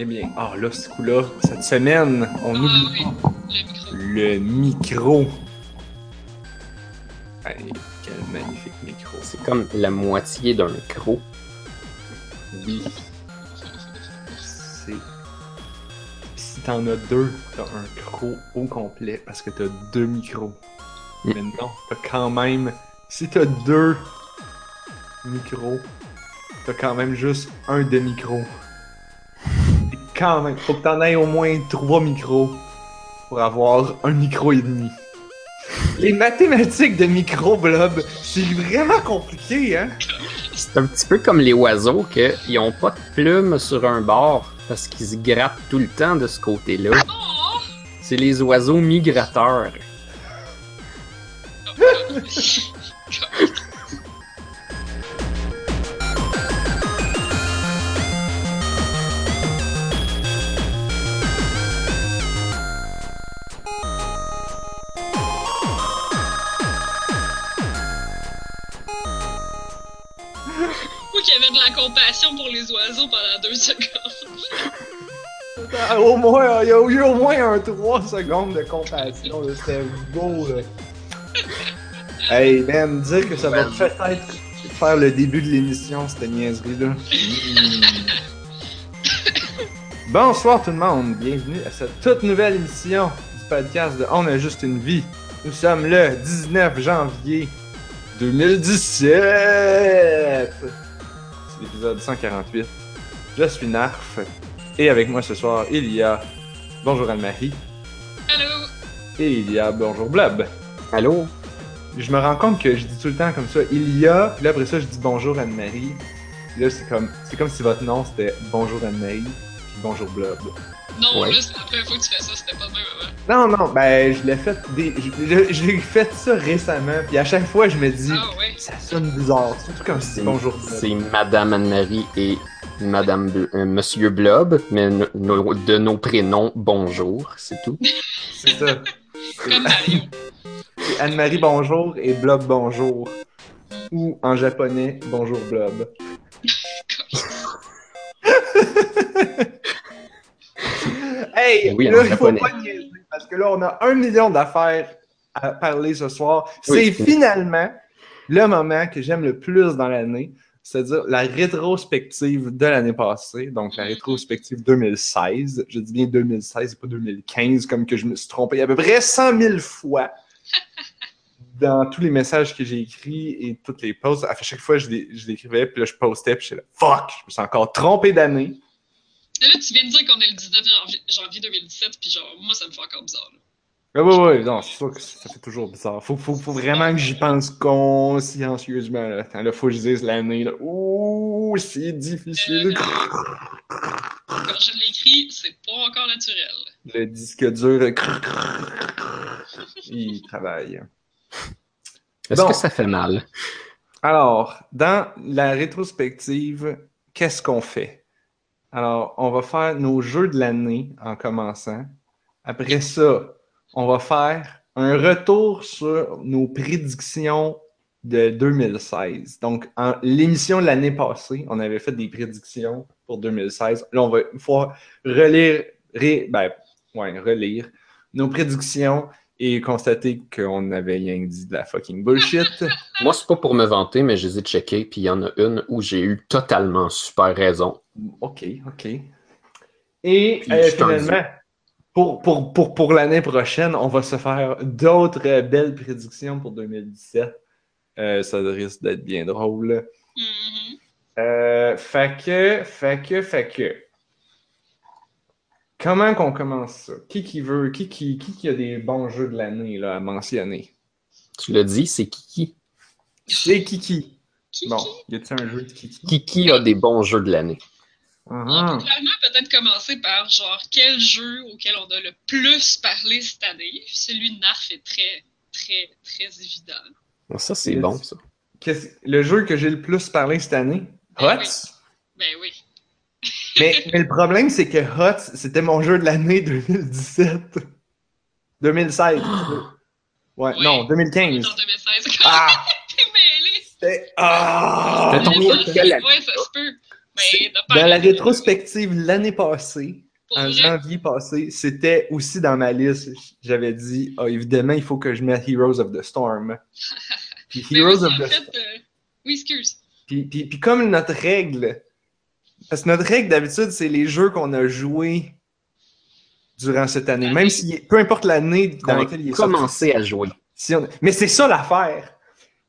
Eh bien, ah là, ce coup-là, cette semaine, on Ah oublie oui, le micro. le micro. Hey, quel magnifique micro. C'est comme la moitié d'un croc. Oui. C'est. Si t'en as deux, t'as un micro au complet parce que t'as deux micros. Mm. Mais non, t'as quand même. Si t'as deux micros, t'as quand même juste un de micro. Et quand même, faut que t'en aies au moins trois micros pour avoir un micro et demi. Les mathématiques de micro, Blob, c'est vraiment compliqué, hein? C'est un petit peu comme les oiseaux qu'ils ont pas de plumes sur un bord parce qu'ils se grattent tout le temps de ce côté-là. C'est les oiseaux migrateurs. la compassion pour les oiseaux pendant deux secondes. Ah, Au moins, il y a eu au moins un 3 secondes de compassion. C'était beau, là. Hey, man, dire que ça va peut-être faire le début de l'émission, cette niaiserie-là. Bonsoir tout le monde, bienvenue à cette toute nouvelle émission du podcast de On a juste une vie. Nous sommes le 19 janvier 2017. C'est l'épisode 148. Je suis Narf. Et avec moi ce soir, il y a Bonjour Anne-Marie Allô? et il y a Bonjour Blob. Allô? Je me rends compte que je dis tout le temps comme ça, il y a, puis là après ça je dis Bonjour Anne-Marie. Puis là c'est comme, c'est comme si votre nom c'était Bonjour Anne-Marie, puis Bonjour Blob. Non, Ouais. là, c'est la première fois que tu fais ça, c'était pas le même avant. Non, non, ben je l'ai fait, des, je, je- j'ai fait ça récemment, puis à chaque fois je me dis, Ah ouais. ça sonne bizarre, surtout quand dis Bonjour. C'est Madame Anne-Marie et Madame Bl- euh, Monsieur Blob, mais no- no- de nos prénoms, bonjour, c'est tout. C'est ça. C'est Anne-Marie bonjour et Blob bonjour. Ou en japonais, bonjour Blob. hey, Oui, là, il faut japonais. pas niaiser, parce que là, on a un million d'affaires à parler ce soir. C'est Oui. finalement le moment que j'aime le plus dans l'année, c'est-à-dire la rétrospective de l'année passée, donc la rétrospective 2016. Je dis bien 2016 et pas 2015, comme que je me suis trompé à peu près 100 000 fois dans tous les messages que j'ai écrits et toutes les posts. À chaque fois, je les- je l'écrivais, puis là, je postais, puis j'étais là, fuck, je me suis encore trompé d'année. Là, tu viens de dire qu'on est le 19 janvier, janvier 2017, puis genre, moi, ça me fait encore bizarre. là. Ah ouais, ouais, non, c'est sûr que ça fait toujours bizarre. Faut, faut, faut vraiment que j'y pense consciencieusement. Là. Attends, là, faut que je dise l'année. Là. Ouh, c'est difficile. Quand je l'écris, c'est pas encore naturel. Le disque dur, là, il travaille. Est-ce Bon. que ça fait mal? Alors, dans la rétrospective, qu'est-ce qu'on fait? Alors, on va faire nos jeux de l'année en commençant. Après ça, on va faire un retour sur nos prédictions de 2016. Donc, l'émission de l'année passée, on avait fait des prédictions pour 2016. Là, on va fois relire, ben, ouais, relire nos prédictions et constater qu'on avait rien dit de la fucking bullshit. Moi, c'est pas pour me vanter, mais je les ai checkés, puis il y en a une où j'ai eu totalement super raison. OK, OK. Et euh, finalement, pour, pour, pour, pour l'année prochaine, on va se faire d'autres belles prédictions pour 2017. Euh, ça risque d'être bien drôle. Mhm. Euh, fait que, fait que, fait que. Comment qu'on commence ça? Qui qui veut, qui qui, qui qui a des bons jeux de l'année là, à mentionner? Tu l'as dit, c'est Kiki. C'est Kiki. Kiki? Bon, y a-t-il un jeu de Kiki? Kiki a des bons jeux de l'année. On Ah, peut clairement peut-être commencer par genre quel jeu auquel on a le plus parlé cette année. Celui de Narf est très, très, très évident. Ça, c'est bon, ça. le jeu que j'ai le plus parlé cette année? Ben Hot? oui. Ben oui. Mais, mais le problème, c'est que Hot, c'était mon jeu de l'année 2017. 2016. Ouais, Oui. non, 2015. En 2016. Ah! T'es mêlé. C'était. Ah! C'était ton jeu de? Ouais, ça se peut. Mais Dans la rétrospective l'année passée, Pour en vrai, janvier passé, c'était aussi dans ma liste. J'avais dit, ah, évidemment, il faut que je mette Heroes of the Storm. Puis Heroes of the fait, euh, oui, excuse. Puis, puis, puis comme notre règle, parce que notre règle d'habitude, c'est les jeux qu'on a joués durant cette année. Même si, peu importe l'année dans laquelle il a est sorti. commencé à jouer? Si on- Mais c'est ça l'affaire.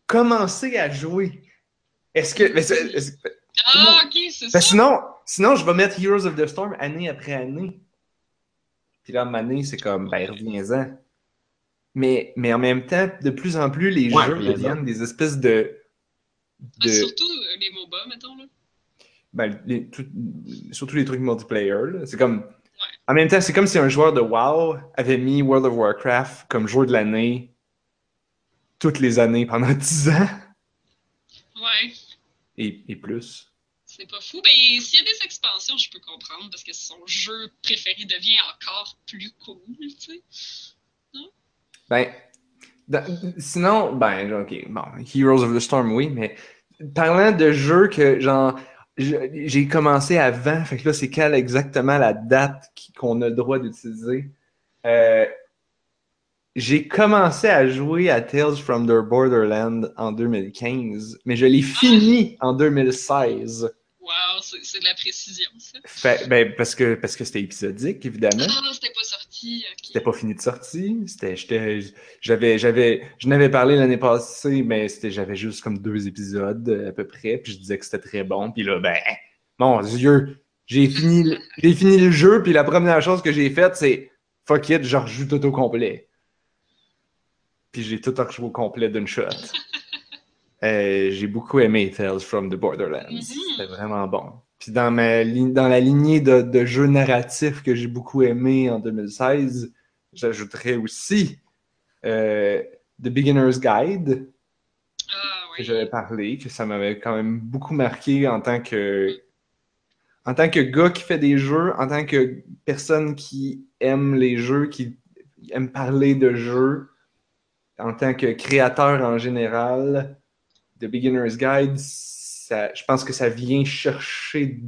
Commencer à jouer. Est-ce que. Ah, ok, c'est ça. parce que sinon, sinon, je vais mettre Heroes of the Storm année après année. Puis là, ma année, c'est comme, ben, reviens-en. Mais, mais en même temps, de plus en plus, les Ouais, jeux deviennent des espèces de. Surtout euh, les MOBA, mettons. Là. ben, les- tout- surtout les trucs multiplayer. là. C'est comme. En même temps, c'est comme si un joueur de WoW avait mis World of Warcraft comme jeu de l'année toutes les années pendant 10 ans Ouais, et, et plus. C'est pas fou. Ben, s'il y a des expansions, je peux comprendre parce que son jeu préféré devient encore plus cool, tu sais. Ben, dans- sinon, ben, ok, bon, Heroes of the Storm, oui, mais parlant de jeux que, genre, j'ai commencé avant, fait que là, c'est quelle exactement la date qu'on a le droit d'utiliser? Euh, j'ai commencé à jouer à Tales from the Borderland en 2015, mais je l'ai fini en 2016. Wow, c'est de la précision, ça. Fait, ben, parce que parce que c'était épisodique, évidemment. Ah, c'était pas sorti. ok. C'était pas fini de sortie. C'était, j'avais, j'avais, je n'avais parlé l'année passée, mais c'était, j'avais juste comme deux épisodes à peu près, puis je disais que c'était très bon. Puis là, ben, mon Dieu, j'ai fini, le- j'ai fini le jeu, puis la première chose que j'ai faite, c'est fuck it, je rejoue tout au complet. Puis j'ai tout rejoué au complet d'une shot. Euh, j'ai beaucoup aimé Tales from the Borderlands. Mhm. C'était vraiment bon. Puis dans, ma dans la lignée de, de jeux narratifs que j'ai beaucoup aimé en 2016, j'ajouterais aussi euh, The Beginner's Guide, Ah, que ouais. j'avais parlé, que ça m'avait quand même beaucoup marqué en tant que en tant que gars qui fait des jeux, en tant que personne qui aime les jeux, qui aime parler de jeux, en tant que créateur en général, The Beginner's Guide, ça, je pense que ça vient chercher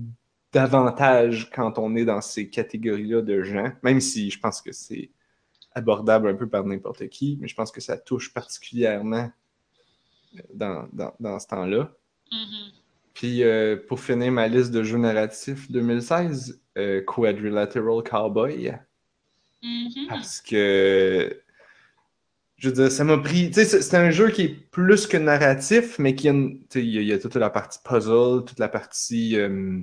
davantage quand on est dans ces catégories-là de gens, même si je pense que c'est abordable un peu par n'importe qui, mais je pense que ça touche particulièrement dans, dans, dans ce temps-là. Mhm. Puis euh, pour finir ma liste de jeux narratifs 2016, euh, Quadrilateral Cowboy. Mhm. Parce que je veux dire, ça m'a pris. Tu sais, c'est un jeu qui est plus que narratif, mais qui a une- tu il y, a- il y a toute la partie puzzle, toute la partie. euh,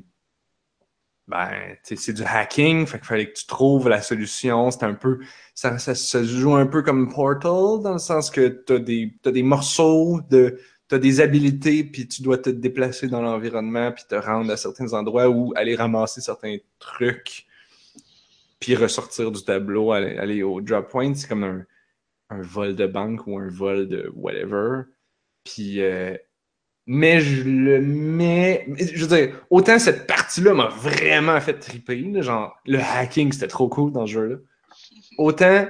ben, tu c'est du hacking, fait qu'il fallait que tu trouves la solution. C'est un peu. Ça, ça se joue un peu comme Portal, dans le sens que t'as des, t'as des morceaux de. T'as des habilités, puis tu dois te déplacer dans l'environnement, puis te rendre à certains endroits ou aller ramasser certains trucs, puis ressortir du tableau, aller, aller au drop point. C'est comme un, un vol de banque ou un vol de whatever. Puis, euh, mais je le mets. Je veux dire, autant cette partie-là m'a vraiment fait triper. genre, le hacking, c'était trop cool dans ce jeu-là. Autant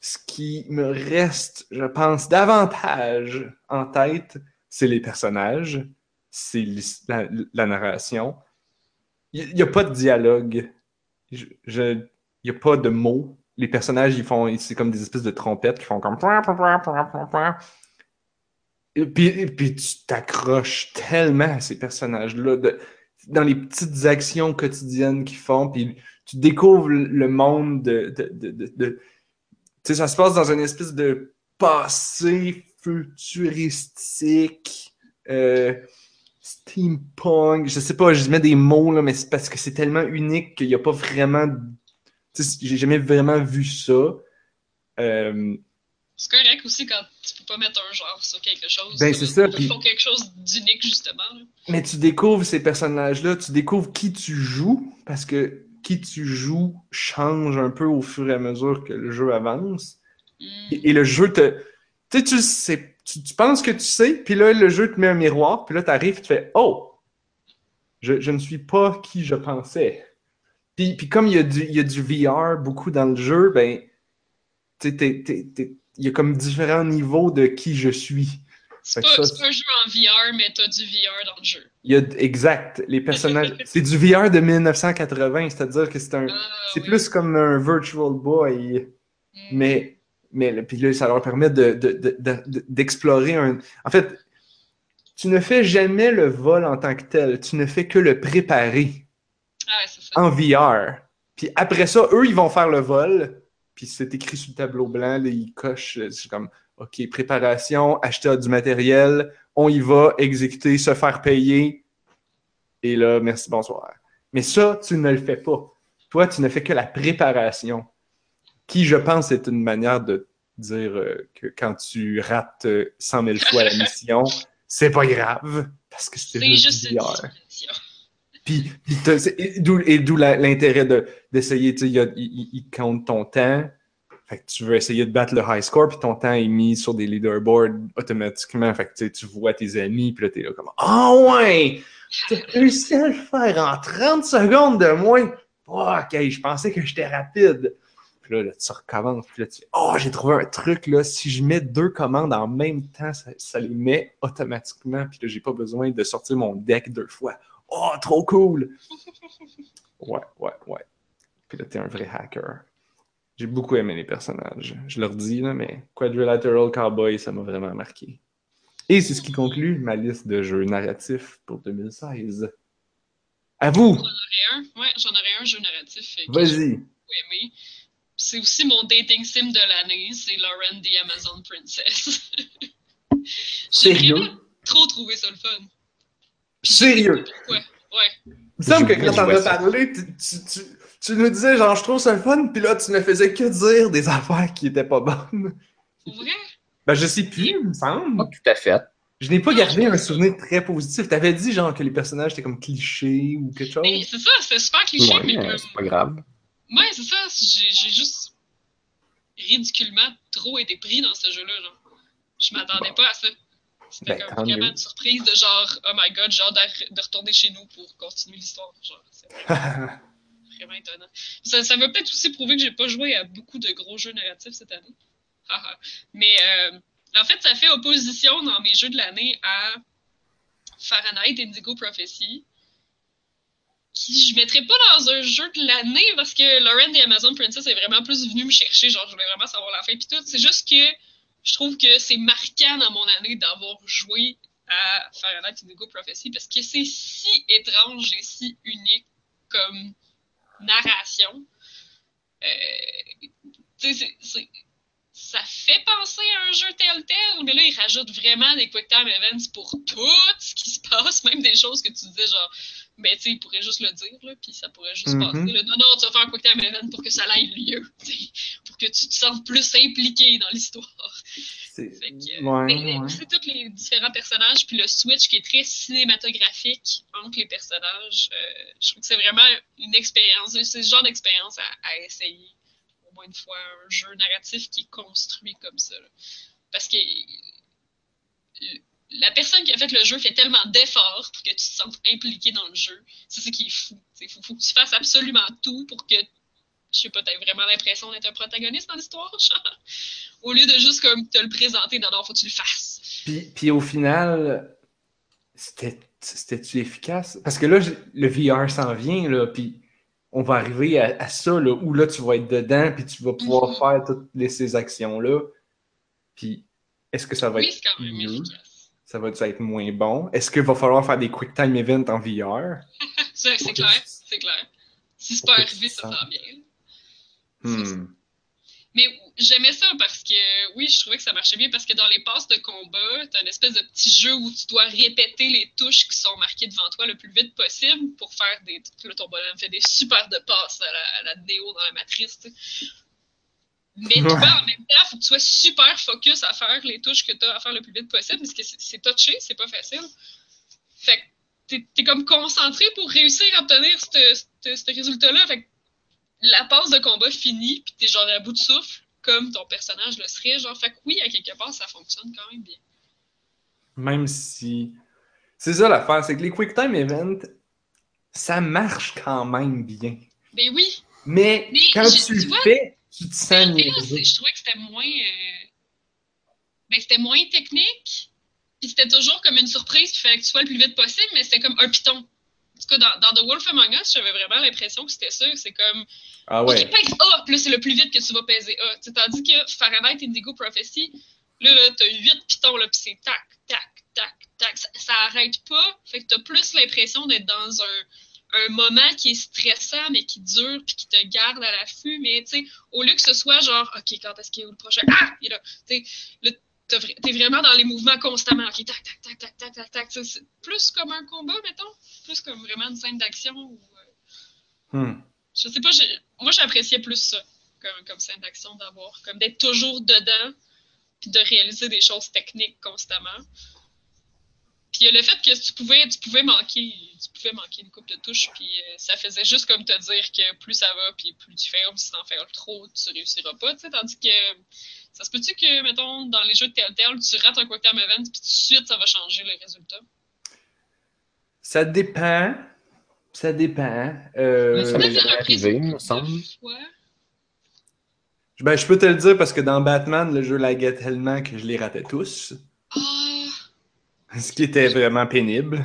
ce qui me reste, je pense, davantage en tête, c'est les personnages, c'est la, la narration. Il n'y a pas de dialogue. Il n'y a pas de mots. Les personnages, ils font, c'est comme des espèces de trompettes qui font comme. Et puis, puis tu t'accroches tellement à ces personnages-là, dans les petites actions quotidiennes qu'ils font, puis tu découvres le monde de. de, de, de- de- tu sais, ça se passe dans une espèce de passé futuristique, euh, steampunk, je sais pas, je mets des mots, là, mais c'est parce que c'est tellement unique qu'il n'y a pas vraiment. J'ai jamais vraiment vu ça. Euh, C'est correct aussi quand tu peux pas mettre un genre sur quelque chose. Ben, c'est ça, Ils font quelque chose d'unique, justement. là. Mais tu découvres ces personnages-là, tu découvres qui tu joues, parce que qui tu joues change un peu au fur et à mesure que le jeu avance. Mm. Et, et le jeu te. Tu sais, tu sais, tu, tu penses que tu sais, puis là, le jeu te met un miroir, puis là, tu arrives, tu fais Oh, je, je ne suis pas qui je pensais. Puis, puis comme il y, a du, il y a du VR beaucoup dans le jeu, ben, tu il y a comme différents niveaux de qui je suis. C'est pas, pas un jeu en VR, mais t'as du VR dans le jeu. Il y a, exact, les personnages. c'est du VR de 1980, c'est-à-dire que c'est un. Ah, C'est oui. plus comme un Virtual Boy, Mm. mais, mais puis là, ça leur permet de- de- de- de- d'explorer un. En fait, tu ne fais jamais le vol en tant que tel, tu ne fais que le préparer Ah, ouais, c'est ça. En VR. Puis après ça, eux, ils vont faire le vol, puis c'est écrit sur le tableau blanc, là, ils cochent, euh, c'est comme, OK, préparation, acheter du matériel, on y va, exécuter, se faire payer, et là, merci, bonsoir. Mais ça, tu ne le fais pas. Toi, tu ne fais que la préparation, qui, je pense, est une manière de dire euh, que quand tu rates euh, 100 000 fois la mission, c'est pas grave, parce que c'était C'est juste juste une. Puis, et d'où l'intérêt de- d'essayer, tu sais, il, compte ton temps. Fait que tu veux essayer de battre le high score, puis ton temps est mis sur des leaderboards automatiquement. Fait que tu vois tes amis, puis là, t'es là comme « Ah ouais! T'as réussi à le faire en 30 secondes de moins! Oh, ok, je pensais que j'étais rapide! » Puis là, tu recommences, puis là, tu fais « Oh, j'ai trouvé un truc, là, si je mets deux commandes en même temps, ça, ça les met automatiquement, puis là, j'ai pas besoin de sortir mon deck deux fois. Oh, trop cool! Ouais, ouais, ouais. Puis là, t'es un vrai hacker. J'ai beaucoup aimé les personnages. Je leur dis, là, mais Quadrilateral Cowboy, ça m'a vraiment marqué. Et c'est ce qui conclut ma liste de jeux narratifs pour 2016. À vous! J'en aurais un. Ouais, j'en aurais un jeu narratif euh, Vas-y! beaucoup aimé. C'est aussi mon dating sim de l'année, c'est Lauren the Amazon Princess. J'ai vraiment trop trouvé ça le fun. Sérieux! Pourquoi? Ouais. Il me semble que quand t'en as parlé, tu, tu, tu, tu nous disais genre je trouve ça le fun, puis là tu ne faisais que dire des affaires qui étaient pas bonnes. Pour vrai? Ben je sais plus, il me semble. Pas tout à fait. Je n'ai pas gardé un souvenir très positif. T'avais dit genre que les personnages étaient comme clichés ou quelque chose. Mais c'est ça, c'était super cliché, Ouais, mais c'est pas grave. Ouais, c'est ça. J'ai j'ai juste ridiculement trop été pris dans ce jeu-là. Genre. Je m'attendais pas à ça. C'était Ben, comme vraiment une surprise de genre, oh my god, genre de retourner chez nous pour continuer l'histoire. Genre, c'est vraiment étonnant. Ça, ça m'a peut-être aussi prouvé que j'ai pas joué à beaucoup de gros jeux narratifs cette année. Mais euh, en fait, ça fait opposition dans mes jeux de l'année à Fahrenheit Indigo Prophecy, qui je mettrais pas dans un jeu de l'année parce que Lauren et Amazon Princess est vraiment plus venu me chercher, genre je voulais vraiment savoir la fin puis tout. C'est juste que je trouve que c'est marquant dans mon année d'avoir joué à Fahrenheit Indigo Prophecy parce que c'est si étrange et si unique comme narration. Euh, ça fait penser à un jeu Telltale, mais là, ils rajoutent vraiment des quick time events pour tout ce qui se passe, même des choses que tu disais, genre, ben, tu sais, ils pourraient juste le dire, là, puis ça pourrait juste Mhm. passer. là. Non, non, tu vas faire un quick time event pour que ça aille lieu, que tu te sentes plus impliqué dans l'histoire. C'est- euh, Ouais, mais ouais. Tous les différents personnages, puis le switch qui est très cinématographique entre les personnages. euh, je trouve que c'est vraiment une expérience. C'est ce genre d'expérience à, à essayer au moins une fois un jeu narratif qui est construit comme ça. là. Parce que la personne qui a fait le jeu fait tellement d'efforts pour que tu te sentes impliqué dans le jeu. C'est ça qui est fou. Il faut, faut que tu fasses absolument tout pour que, je sais pas, tu vraiment l'impression d'être un protagoniste dans l'histoire. Au lieu de juste comme te le présenter, non, non, faut que tu le fasses. Puis, puis au final, c'était- c'était-tu efficace? Parce que là, le VR s'en vient, là, puis on va arriver à, à ça, là, où là, tu vas être dedans, puis tu vas pouvoir Mhm. faire toutes les- ces actions-là. Puis, est-ce que ça va Oui, être c'est quand même mieux? efficace. Ça va être moins bon? Est-ce qu'il va falloir faire des quick time events en VR? C'est clair, c'est clair. Si c'est pas arrivé, ça sent bien. Hmm. Mais j'aimais ça parce que, oui, je trouvais que ça marchait bien parce que dans les passes de combat, t'as une espèce de petit jeu où tu dois répéter les touches qui sont marquées devant toi le plus vite possible pour faire des. Là, ton bonhomme fait des super de passes à la, à la dans la matrice. Mais toi, en même temps, faut que tu sois super focus à faire les touches que tu as à faire le plus vite possible parce que c'est touché, c'est pas facile. Fait que t'es es comme concentré pour réussir à obtenir ce résultat-là. Fait que la passe de combat finie, puis t'es genre à bout de souffle, comme ton personnage le serait. Genre, fait que oui, à quelque part, ça fonctionne quand même bien. Même si. C'est ça l'affaire, c'est que les quick time events, ça marche quand même bien. Ben oui, Mais, Mais quand je- tu le fais, tu te sens c'est- je trouvais que c'était moins. euh, Ben, c'était moins technique, Puis c'était toujours comme une surprise, puis il fallait que tu sois le plus vite possible, mais c'était comme un piton. En tout cas, dans, dans The Wolf Among Us, j'avais vraiment l'impression que c'était ça. C'est comme, Ah ouais. Pèse A, puis c'est le plus vite que tu vas peser A. Tandis que Fahrenheit Indigo Prophecy, là, là t'as 8 pitons, là, puis c'est tac, tac, tac, tac. Ça, ça arrête pas. Fait que t'as plus l'impression d'être dans un, un moment qui est stressant, mais qui dure, puis qui te garde à l'affût. Mais, tu sais, au lieu que ce soit genre, OK, quand est-ce qu'il est où le prochain? Ah! Il est là. Tu sais, t'es vraiment dans les mouvements constamment. OK, tac, tac, tac, tac, tac, tac, tac. C'est plus comme un combat, mettons? Plus comme vraiment une scène d'action. Ou, euh, Hmm. je sais pas, moi j'appréciais plus ça comme, comme scène d'action d'avoir, comme d'être toujours dedans, puis de réaliser des choses techniques constamment. Puis le fait que tu pouvais, tu pouvais manquer, tu pouvais manquer une coupe de touches, puis euh, ça faisait juste comme te dire que plus ça va, puis plus tu fermes, si t'en fais trop, tu réussiras pas, tu sais, tandis que ça se peut-tu que, mettons, dans les jeux de Telltale, tu rates un Quick Time Event, puis tout de suite, ça va changer le résultat? Ça dépend. Ça dépend. Euh, ça m'est jamais arrivé, me semble. ben, je peux te le dire parce que dans Batman, le jeu laguait tellement que je les ratais tous. Ah, Ce qui était vraiment pénible.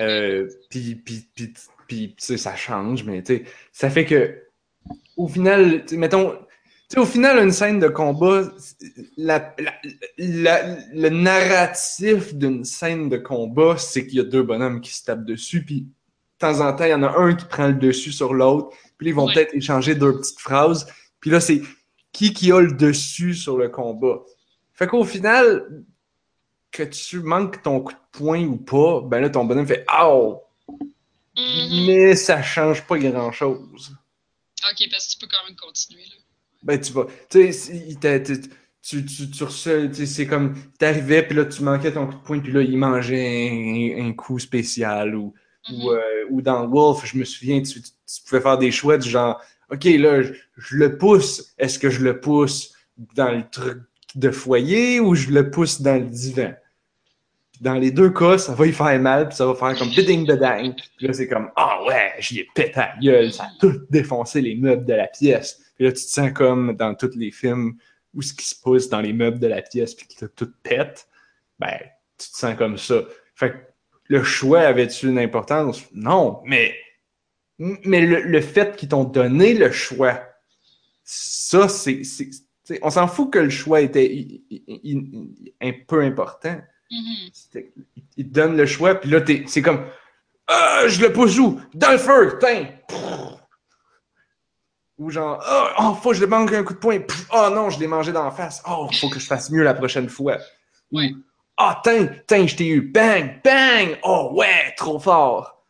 Euh, puis, puis, puis, puis, tu sais, ça change, mais tu sais, ça fait que, au final, mettons, sais, au final, une scène de combat, la, la- la- le narratif d'une scène de combat, c'est qu'il y a deux bonhommes qui se tapent dessus, puis de temps en temps, il y en a un qui prend le dessus sur l'autre, puis ils vont Ouais. peut-être échanger deux petites phrases, puis là, c'est qui qui a le dessus sur le combat. Fait qu'au final, que tu manques ton coup de poing ou pas, ben là, ton bonhomme fait « Ow! Mhm. Mais ça change pas grand-chose. Ok, parce que tu peux quand même continuer, là. Ben, tu vas. Tu sais, tu, tu, tu, c'est comme. T'arrivais, puis là, tu manquais ton coup de poing, puis là, il mangeait un, un coup spécial. Ou, Mhm. ou, euh, ou dans Wolf, je me souviens, tu, pouvais faire des choix du genre, OK, là, je, je le pousse. Est-ce que je le pousse dans le truc de foyer ou je le pousse dans le divan? Dans les deux cas, ça va y faire mal, puis ça va faire comme bidding bedang. Puis là, c'est comme, ah ouais, j'y ai pété la gueule, ça a tout défoncé les meubles de la pièce. Puis là, tu te sens comme dans tous les films où ce qui se pousse dans les meubles de la pièce, puis que tout pète. Ben, tu te sens comme ça. Fait que le choix avait-tu une importance? Non, mais, mais le, le fait qu'ils t'ont donné le choix, ça, c'est. On s'en fout que le choix était un peu important. Mhm. C'était- Il te donne le choix, puis là, c'est comme Ah, je le pousse où? Dans le feu, tiens! Ou genre Ah, oh, faut que je le manque un coup de poing. Oh non, je l'ai mangé la face. Oh, faut que je fasse mieux la prochaine fois. Ou Ouais. Ah, tiens, tiens, je t'ai eu. Bang, bang! Oh ouais, trop fort!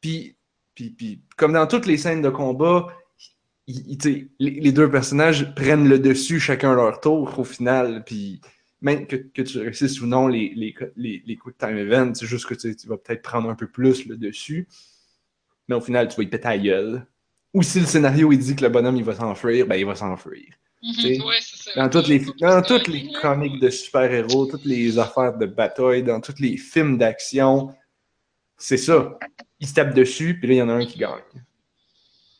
Puis, puis, puis, comme dans toutes les scènes de combat, il- il- les, les deux personnages prennent le dessus chacun leur tour au final, puis même que, que tu réussisses ou non les, les, les, les quick time events, c'est juste que tu, vas peut-être prendre un peu plus le dessus, mais au final, tu vas y péter la gueule. Ou si le scénario il dit que le bonhomme il va s'enfuir, ben il va s'enfuir. Mhm. Ouais. Dans toutes les, dans toutes les comics de super-héros, toutes les affaires de bataille, dans tous les films d'action, c'est ça. Ils se tapent dessus, puis là, il y en a un qui gagne.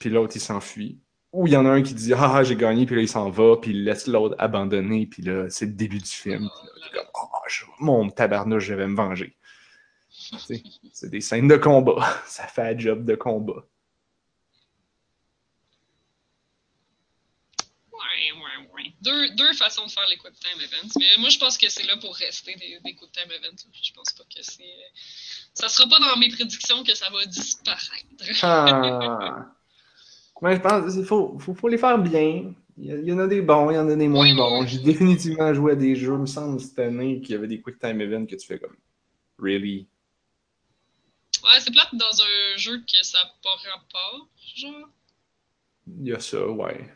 Puis l'autre, il s'enfuit. Ou il y en a un qui dit Ah, j'ai gagné, puis là, il s'en va, puis il laisse l'autre abandonner, puis là, c'est le début du film. Puis là, t'es comme je- mon tabarnouche, je vais me venger. C'est des scènes de combat. Ça fait un job de combat. Ouais, ouais, ouais. Deux, deux façons de faire les quick time events. Mais moi, je pense que c'est là pour rester des, des quick time events. Je pense pas que c'est. Ça sera pas dans mes prédictions que ça va disparaître. Ah. Mais je pense qu'il faut, faut, faut les faire bien. Il y, en a des bons, il y en a des moins oui, bons. oui. J'ai définitivement joué à des jeux, il me semble, cette année, qu'il y avait des quick time events que tu fais comme Really? Ouais, c'est plate dans un jeu que ça n'a pas rapport, genre. Il y a ça, ouais.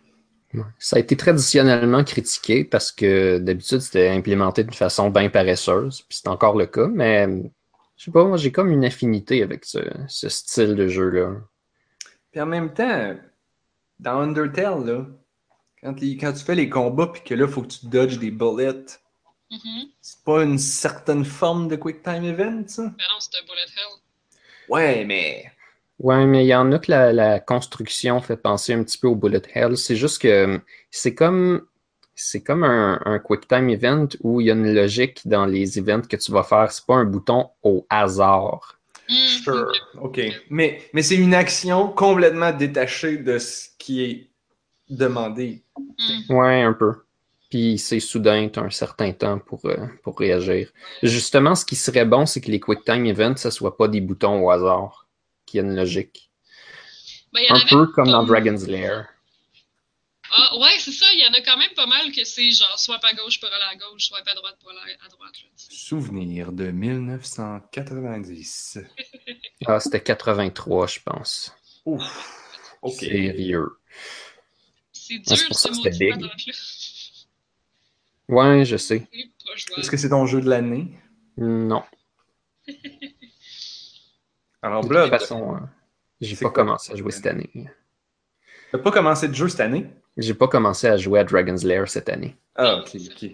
Ça a été traditionnellement critiqué parce que d'habitude, c'était implémenté d'une façon bien paresseuse, puis c'est encore le cas, mais je sais pas, moi j'ai comme une affinité avec ce, ce style de jeu-là. Puis en même temps, dans Undertale, là, quand, les- quand tu fais les combats puis que là, il faut que tu dodges des bullets, Mhm. c'est pas une certaine forme de quick time event, ça? Ben non, c'était Bullet Hell. Ouais, mais. Ouais, mais il y en a que la, la construction fait penser un petit peu au Bullet Hell. C'est juste que c'est comme c'est comme un, un QuickTime event où il y a une logique dans les events que tu vas faire. C'est pas un bouton au hasard. Hmm, Sure. ok. Mais, mais c'est une action complètement détachée de ce qui est demandé. Hmm. Ouais, un peu. Puis c'est soudain, tu as un certain temps pour, euh, pour réagir. Justement, ce qui serait bon, c'est que les QuickTime events, ce soit pas des boutons au hasard, qu'il y ait une logique. Ben, Un peu comme dans. Dragon's Lair. Ah, ouais, c'est ça. Il y en a quand même pas mal que c'est genre swipe à gauche pour aller à gauche, swipe à droite pour aller à droite. là. Souvenir de 1990. Ah, c'était 83, je pense. Ouf. OK. Sérieux. C'est c'est dur, pour ce maudit big. Ouais, je sais. Est-ce que c'est ton jeu de l'année? Non. Alors, De Blood, toute façon, euh, j'ai pas commencé à jouer cette année. t'as pas commencé de jeu cette année? J'ai pas commencé à jouer à Dragon's Lair cette année. Ah, OK, OK.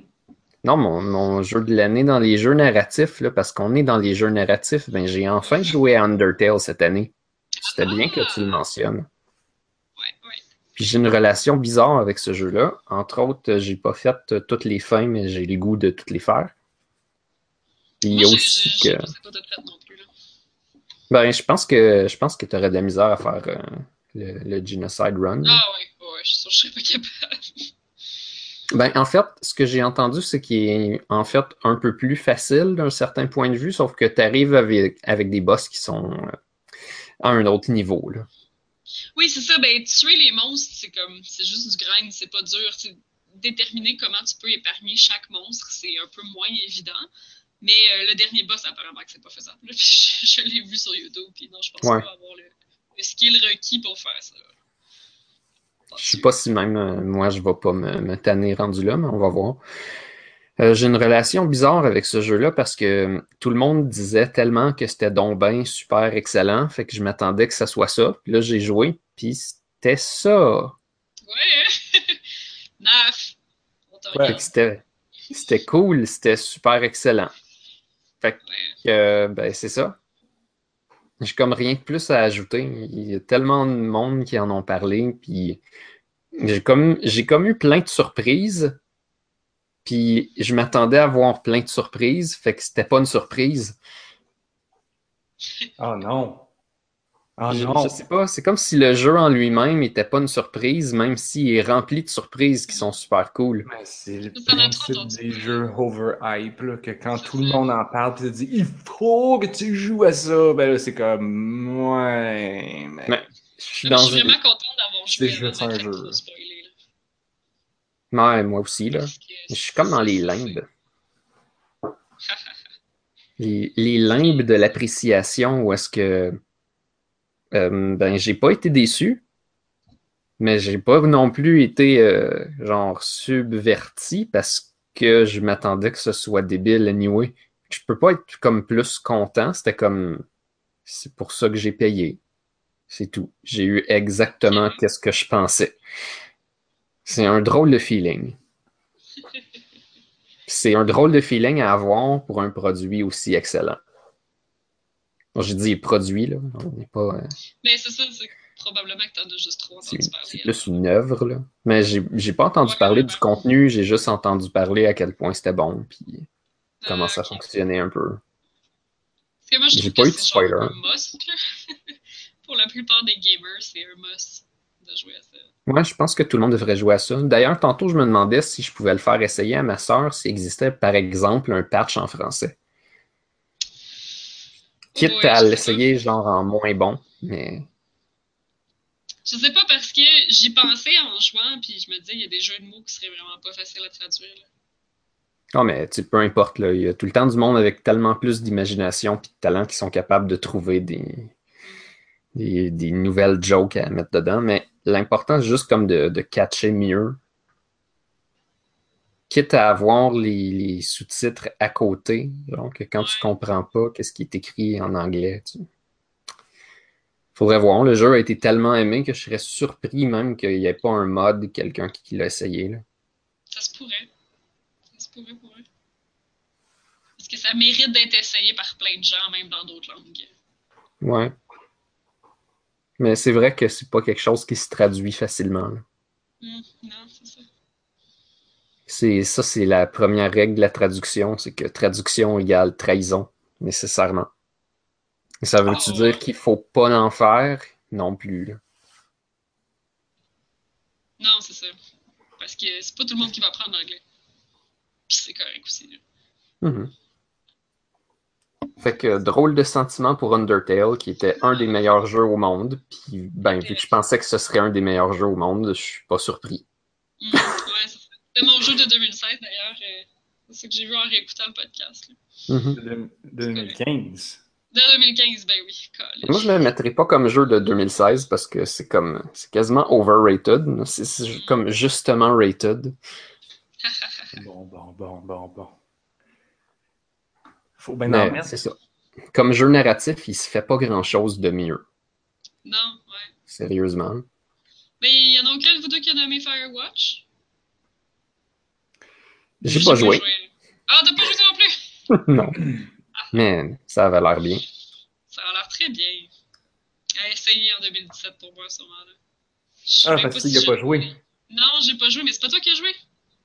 Non, mon, mon jeu de l'année dans les jeux narratifs, là, parce qu'on est dans les jeux narratifs, ben, j'ai enfin joué à Undertale cette année. C'était bien que tu le mentionnes. Ouais, ouais. Puis j'ai une relation bizarre avec ce jeu-là. Entre autres, j'ai pas fait euh, toutes les fins, mais j'ai le goût de toutes les faire. Puis il y a Moi, aussi que. pas non. Ben, je pense que je pense que tu aurais de la misère à faire euh, le, le Genocide Run. Ah ouais, ouais, je suis sûr que je serais pas capable. Ben, en fait, ce que j'ai entendu, c'est qu'il est en fait un peu plus facile d'un certain point de vue, sauf que tu arrives avec, avec des boss qui sont euh, à un autre niveau. Là. Oui, c'est ça. Ben, tuer les monstres, c'est comme, c'est juste du grind, c'est pas dur. Déterminer comment tu peux épargner chaque monstre, c'est un peu moins évident. Mais euh, le dernier boss, apparemment que c'est pas faisable. Puis je je l'ai vu sur YouTube, puis non, je pense Ouais. pas avoir le, le skill requis pour faire ça. Je sais pas si même euh, moi je vais pas me, me tanner rendu là, mais on va voir. Euh, j'ai une relation bizarre avec ce jeu-là parce que tout le monde disait tellement que c'était donc ben super excellent, fait que je m'attendais que ça soit ça. Puis là, j'ai joué, puis c'était ça. Ouais! Naf! On te Ouais. C'était cool, c'était super excellent. Fait que, euh, ben, c'est ça. J'ai comme rien de plus à ajouter. Il y a tellement de monde qui en ont parlé, puis j'ai comme, j'ai comme eu plein de surprises, puis je m'attendais à avoir plein de surprises, fait que c'était pas une surprise. Ah non. Ah je, non. je sais pas, c'est comme si le jeu en lui-même n'était pas une surprise, même s'il est rempli de surprises qui sont super cool. C'est le principe des jeux overhype, là, que quand tout le monde en parle, tu te dis il faut que tu joues à ça. Ben là, c'est comme ouais. Mais... Mais je suis dans je suis vraiment contente d'avoir joué un jeu. là. Ouais, moi aussi, là. Je suis comme dans les limbes. Les, les limbes de l'appréciation où est-ce que euh, ben j'ai pas été déçu, mais j'ai pas non plus été euh, genre subverti parce que je m'attendais que ce soit débile anyway. Je peux pas être comme plus content, c'était comme c'est pour ça que j'ai payé. C'est tout. J'ai eu exactement qu'est-ce que je pensais. C'est un drôle de feeling. C'est un drôle de feeling à avoir pour un produit aussi excellent. Bon, j'ai dit produit, là. On n'est pas. euh, Mais c'est ça, c'est probablement que t'en as juste trop c'est entendu c'est parler. plus une œuvre, là. Mais j'ai pas entendu Ouais, parler ouais, du ouais. contenu, j'ai juste entendu parler à quel point c'était bon, puis comment Ah, ça ok. fonctionnait un peu. J'ai pas eu de c'est spoiler. un must. Pour la plupart des gamers, c'est un must de jouer à ça. Moi, je pense que tout le monde devrait jouer à ça. D'ailleurs, tantôt, je me demandais si je pouvais le faire essayer à ma sœur s'il existait, par exemple, un patch en français. Quitte Ouais, à l'essayer, genre, en moins bon, mais Je sais pas parce que j'y pensais en jouant, puis je me disais, il y a des jeux de mots qui seraient vraiment pas faciles à traduire. là. Non, mais tu sais, peu importe, là, il y a tout le temps du monde avec tellement plus d'imagination et de talent qui sont capables de trouver des, des, des nouvelles jokes à mettre dedans. Mais l'important, c'est juste comme de, de catcher mieux. Quitte à avoir les, les sous-titres à côté, que quand tu comprends pas qu'est-ce qui est écrit en anglais, tu... Faudrait voir. Le jeu a été tellement aimé que je serais surpris même qu'il n'y ait pas un mode, quelqu'un qui, l'a essayé. Là. Ça se pourrait. Ça se pourrait pour eux. Parce que ça mérite d'être essayé par plein de gens, même dans d'autres langues. Ouais. Mais c'est vrai que c'est pas quelque chose qui se traduit facilement. là. Hum, non, c'est ça. C'est ça, c'est la première règle de la traduction, c'est que traduction égale trahison, nécessairement. Et ça veut-tu Ah, dire qu'il faut pas en faire? Non plus. là. Non, c'est ça. Parce que c'est pas tout le monde qui va apprendre l'anglais. Puis c'est correct aussi. là. Mhm. Fait que drôle de sentiment pour Undertale, qui était un des meilleurs jeux au monde. Puis, ben, vu que je pensais que ce serait un des meilleurs jeux au monde, je suis pas surpris. Mm. C'était mon jeu de 2016 d'ailleurs. c'est ce que j'ai vu en réécoutant le podcast. là. Mhm. De, de 2015. De 2015, ben oui. college. Moi, je le mettrais pas comme jeu de 2016 parce que c'est comme, c'est quasiment overrated. C'est c'est comme justement rated. Bon, bon, bon, bon, bon. Faut bien en mettre. c'est ça. Comme jeu narratif, il se fait pas grand chose de mieux. Non, ouais. Sérieusement. Mais il y en a aucun de vous deux qui a nommé Firewatch? J'ai pas joué. Ah, t'as pas joué non plus? non. Mais ça avait l'air bien. Ça a l'air très bien. À essayer en 2017 pour moi, sûrement. Là. Ah, parce pas qu'il si a pas joué. Non, j'ai pas joué, mais c'est pas toi qui as joué?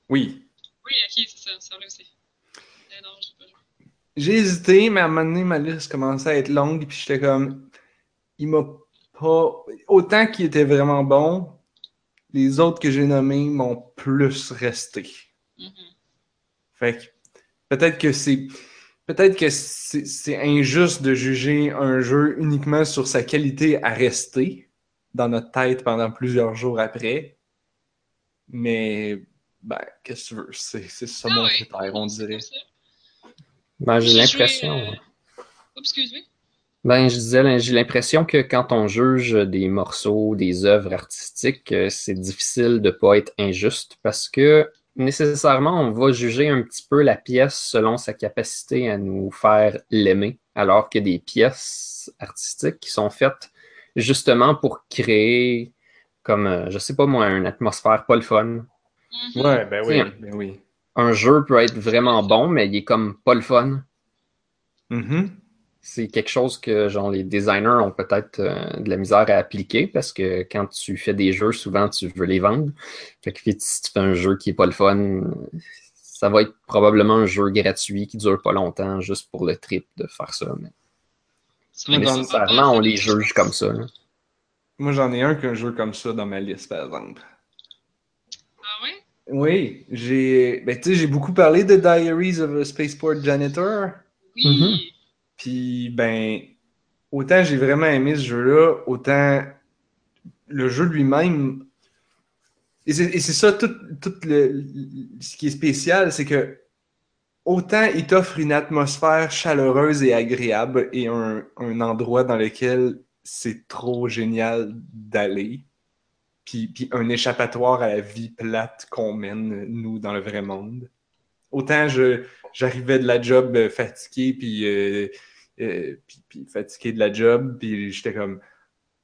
Oui. Oui, ok, c'est ça, ça aussi. Eh non, j'ai pas joué. J'ai hésité, mais à un moment donné, ma liste commençait à être longue, puis j'étais comme. Il m'a pas. Autant qu'il était vraiment bon, les autres que j'ai nommés m'ont plus resté. Mhm. Fait que peut-être que c'est. Peut-être que c'est injuste de juger un jeu uniquement sur sa qualité à rester dans notre tête pendant plusieurs jours après. Mais, ben, qu'est-ce que tu veux? C'est c'est ça Ah mon ouais, critère, on dirait. Ben, j'ai l'impression. euh, excuse-moi. Ben, je disais, là, j'ai l'impression que quand on juge des morceaux, des œuvres artistiques, euh, c'est difficile de pas être injuste parce que nécessairement, on va juger un petit peu la pièce selon sa capacité à nous faire l'aimer, alors que des pièces artistiques qui sont faites justement pour créer, comme, euh, je sais pas moi, une atmosphère pas le fun. Mhm. Ouais, ben oui, ben oui. Un jeu peut être vraiment bon, mais il est comme pas le fun. Mhm. C'est quelque chose que genre les designers ont peut-être euh, de la misère à appliquer parce que quand tu fais des jeux, souvent tu veux les vendre. Fait que si tu fais un jeu qui est pas le fun, ça va être probablement un jeu gratuit qui dure pas longtemps juste pour le trip de faire ça. Mais nécessairement, on faire les de juge comme ça. là. Moi, j'en ai un qu'un jeu comme ça dans ma liste, par exemple. Ah? Oui, j'ai. Ben, tu sais, j'ai beaucoup parlé de Diaries of a Spaceport Janitor. Oui. Mhm. Puis, ben, autant j'ai vraiment aimé ce jeu-là, autant le jeu lui-même. Et c'est ça, tout, tout le, ce qui est spécial, c'est que autant il t'offre une atmosphère chaleureuse et agréable et un, endroit dans lequel c'est trop génial d'aller, puis, un échappatoire à la vie plate qu'on mène, nous, dans le vrai monde. Autant j'arrivais de la job euh, fatigué, puis, euh, euh, puis, puis fatigué de la job, puis j'étais comme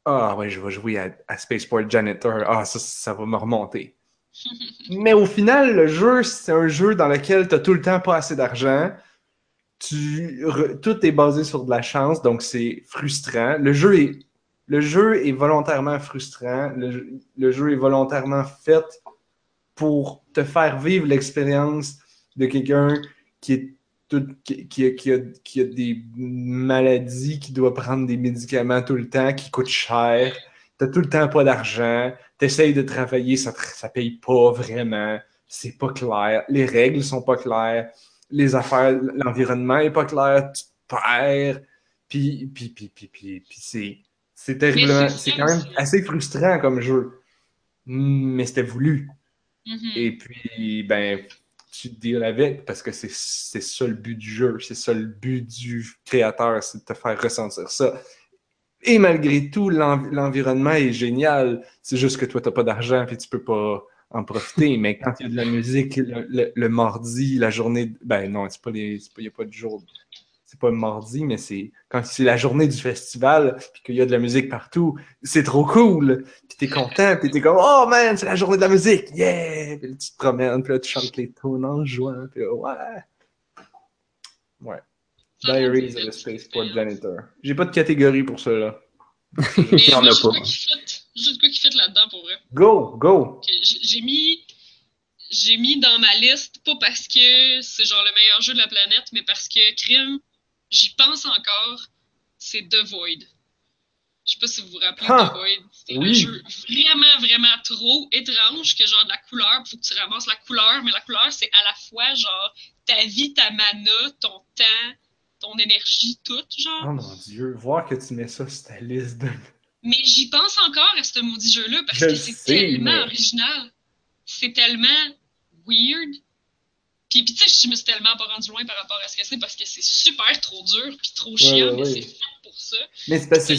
Ah ouais, je vais jouer à, à Spaceport Janitor. Ah, ça, ça va me remonter. Mais au final, le jeu, c'est un jeu dans lequel tu tout le temps pas assez d'argent. Tu, re- tout est basé sur de la chance, donc c'est frustrant. Le jeu est, le jeu est volontairement frustrant. Le, jeu- le jeu est volontairement fait pour te faire vivre l'expérience de quelqu'un qui est tout- qui, qui a, qui a- qui a des maladies, qui doit prendre des médicaments tout le temps, qui coûtent cher. T'as tout le temps pas d'argent. T'essayes de travailler, ça, paye pas vraiment. C'est pas clair. Les règles sont pas claires. Les affaires, l'environnement est pas clair. Tu perds. Puis, puis, puis, puis, puis, puis c'est, c'est terriblement, c'est quand même assez frustrant comme jeu. Mais c'était voulu. Mhm. Et puis, ben, tu deals avec parce que c'est ça le but du jeu, c'est ça le but du créateur, c'est de te faire ressentir ça. Et malgré tout, l'env- l'environnement est génial. C'est juste que toi, t'as pas d'argent puis tu peux pas en profiter. Mais quand il y a de la musique le, le- mardi, la journée, ben non, il y a pas de jour. C'est pas mardi, mais c'est quand c'est la journée du festival puis qu'il y a de la musique partout, c'est trop cool. Puis t'es content, puis t'es comme oh man, c'est la journée de la musique, yeah. Puis là, tu te promènes, puis là tu chantes les tunes en jouant, puis là, ouais. Ouais. Diaries of a Spaceport. Janitor. J'ai pas de catégorie pour ça là. Mais Il y en a j'ai pas. de quoi qui fit. Là-dedans pour vrai. Go, go. J'ai mis. j'ai mis dans ma liste, pas parce que c'est genre le meilleur jeu de la planète, mais parce que Crime, j'y pense encore, c'est The Void. Je sais pas si vous vous rappelez Ah, The Void. C'est oui. un jeu vraiment, vraiment trop étrange que genre de la couleur, faut que tu ramasses la couleur, mais la couleur, c'est à la fois genre ta vie, ta mana, ton temps, ton énergie, tout, genre. Oh mon dieu, voir que tu mets ça sur ta liste de. Mais j'y pense encore à ce maudit jeu-là parce Je que c'est tellement mais- original. C'est tellement weird. Puis, puis tu sais, je me suis tellement pas rendu loin par rapport à ce que c'est parce que c'est super trop dur puis trop chiant, ouais, mais c'est fait pour ça. Mais c'est parce que.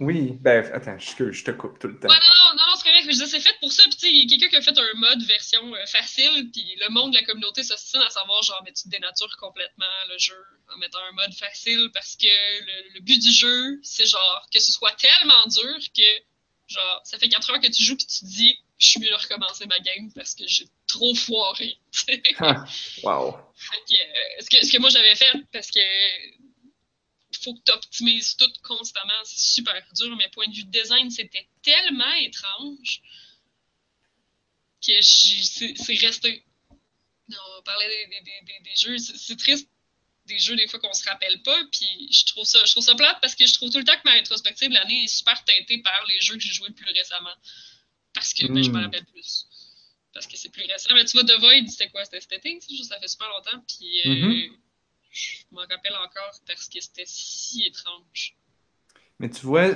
Oui, ben, attends, je, je te coupe tout le temps. Ouais, non, non, non, non c'est correct. mais Je disais, c'est fait pour ça. Puis, tu sais, il y a quelqu'un qui a fait un mode version euh, facile. Puis, le monde de la communauté s'ostine à savoir, genre, mais tu dénatures complètement le jeu en mettant un mode facile parce que le, le but du jeu, c'est genre que ce soit tellement dur que, genre, ça fait 4 heures que tu joues. Puis, tu te dis, je suis mieux de recommencer ma game parce que j'ai trop foiré. Ah, wow. Que, euh, ce, que, ce que moi j'avais fait, parce que faut que tu optimises tout constamment, c'est super dur, mais point de vue design, c'était tellement étrange que c'est resté. Non, on parlait des, des- des- des- des jeux, c'est triste des jeux des fois qu'on se rappelle pas, puis je trouve ça je trouve ça plate parce que je trouve tout le temps que ma rétrospective l'année est super teintée par les jeux que j'ai joués le plus récemment. Parce que ben, je me Mm. rappelle plus. Parce que c'est plus récent. Mais tu vois, The Void, c'était quoi? C'était cet été? juste, Ça fait super longtemps. Puis euh, Mhm. je m'en rappelle encore parce que c'était si étrange. Mais tu vois,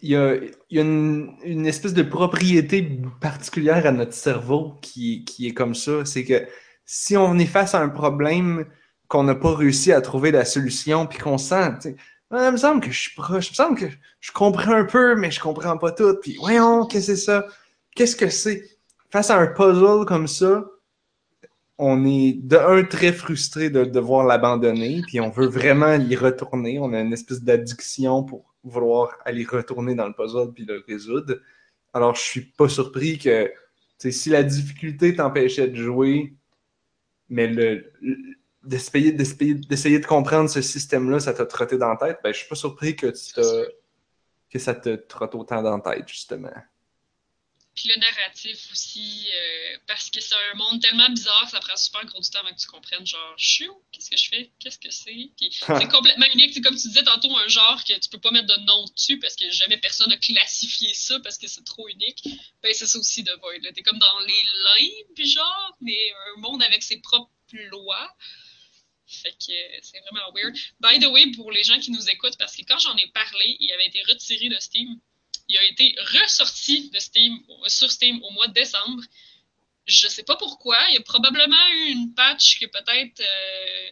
il y a, y a une, une espèce de propriété particulière à notre cerveau qui, qui est comme ça. C'est que si on est face à un problème qu'on n'a pas réussi à trouver la solution, puis qu'on sent, tu sais, Ah, il me semble que je suis proche, il me semble que je comprends un peu, mais je comprends pas tout. Puis, voyons, qu'est-ce que c'est ça? Qu'est-ce que c'est? Face à un puzzle comme ça, on est de un très frustré de devoir l'abandonner, puis on veut vraiment y retourner. On a une espèce d'addiction pour vouloir aller retourner dans le puzzle puis le résoudre. Alors, je suis pas surpris que si la difficulté t'empêchait de jouer, mais le, le- d'essayer, de comprendre ce système-là, ça t'a trotté dans la tête, ben, je suis pas surpris que, que ça te trotte autant dans la tête, justement. Puis le narratif aussi, euh, parce que c'est un monde tellement bizarre, ça prend super gros du temps avant que tu comprennes, genre, je suis où? Qu'est-ce que je fais? Qu'est-ce que c'est? Puis c'est complètement unique. C'est comme tu disais tantôt, un genre que tu peux pas mettre de nom dessus parce que jamais personne n'a classifié ça parce que c'est trop unique. Ben, c'est ça aussi de Void. T'es comme dans les limbes, genre, mais un monde avec ses propres lois. Fait que euh, c'est vraiment weird. By the way, pour les gens qui nous écoutent, parce que quand j'en ai parlé, il avait été retiré de Steam. Il a été ressorti de Steam, sur Steam au mois de décembre. Je sais pas pourquoi. Il y a probablement eu une patch que peut-être. euh,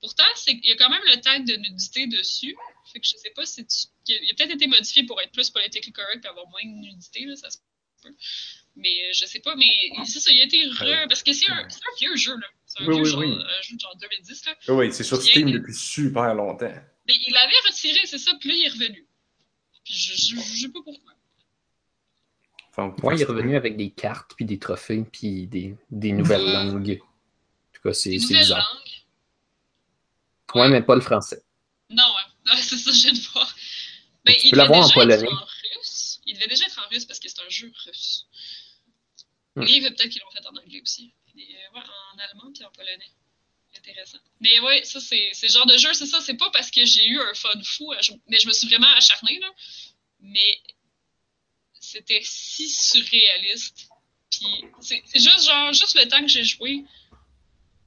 Pourtant, il y a quand même le tag de nudité dessus. Fait que je sais pas si tu. Il a peut-être été modifié pour être plus politically correct et avoir moins de nudité, là, ça se peut. Mais euh, je sais pas, mais c'est ça, il a été re. Parce que c'est un, un vieux jeu, là. C'est un Oui, vieux oui, genre, oui. un jeu de genre 2010, là. Oui, c'est sur. Steam depuis super longtemps. Mais il l'avait retiré, c'est ça, puis là, il est revenu. Puis je, je, je sais pas pourquoi. Enfin, Ouais, il est revenu avec des cartes, puis des trophées, puis des, des nouvelles Ouais. langues. En tout cas, c'est bizarre. langues. Ouais, mais pas le français. Non, ouais. C'est ça, je viens de voir. Ben, Tu il peux devait l'avoir en déjà polonais. être en russe. Il devait déjà être en russe parce que c'est un jeu russe. Hmm. Et peut-être qu'ils l'ont fait en anglais aussi. Et, euh, ouais, en allemand puis en polonais. Mais ouais, ça, c'est le genre de jeu, c'est ça. C'est pas parce que j'ai eu un fun fou, euh, mais je me suis vraiment acharnée, là. Mais c'était si surréaliste. Puis c'est juste, genre, juste le temps que j'ai joué,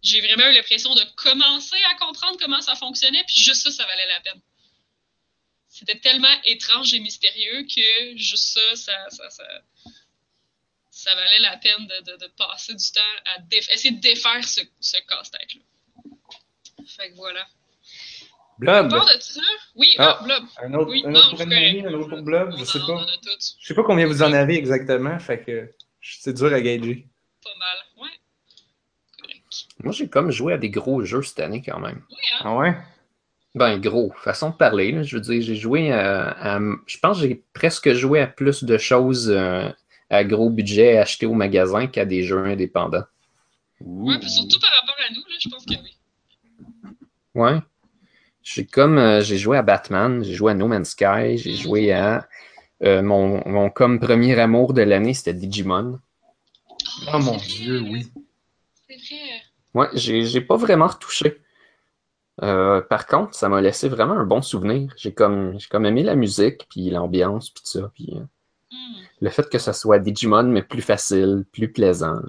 j'ai vraiment eu l'impression de commencer à comprendre comment ça fonctionnait, puis juste ça, ça valait la peine. C'était tellement étrange et mystérieux que juste ça, ça, ça, ça, valait la peine de, passer du temps à essayer de défaire ce, ce casse-tête-là. Fait que voilà. Blob! part de ça, oui, Ah. ah, Blob. Un autre, Oui, un non, autre pour c'est Anne-Marie, correct. un autre pour Blob, On je sais en- pas. Je sais pas combien vous en avez exactement, fait que c'est dur à gager. pas mal. Ouais. Correct. Moi, j'ai comme joué à des gros jeux cette année quand même. Oui, hein? Ah ouais? Ben, gros, façon de parler. là. Je veux dire, j'ai joué à, à- Je pense que j'ai presque joué à plus de choses euh, à gros budget achetées au magasin qu'à des jeux indépendants. Ouais, puis surtout par rapport à nous, là, je pense que oui. Ouais. J'ai comme euh, j'ai joué à Batman, j'ai joué à No Man's Sky, j'ai joué à euh, mon, mon comme premier amour de l'année, c'était Digimon. Oh mon dieu, vrai. oui. C'est vrai. Ouais, j'ai j'ai pas vraiment retouché. Euh, par contre, ça m'a laissé vraiment un bon souvenir. J'ai comme, j'ai comme aimé la musique, puis l'ambiance, puis tout ça. Puis euh, Hmm. le fait que ça soit Digimon, mais plus facile, plus plaisant.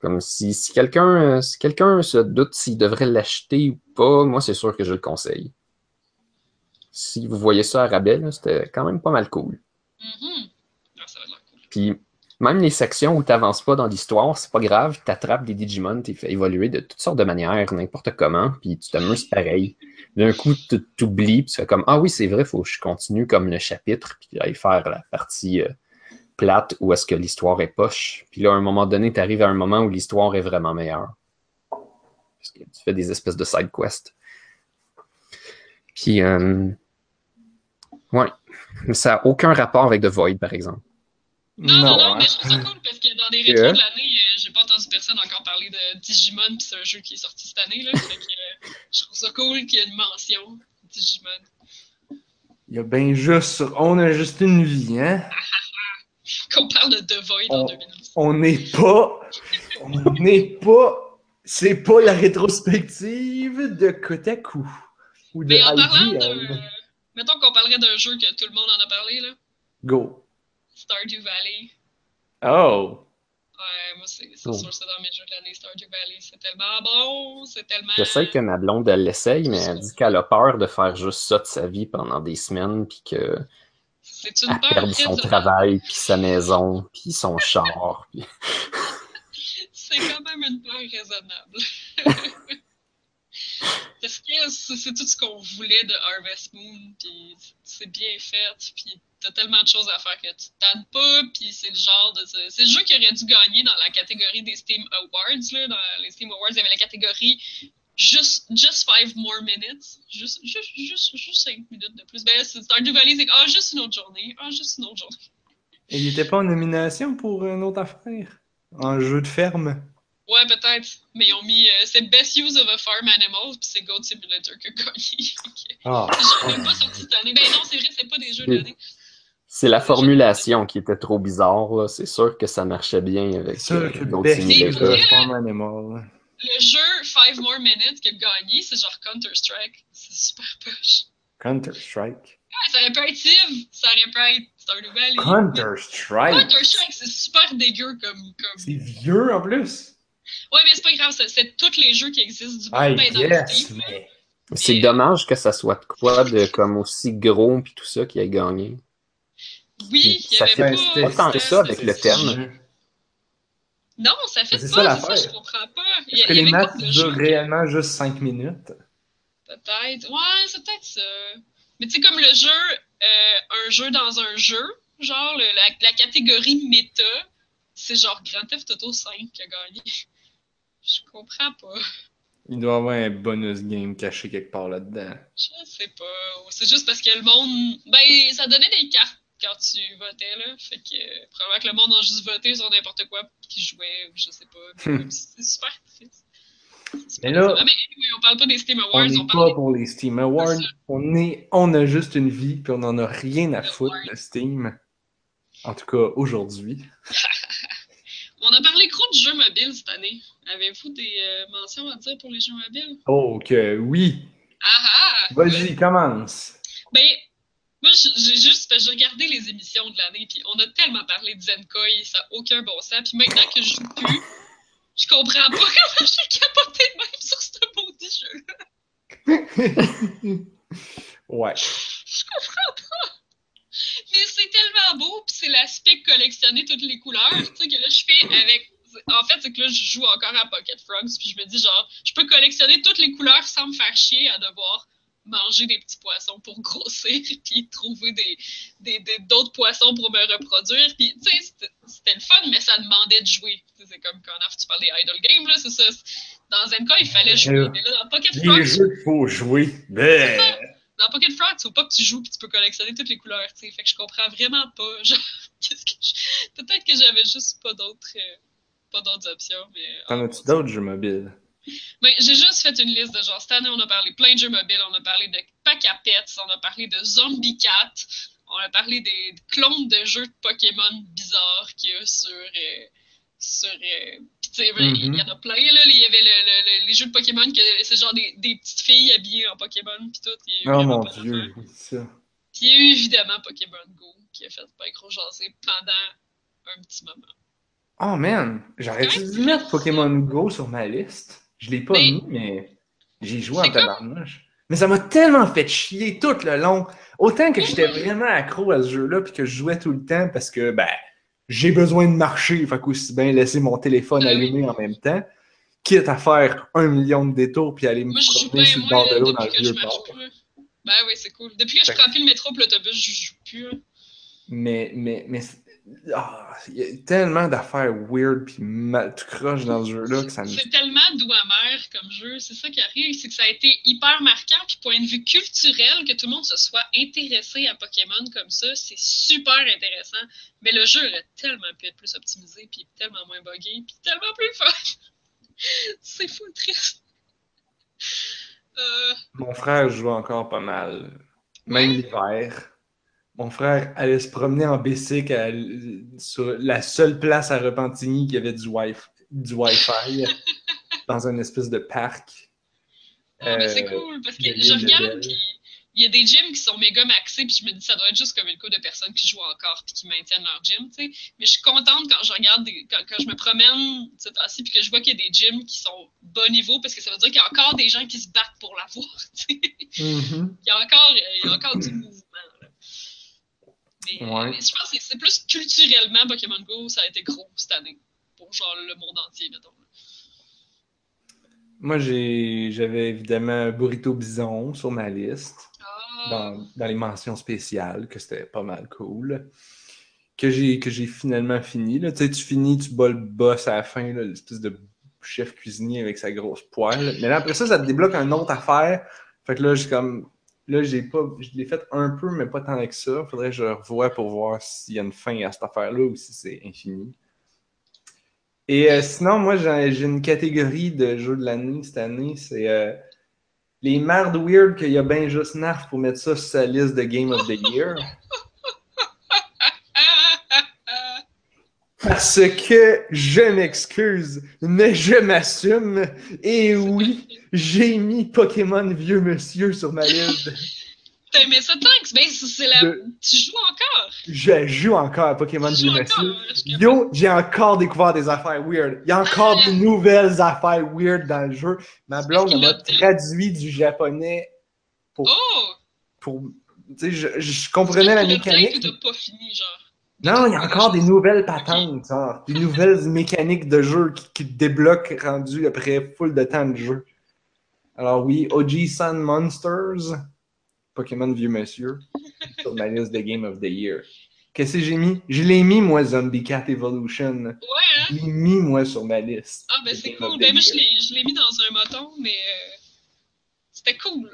Comme si, si quelqu'un euh, si quelqu'un se doute s'il devrait l'acheter ou pas, moi, c'est sûr que je le conseille. Si vous voyez ça à rabais, c'était quand même pas mal cool. Mhm. Ah, ça va l'air cool. Puis même les sections où tu n'avances pas dans l'histoire, c'est pas grave, tu attrapes des Digimon, tu fais évoluer de toutes sortes de manières, n'importe comment, puis tu t'amuses pareil. D'un coup, tu t'oublies, puis tu fais comme Ah oui, c'est vrai, faut que je continue comme le chapitre, puis aller faire la partie euh, plate où est-ce que l'histoire est poche. Puis là, à un moment donné, tu arrives à un moment où l'histoire est vraiment meilleure. Parce que tu fais des espèces de side quests. Puis, euh, ouais. Mais ça n'a aucun rapport avec The Void, par exemple. Non, non, non, hein. mais je trouve ça cool parce que dans les rétros de l'année, euh, j'ai pas entendu personne encore parler de Digimon, puis c'est un jeu qui est sorti cette année. Là, fait que, euh, je trouve ça cool qu'il y ait une mention Digimon. Il y a bien juste. On a juste une vie, hein? Qu'on parle de The Void en On- 2012. On n'est pas. On n'est pas. C'est pas la rétrospective de Kotaku. Ou de Mais en parlant de. Mettons qu'on parlerait d'un jeu que tout le monde en a parlé, là. Go. Stardew Valley. Oh. Ouais, moi, c'est Oh. sûr que c'est dans mes jeux de l'année, Stardew Valley. C'est tellement bon, c'est tellement. Je sais que ma blonde, elle l'essaye, mais elle dit qu'elle a peur de faire juste ça de sa vie pendant des semaines, puis qu'elle C'est une peur perd son travail, puis sa maison, puis son char. puis- C'est quand même une peur raisonnable. Parce que c'est c'est tout ce qu'on voulait de Harvest Moon, puis c'est bien fait, puis t'as tellement de choses à faire que tu te tannes pas, puis c'est le genre de... C'est le jeu qui aurait dû gagner dans la catégorie des Steam Awards, là, dans les Steam Awards, il y avait la catégorie Just, just five more minutes. Juste, juste, juste, juste cinq minutes de plus. Ben, c'est Stardew Valley, c'est ah, juste une autre journée. Ah, juste une autre journée. Et il était pas en nomination pour une autre affaire? En jeu de ferme? Ouais, peut-être. Mais ils ont mis. euh, c'est Best Use of a Farm Animal, puis c'est Goat Simulator qui a gagné. Ok. Ah. J'en ai pas sorti cette année. Ben non, c'est vrai, c'est pas des jeux de l'année. C'est la formulation qui était trop bizarre. C'est sûr que ça marchait bien avec C'est sûr euh, que simulateurs. of Farm Animal. Le jeu Five More Minutes qui a gagné, c'est genre Counter-Strike. C'est super poche. Counter-Strike? Ouais, ça aurait pu être Civ, ça aurait pu être Stardew Valley. Counter-Strike? Counter-Strike, c'est super dégueu comme. comme... C'est vieux en plus. Ouais, mais c'est pas grave, c'est- tous les jeux qui existent du monde ben, Steam. mais. C'est dommage que ça soit de quoi de comme aussi gros puis tout ça qui a gagné. Oui, il y Ça avait fait pas. C'était- pas tant que ça avec le thème. Non, ça fait C'est pas, ça c'est ça, je comprends pas. Est-ce que les matchs durent réellement juste 5 minutes? Peut-être. Ouais, c'est peut-être ça. Mais tu sais, comme le jeu, euh, un jeu dans un jeu, genre le- la, la catégorie méta, c'est genre Grand Theft Auto 5 qui a gagné. Je comprends pas. Il doit y avoir un bonus game caché quelque part là-dedans. Je sais pas. C'est juste parce que le monde. Ben, ça donnait des cartes quand tu votais, là. Fait que euh, probablement que le monde a juste voté sur n'importe quoi qui jouait, ou je sais pas. C'est super triste. Mais là-. Ah, mais anyway, on parle pas des Steam On Awards, n'est on, parle pas des pour les Steam Awards. On, est, on a juste une vie, puis on n'en a rien à foutre de Steam. En tout cas, aujourd'hui. On a parlé gros de jeux mobiles cette année. Avez-vous des euh, mentions à dire pour les jeux mobiles? Oh, que oui. Ah ah! Vas-y, commence. Ben, moi, j'ai juste j'ai regardé les émissions de l'année, puis on a tellement parlé de Zenkoi, ça n'a aucun bon sens. Puis maintenant que je joue plus, je comprends pas comment j'ai capoté de même sur ce maudit jeu-là. ouais. Je comprends pas! Mais c'est tellement beau, puis c'est l'aspect collectionner toutes les couleurs, tu sais, que là, je fais avec... En fait, c'est que là, je joue encore à Pocket Frogs, puis je me dis, genre, je peux collectionner toutes les couleurs sans me faire chier à devoir manger des petits poissons pour grossir, puis trouver des des- des- d'autres poissons pour me reproduire. Puis, tu sais, c'était- c'était le fun, mais ça demandait de jouer. C'est comme quand tu parles des idle games, là, c'est ça. Dans Zenka, il fallait jouer. Mais là, dans Pocket Les Frogs, jeux qu'il faut jouer. Ben. dans Pocket Frogs, faut pas que tu joues puis tu peux collectionner toutes les couleurs, tu sais. Fait que je comprends vraiment pas. Genre, qu'est-ce que je- Peut-être que j'avais juste pas d'autres euh, pas d'autres options, mais... T'en ah, as-tu d'autres jeux mobiles? Ben, j'ai juste fait une liste de genre, cette année, on a parlé plein de jeux mobiles, on a parlé de Pack à Pets, on a parlé de Zombie Cat, on a parlé des clones de jeux de Pokémon bizarres qu'il y a sur, euh, sur. euh, sais, il y en a plein, là. Il y avait le- le- le- les jeux de Pokémon, que c'est genre des, des petites filles habillées en Pokémon, puis tout. il y a eu Oh mon dieu, ça. Puis il y a eu évidemment Pokémon Go, qui a fait pas gros jaser pendant un petit moment. Oh man, j'aurais-tu Ouais. dû mettre Pokémon Go sur ma liste? Je l'ai pas Mais- mis, mais j'ai joué en tabarnouche. Mais ça m'a tellement fait chier tout le long. Autant que j'étais vraiment accro à ce jeu-là, puis que je jouais tout le temps parce que, ben, j'ai besoin de marcher, fait qu'aussi bien laisser mon téléphone Ben allumé en même temps, quitte à faire un million de détours puis aller me Moi, promener sur le bord de l'eau dans le vieux port. plus. Ben oui, c'est cool. Depuis que je prends plus le métro pour l'autobus, je joue plus. hein. Mais, mais, mais, ah, il y a tellement d'affaires weird puis mal croche dans ce jeu-là que ça me C'est tellement doux amer comme jeu, c'est ça qui arrive, c'est que ça a été hyper marquant, puis point de vue culturel, que tout le monde se soit intéressé à Pokémon comme ça, c'est super intéressant, mais le jeu aurait tellement pu être plus optimisé, puis tellement moins buggé, puis tellement plus fun. c'est fou triste. Euh, Mon frère joue encore pas mal. Même l'hiver. Mon frère allait se promener en bicycle à- sur la seule place à Repentigny qui avait du Wi-Fi, du Wi-Fi dans un espèce de parc. ah, mais c'est Euh, cool, parce que je regarde, puis il y a des gyms qui sont méga maxés, puis je me dis ça doit être juste comme une couple de personnes qui jouent encore puis qui maintiennent leur gym, tu sais. Mais je suis contente quand je regarde, des- quand, quand je me promène ces temps-ci, puis que je vois qu'il y a des gyms qui sont bas niveau, parce que ça veut dire qu'il y a encore des gens qui se battent pour l'avoir, tu sais. Mhm. Il y a encore, euh, il y a encore du mouvement. Mais, Ouais. mais je pense que c'est- c'est plus culturellement Pokémon Go, ça a été gros cette année. Pour genre le monde entier, mettons. Moi, j'ai- j'avais évidemment Burrito Bison sur ma liste. Ah, dans, dans les mentions spéciales, que c'était pas mal cool. Que j'ai, que j'ai finalement fini. Là. Tu sais, tu finis, tu bats le boss à la fin, l'espèce de chef cuisinier avec sa grosse poêle. Mais là, après ça, ça te débloque une autre affaire. Fait que là, j'ai comme. Là, j'ai pas. Je l'ai fait un peu, mais pas tant que ça. Faudrait que je revoie pour voir s'il y a une fin à cette affaire-là ou si c'est infini. Et euh, sinon, moi, j'ai, une catégorie de jeux de l'année cette année. C'est euh, les merdes weird qu'il y a bien juste Narf pour mettre ça sur sa liste de Game of the Year. ah, ah, ah. Parce que je m'excuse, mais je m'assume. Et oui, j'ai mis Pokémon Vieux Monsieur sur ma liste. T'as aimé ça, Tanks? Ben, c'est la... De- Tu joues encore? Je joue encore à Pokémon Tu Vieux Monsieur. Yo, j'ai encore découvert des affaires weird. Il y a encore des nouvelles affaires weird dans le jeu. Ma blonde m'a traduit du japonais pour. Oh! pour tu sais, je, je comprenais la Tu mécanique. t'as pas fini, genre? Non, il y a encore des nouvelles patentes, genre, des nouvelles mécaniques de jeu qui, qui te débloquent rendu après full de temps de jeu. Alors oui, OG Sun Monsters, Pokémon Vieux Monsieur, sur ma liste de Game of the Year. Qu'est-ce que j'ai mis? Je l'ai mis, moi, Zombie Cat Evolution. Ouais, hein? Je l'ai mis, moi, sur ma liste. Ah, ben c'est Game of cool. the Ben, moi, je Year. l'ai je l'ai mis dans un moton, mais euh, c'était cool.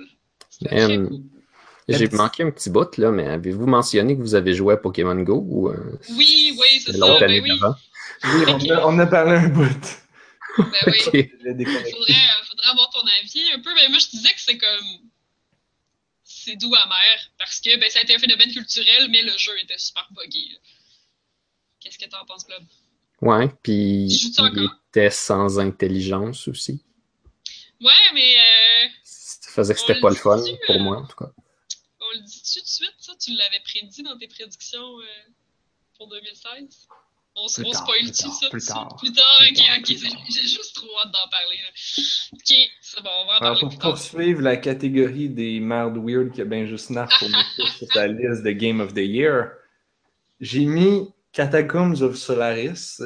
C'était très cool. J'ai manqué un petit bout, là, mais avez-vous mentionné que vous avez joué à Pokémon Go ou euh, Oui, oui, c'est ça. Ben oui. Oui, on a, on a parlé un bout. Ben oui. Ok. Je l'ai déconnecté. Faudrait, euh, faudrait avoir ton avis un peu. Ben, moi, je disais que c'est comme. C'est doux amer. Parce que ben, ça a été un phénomène culturel, mais le jeu était super buggy. là. Qu'est-ce que t'en penses, Blob? Ouais, puis il était sans intelligence aussi. Ouais, mais euh, Ça faisait que c'était pas le fun dit, pour euh, moi, en tout cas. Le dit-tu tout de suite, ça? Tu l'avais prédit dans tes prédictions euh, pour 2016? On, s- Plus on tard, spoil-tu plus tard, ça? plus tard. suite? Plus tard, Plus ok, tard, ok. J'ai juste trop hâte d'en parler. là. Ok, c'est bon, on va en Alors, pour plus tard. poursuivre la catégorie des merdes weird qui a bien juste Narf pour mettre sur sa liste de Game of the Year, j'ai mis Catacombs of Solaris,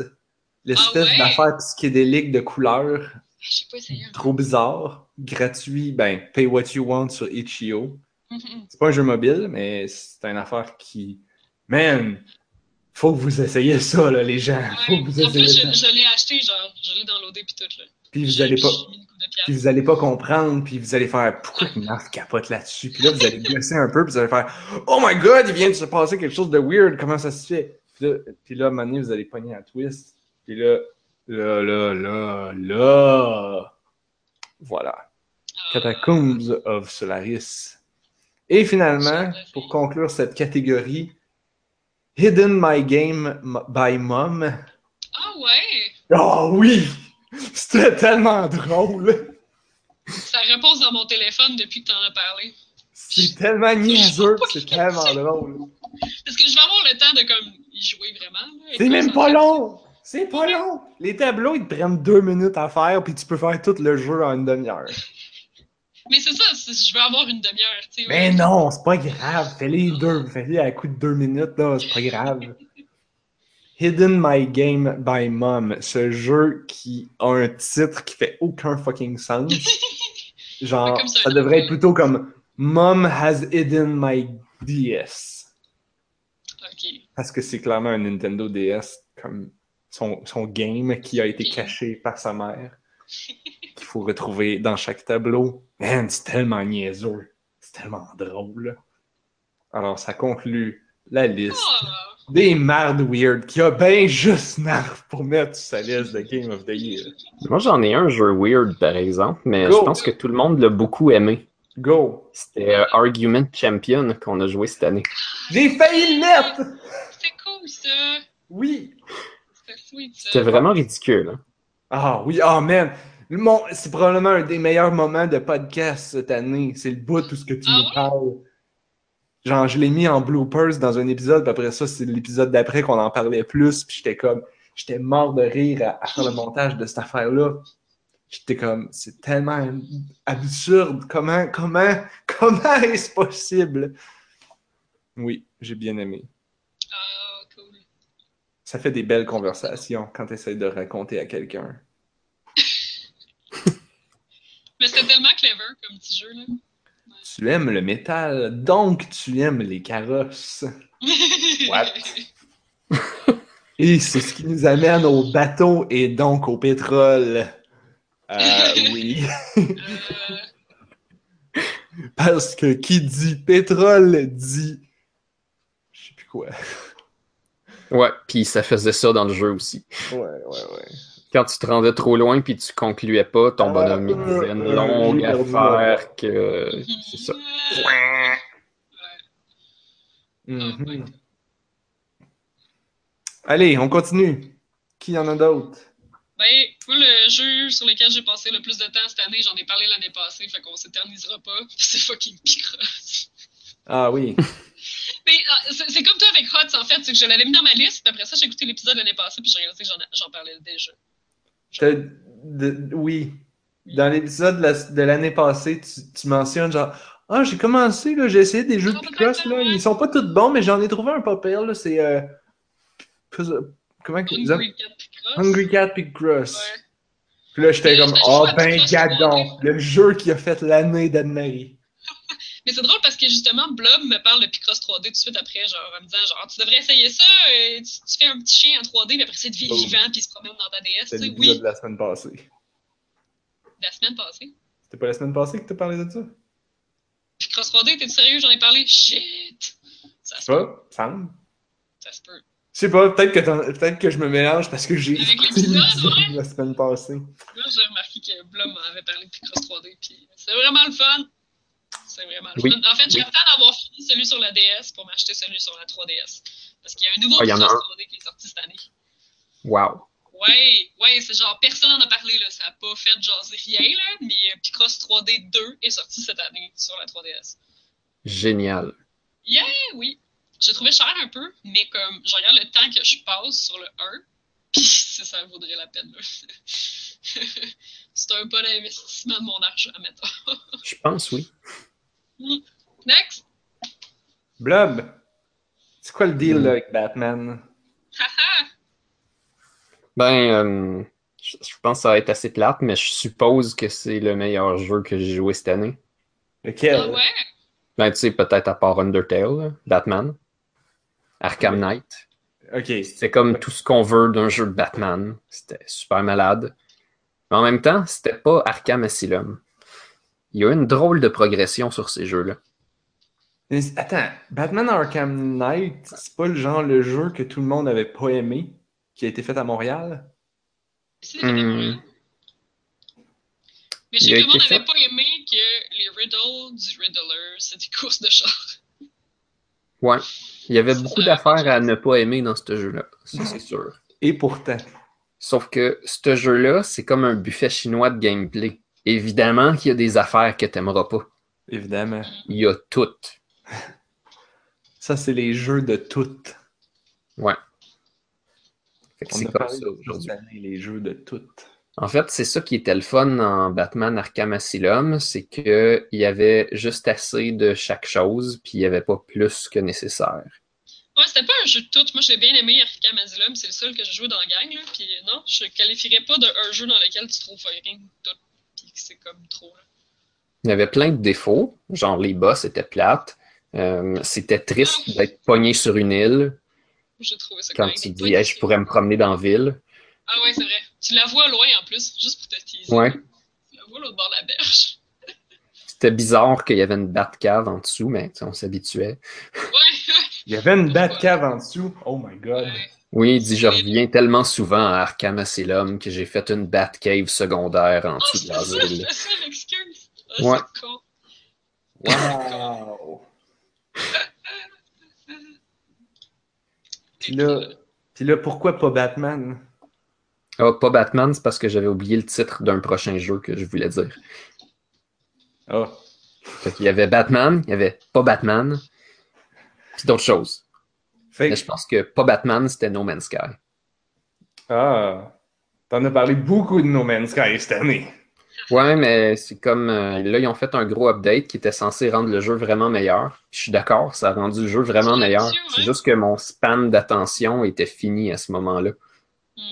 l'espèce Ah ouais? d'affaire psychédélique de couleurs, J'ai pas essayé. encore. trop bizarre, gratuit, ben, pay what you want sur Itch.io. Mhm. C'est pas un jeu mobile, mais c'est une affaire qui. Man! Faut que vous essayiez ça, là, les gens. Faut Ouais. que vous En plus, ça. je, je l'ai acheté, genre, je l'ai downloadé puis tout, là. Puis vous allez pas. Puis vous allez pas comprendre, puis vous allez faire pourquoi une Narf capote là-dessus? Puis là, vous allez gosser un peu, puis vous allez faire Oh my god, il vient de se passer quelque chose de weird, comment ça se fait? Puis là, puis là à un moment donné, vous allez pogner un twist. Puis là, là, là, là, là. Voilà. Ah, Catacombs of Solaris. Et finalement, pour conclure cette catégorie, Hidden My Game by Mom. Ah ouais! Oh oui! C'était tellement drôle! Ça repose dans mon téléphone depuis que t'en as parlé. C'est tellement niaiseux, c'est tellement drôle. Parce que je vais avoir le temps de comme y jouer vraiment. C'est même pas long! C'est pas long! Les tableaux, ils te prennent deux minutes à faire, puis tu peux faire tout le jeu en une demi-heure. Mais c'est ça, je veux avoir une demi-heure, tu sais. Mais ouais. non, c'est pas grave. Fais-les deux. Fais-les à coup de deux minutes, là. C'est pas grave. Hidden My Game by Mom. Ce jeu qui a un titre qui fait aucun fucking sens. Genre, ça, devrait être plutôt comme Mom has hidden my DS. Ok. Parce que c'est clairement un Nintendo DS comme son, son game qui a été caché par sa mère. Qu'il faut retrouver dans chaque tableau. Man, c'est tellement niaiseux. C'est tellement drôle. Alors, ça conclut la liste Ah, des mardes weird qui a bien juste marre pour mettre sur sa liste de Game of the Year. Moi, j'en ai un jeu weird, par exemple, mais Go. je pense que tout le monde l'a beaucoup aimé. Go! C'était euh, Argument Champion qu'on a joué cette année. J'ai failli le mettre! c'est cool ça! Oui! C'était sweet ça. C'était vraiment ridicule. hein. Ah oui, ah man! Mon- C'est probablement un des meilleurs moments de podcast cette année. C'est le bout tout ce que tu Ah nous parles. Genre, je l'ai mis en bloopers dans un épisode, puis après ça, c'est l'épisode d'après qu'on en parlait plus, puis j'étais comme, j'étais mort de rire à, à faire le montage de cette affaire-là. J'étais comme, c'est tellement absurde. Comment, comment, comment est-ce possible? Oui, j'ai bien aimé. Ah, cool. Ça fait des belles conversations quand tu essaies de raconter à quelqu'un. Mais c'était tellement clever comme petit jeu là. Tu aimes le métal, donc tu aimes les carrosses. What? Et c'est ce qui nous amène au bateau et donc au pétrole. Euh, oui. Euh, Parce que qui dit pétrole dit. Je sais plus quoi. Ouais, puis ça faisait ça dans le jeu aussi. Ouais, ouais, ouais. Quand tu te rendais trop loin puis tu concluais pas, ton Ah, bonhomme il euh, disait une longue affaire que c'est ça. Mhm. Allez, on continue. Qui y en a d'autres? Ben, moi, le jeu sur lequel j'ai passé le plus de temps cette année, j'en ai parlé l'année passée, fait qu'on s'éternisera pas. C'est fucking Picross. Ah oui. Mais ah, c'est comme toi avec Hot, en fait, c'est que je l'avais mis dans ma liste, puis après ça, j'ai écouté l'épisode l'année passée, puis j'ai réalisé que j'en- j'en parlais déjà. Je- de- oui. Dans l'épisode de la- de l'année passée, tu, tu mentionnes genre Ah, j'ai commencé, là, j'ai essayé des jeux de Ah, Picross, là. Ils sont pas tous bons, mais j'en ai trouvé un pas pire, là. C'est. euh, Comment que Hungry Cat Picross. Hungry Cat Picross. Ouais. Puis là, j'étais comme je Oh, ben, gadon, le jeu qui a fait l'année d'Anne-Marie. Mais c'est drôle parce que justement, Blob me parle de Picross 3D tout de suite après, genre en me disant genre tu devrais essayer ça, euh, tu, tu fais un petit chien en 3D, puis après c'est devient Oh. vivant, puis il se promène dans ta DS. L'épisode oui, de la semaine passée. la semaine passée. C'était pas la semaine passée que t'as parlé de ça? Picross 3D, t'es sérieux? J'en ai parlé? Shit! Ça se peut. Ça se peut. Je sais pas, peut-être que, peut-être que je me mélange parce que j'ai écouté ouais. de la semaine passée. Là, j'ai remarqué que Blob m'avait parlé de Picross 3D, puis c'est vraiment le fun. C'est vraiment le Oui. fun. En fait, Oui. j'attends d'avoir fini celui sur la DS pour m'acheter celui sur la 3DS. Parce qu'il y a un nouveau Picross un. 3D qui est sorti cette année. Wow. Ouais, ouais, c'est genre, personne en a parlé, là. Ça a pas fait jaser rien, là. Mais Picross 3D 2 est sorti cette année sur la 3DS. Génial. Yeah, oui. J'ai trouvé cher un peu, mais comme, je regarde le temps que je passe sur le 1, puis ça, ça vaudrait la peine, là. c'est un bon investissement de mon argent, mettons. Je pense oui. Next! Blob, c'est quoi le deal là, avec Batman? Ben, euh, je, je pense que ça va être assez plate, mais je suppose que c'est le meilleur jeu que j'ai joué cette année. Lequel? Ah ouais? Ben, tu sais, peut-être à part Undertale, là, Batman, Arkham Knight. Ok. C'est comme tout ce qu'on veut d'un jeu de Batman. C'était super malade. Mais en même temps, c'était pas Arkham Asylum. Il y a eu une drôle de progression sur ces jeux-là. Attends, Batman Arkham Knight, c'est pas le genre le jeu que tout le monde avait pas aimé, qui a été fait à Montréal? Hmm. Mais je sais que le monde n'avait pas aimé que les riddles du Riddler, c'est des courses de char. Ouais. Il y avait beaucoup d'affaires à ne pas aimer dans ce jeu-là. Ça, c'est sûr. Et pourtant. Sauf que ce jeu-là, c'est comme un buffet chinois de gameplay. Évidemment qu'il y a des affaires que t'aimeras pas. Évidemment. Il y a tout. Ça, c'est les jeux de toutes. Ouais. Fait que On c'est a comme parlé ça aujourd'hui. les jeux de toutes. En fait, c'est ça qui était le fun en Batman Arkham Asylum, c'est qu'il y avait juste assez de chaque chose, puis il n'y avait pas plus que nécessaire. Ouais, c'était pas un jeu de toutes. Moi, j'ai bien aimé Arkham Asylum. C'est le seul que j'ai joué dans la gang. Là. Puis non, je qualifierais pas d'un jeu dans lequel tu trouves rien de tout. C'est comme trop. Là. Il y avait plein de défauts, genre les boss étaient plates, euh, c'était triste d'être pogné sur une île J'ai trouvé ça quand tu dis Hey, je pourrais me promener dans la ville. Ah ouais, c'est vrai. Tu la vois loin en plus, juste pour te teaser. Ouais. Tu la vois l'autre bord de la berge. C'était bizarre qu'il y avait une Batcave en dessous, mais on s'habituait. Ouais, ouais. Il y avait une Batcave en dessous. Oh my god. ouais. Oui, il dit Je reviens tellement souvent à Arkham Asylum que j'ai fait une Batcave secondaire en Oh, dessous de la ça, ville. c'était ça, l'excuse. Ah, Ouais. c'est con. Wow! Puis là, puis là, pourquoi pas Batman? Ah, pas Batman, c'est parce que j'avais oublié le titre d'un prochain jeu que je voulais dire. Ah, Fait qu'il y avait Batman, il y avait pas Batman, puis d'autres choses. Fait Mais je pense que pas Batman, c'était No Man's Sky. Ah, t'en as parlé beaucoup de No Man's Sky cette année. Ouais, mais c'est comme euh, là, ils ont fait un gros update qui était censé rendre le jeu vraiment meilleur. Je suis d'accord, ça a rendu le jeu vraiment C'est meilleur. C'est juste que mon span d'attention était fini à ce moment-là. Hmm.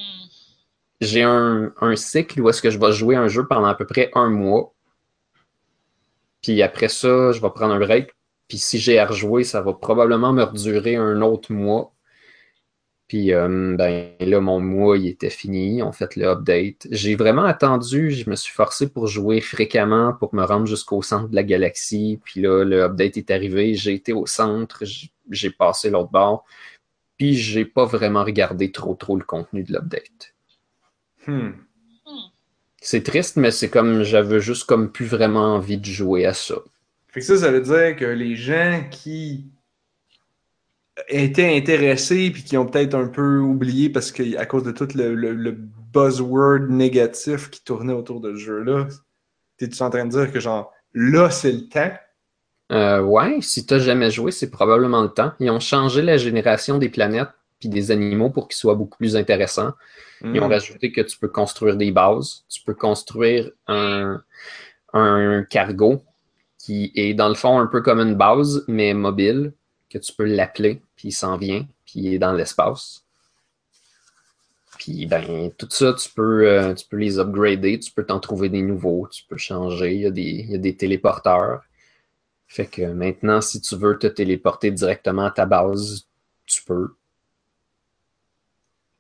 J'ai un, un cycle où est-ce que je vais jouer un jeu pendant à peu près un mois. Puis après ça, je vais prendre un break. Puis si j'ai à rejouer, ça va probablement me redurer un autre mois. Puis euh, ben là, mon mois, il était fini. On fait le update. J'ai vraiment attendu. Je me suis forcé pour jouer fréquemment pour me rendre jusqu'au centre de la galaxie. Puis là, le update est arrivé. J'ai été au centre. J'ai passé l'autre bord. Puis j'ai pas vraiment regardé trop trop le contenu de l'update. Hmm. C'est triste, mais c'est comme j'avais juste comme plus vraiment envie de jouer à ça. Fait que ça, ça veut dire que les gens qui étaient intéressés puis qui ont peut-être un peu oublié parce que à cause de tout le, le- le buzzword négatif qui tournait autour de ce jeu-là, t'es-tu en train de dire que genre là c'est le temps? Euh, ouais, si t'as jamais joué, c'est probablement le temps. Ils ont changé la génération des planètes puis des animaux pour qu'ils soient beaucoup plus intéressants. Ils ont Hmm. rajouté que tu peux construire des bases, tu peux construire un, un cargo qui est dans le fond un peu comme une base, mais mobile, que tu peux l'appeler, puis il s'en vient, puis il est dans l'espace. Puis ben, tout ça, tu peux, euh, tu peux les upgrader, tu peux t'en trouver des nouveaux, tu peux changer, il y a des, il y a des téléporteurs. Fait que maintenant, si tu veux te téléporter directement à ta base, tu peux.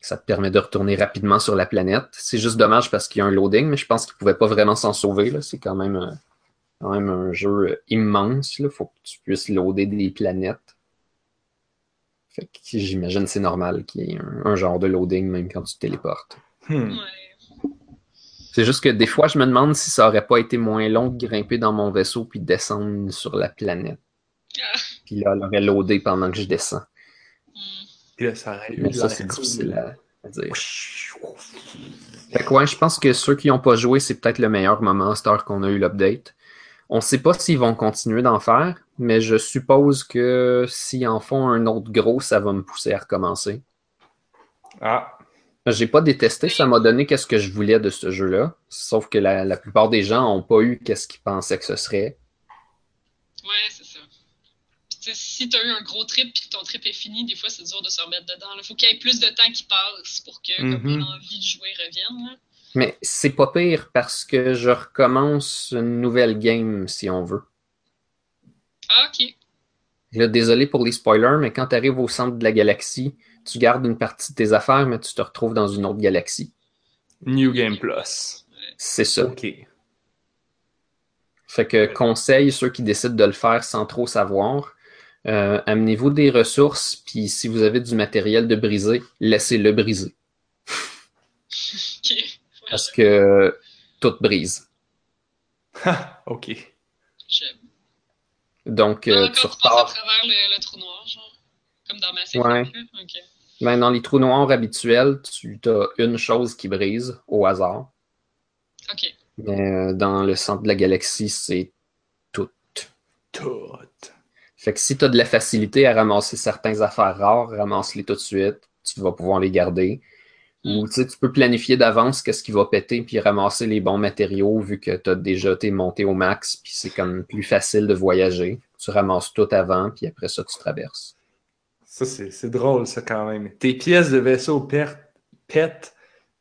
Ça te permet de retourner rapidement sur la planète. C'est juste dommage parce qu'il y a un loading, mais je pense qu'ils ne pouvaient pas vraiment s'en sauver. C'est quand même, euh, quand même un jeu euh, immense. Il faut que tu puisses loader des planètes. Fait que j'imagine que c'est normal qu'il y ait un, un genre de loading même quand tu te téléportes. Hmm. Ouais. C'est juste que des fois, je me demande si ça aurait pas été moins long de grimper dans mon vaisseau puis de descendre sur la planète. Ah. Puis là, elle aurait loadé pendant que je descends. Hmm. Puis là, ça aurait Mais ça, c'est difficile à, à dire. Fait que ouais, je pense que ceux qui n'ont pas joué, c'est peut-être le meilleur moment à cette heure qu'on a eu l'update. On ne sait pas s'ils vont continuer d'en faire, mais je suppose que s'ils en font un autre gros, ça va me pousser à recommencer. Ah, J'ai pas détesté, ça m'a donné qu'est-ce que je voulais de ce jeu-là. Sauf que la, la plupart des gens n'ont pas eu qu'est-ce qu'ils pensaient que ce serait. Ouais, c'est ça. Puis, si t'as eu un gros trip puis que ton trip est fini, des fois, c'est dur de se remettre dedans. Il faut qu'il y ait plus de temps qui passe pour que comme, Mhm. l'envie de jouer revienne. là. Mais c'est pas pire parce que je recommence une nouvelle game si on veut. Ah, ok. Là, désolé pour les spoilers, mais quand tu arrives au centre de la galaxie, tu gardes une partie de tes affaires, mais tu te retrouves dans une autre galaxie. New Game Plus. C'est ça. Ok. Fait que conseil, ceux qui décident de le faire sans trop savoir, euh, amenez-vous des ressources, puis si vous avez du matériel de briser, laissez-le briser. Parce que tout brise. Ha, ok. j'aime. Donc, euh, tu passes à repars. travers le, le trou noir, genre. Comme dans Mass. Ouais. là. Ok. Ben, dans les trous noirs habituels, tu as une chose qui brise au hasard. Ok. Mais euh, dans le centre de la galaxie, c'est tout. Tout. Fait que si tu as de la facilité à ramasser certaines affaires rares, ramasse-les tout de suite. Tu vas pouvoir les garder. Ou tu sais, tu peux planifier d'avance qu'est-ce qui va péter puis ramasser les bons matériaux vu que tu as déjà été monté au max puis c'est comme plus facile de voyager. Tu ramasses tout avant puis après ça, tu traverses. Ça, c'est c'est drôle, ça, quand même. Tes pièces de vaisseau pètent,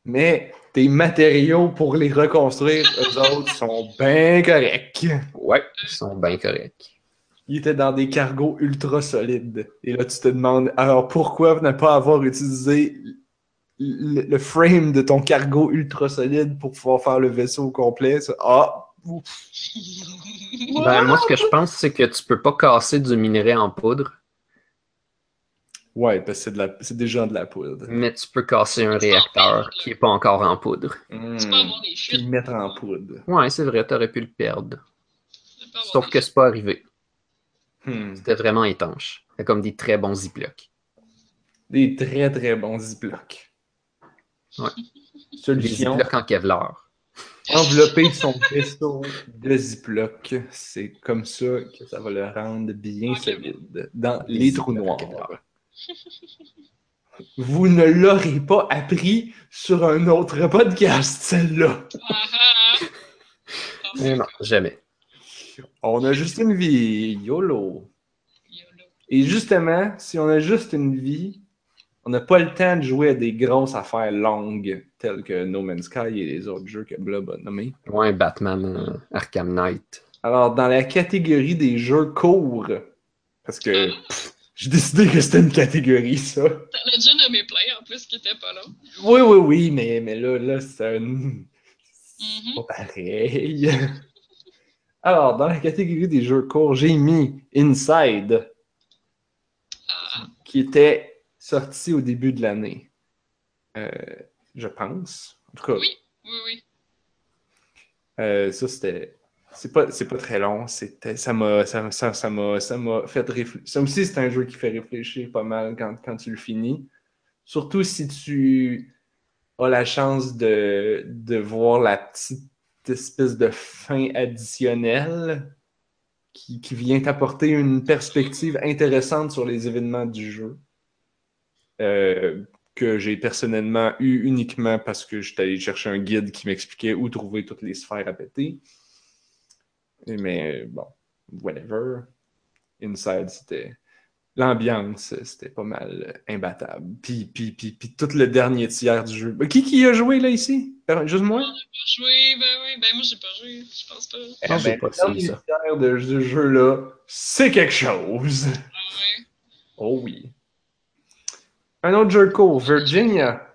mais tes matériaux pour les reconstruire, eux autres, sont bien corrects. Ouais, ils sont bien corrects. Ils étaient dans des cargos ultra solides. Et là, tu te demandes, alors pourquoi ne pas avoir utilisé le, le frame de ton cargo ultra solide pour pouvoir faire le vaisseau au complet? Ça- Ah! ouf. Ben, moi, ce que je pense, c'est que tu peux pas casser du minerai en poudre, Ouais, parce que c'est déjà de la poudre. mais tu peux casser un réacteur qui est pas encore en poudre. Hmm. Tu peux avoir des Puis fuites. le mettre en poudre. Ouais, c'est vrai, t'aurais pu le perdre. Sauf que c'est pas arrivé. Hmm. C'était vraiment étanche. C'est comme des très bons ziplocs. Des très très bons ziplocs. Ouais. Des Solution. ziplocs en Kevlar. Envelopper son vaisseau de ziploc, c'est comme ça que ça va le rendre bien solide dans Des les trous noirs. Vous ne l'aurez pas appris sur un autre podcast, celle-là. Ah, ah. Mais non, jamais. On a juste une vie, YOLO. YOLO. Et justement, si on a juste une vie, on n'a pas le temps de jouer à des grosses affaires longues, telles que No Man's Sky et les autres jeux que Blob a nommés. Ouais, Batman euh, Arkham Knight. Alors, dans la catégorie des jeux courts, parce que j'ai décidé que c'était une catégorie, ça. T'en as déjà nommé plein en plus qui était pas long. Oui, oui, oui, mais, mais là, là c'est un... Mhm. pas pareil. Alors, dans la catégorie des jeux courts, j'ai mis Inside, Ah, qui était sorti au début de l'année. Euh, je pense. En tout cas, oui, oui, oui. euh, ça, c'était. C'est pas, c'est pas très long. C'était, ça m'a, ça, ça, ça m'a, ça m'a fait réfléchir. Ça aussi, c'est un jeu qui fait réfléchir pas mal quand, quand tu le finis. Surtout si tu as la chance de, de voir la petite espèce de fin additionnelle qui, qui vient t'apporter une perspective intéressante sur les événements du jeu. Euh, que j'ai personnellement eu uniquement parce que j'étais allé chercher un guide qui m'expliquait où trouver toutes les sphères à péter. Mais bon, whatever. Inside, c'était. L'ambiance, c'était pas mal imbattable. Puis, puis, puis, puis tout le dernier tiers du jeu. Qui qui a joué là ici? Juste moi? Pas joué, ben oui, ben moi j'ai pas joué, je pense pas. Eh j'ai ben, pas le dernier ça. tiers de ce jeu-là, c'est quelque chose. Ah ouais. Oh oui. Un autre jeu court, Virginia.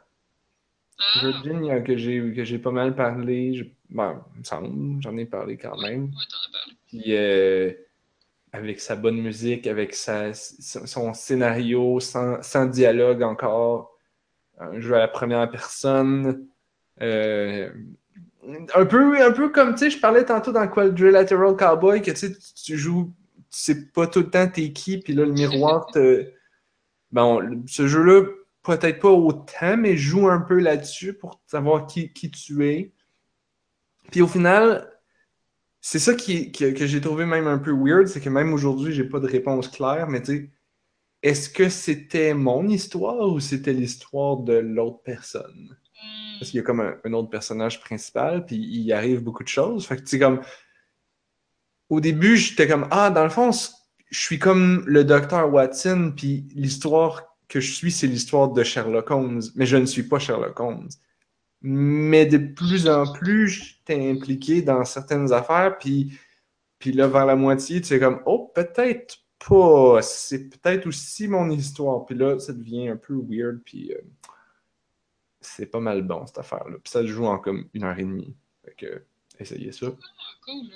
Ah, Virginia, que j'ai que j'ai pas mal parlé. Je- Bon, il me semble, j'en ai parlé quand même. ouais, t'en as parlé. Puis euh, avec sa bonne musique, avec sa, son scénario, sans, sans dialogue encore. Un jeu à la première personne. Euh, un, peu, un peu comme, tu sais, je parlais tantôt dans Quadrilateral Cowboy, que tu sais, tu- tu joues, tu sais pas tout le temps t'es qui, puis là, le miroir te... Bon, ce jeu-là, peut-être pas autant, mais joue un peu là-dessus pour savoir qui, qui tu es. Puis au final, c'est ça qui, que, j'ai trouvé même un peu weird, c'est que même aujourd'hui, j'ai pas de réponse claire, mais tu sais, est-ce que c'était mon histoire ou c'était l'histoire de l'autre personne? Parce qu'il y a comme un, autre personnage principal, puis il arrive beaucoup de choses. Fait que tu sais, comme. Au début, j'étais comme, ah, dans le fond, je suis comme le docteur Watson, puis l'histoire que je suis, c'est l'histoire de Sherlock Holmes. Mais je ne suis pas Sherlock Holmes. Mais de plus en plus, j'étais impliqué dans certaines affaires, puis, puis là, vers la moitié, tu sais, comme, oh, peut-être pas. C'est peut-être aussi mon histoire. Puis là, ça devient un peu weird, puis. euh, c'est pas mal bon cette affaire-là. Puis ça joue en comme une heure et demie. Fait que, essayez ça. Cool.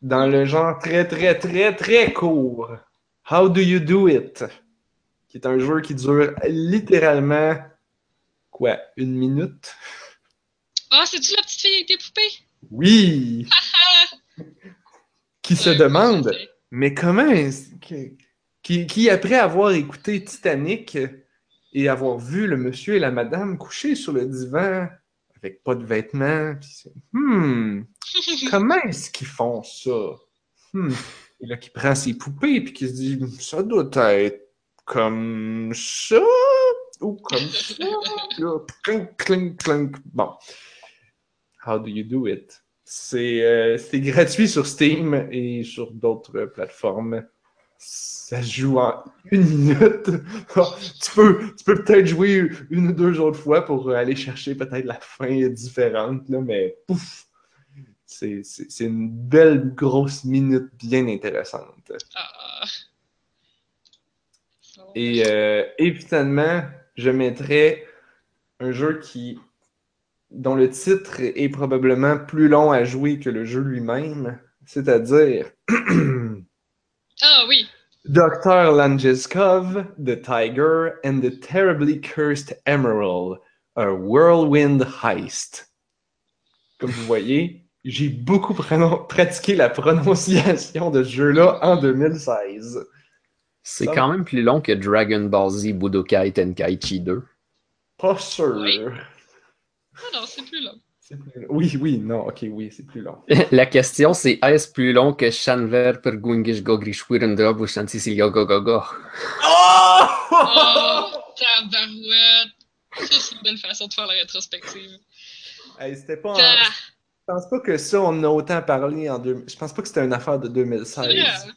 Dans le genre très, très, très, très court, How Do You Do It? Qui est un jeu qui dure littéralement, quoi, une minute? Ah, c'est-tu la petite fille avec des poupées? Oui! qui se demande, mais comment Qui, qui, après avoir écouté Titanic, et avoir vu le monsieur et la madame couchés sur le divan avec pas de vêtements. Puis c'est, hmm, comment est-ce qu'ils font ça? Hmm. Et là, qui prend ses poupées puis qui se dit, ça doit être comme ça ou comme ça. Là, clink, clink, clink. Bon. How do you do it? C'est euh, c'est gratuit sur Steam et sur d'autres plateformes. Ça se joue en une minute. tu peux tu peux peut-être jouer une ou deux autres fois pour aller chercher peut-être la fin différente, là, mais pouf! C'est une belle grosse minute bien intéressante. Ah. Et, euh, et finalement, je mettrais un jeu qui, dont le titre est probablement plus long à jouer que le jeu lui-même, c'est-à-dire Ah oui. Dr. Langeskov, The Tiger, and the Terribly Cursed Emerald, a Whirlwind Heist. Comme vous voyez, j'ai beaucoup pratiqué la prononciation de ce jeu-là en 2016. C'est Ça- quand même plus long que Dragon Ball Z Budokai Tenkaichi 2. Pas sûr. Oui. Ah non, c'est plus long. Plus- Oui, oui, non, ok, oui, c'est plus long. La question, c'est est-ce plus long que Shanver per Gungish Gogrish Wirendrob ou Shantisilio Gogogo? Oh, tabarouette. Ça, c'est une belle façon de faire la rétrospective. Hey, c'était pas en- Je pense pas que ça, on en a autant parlé en deux... Je pense pas que c'était une affaire de 2016. c'est vrai.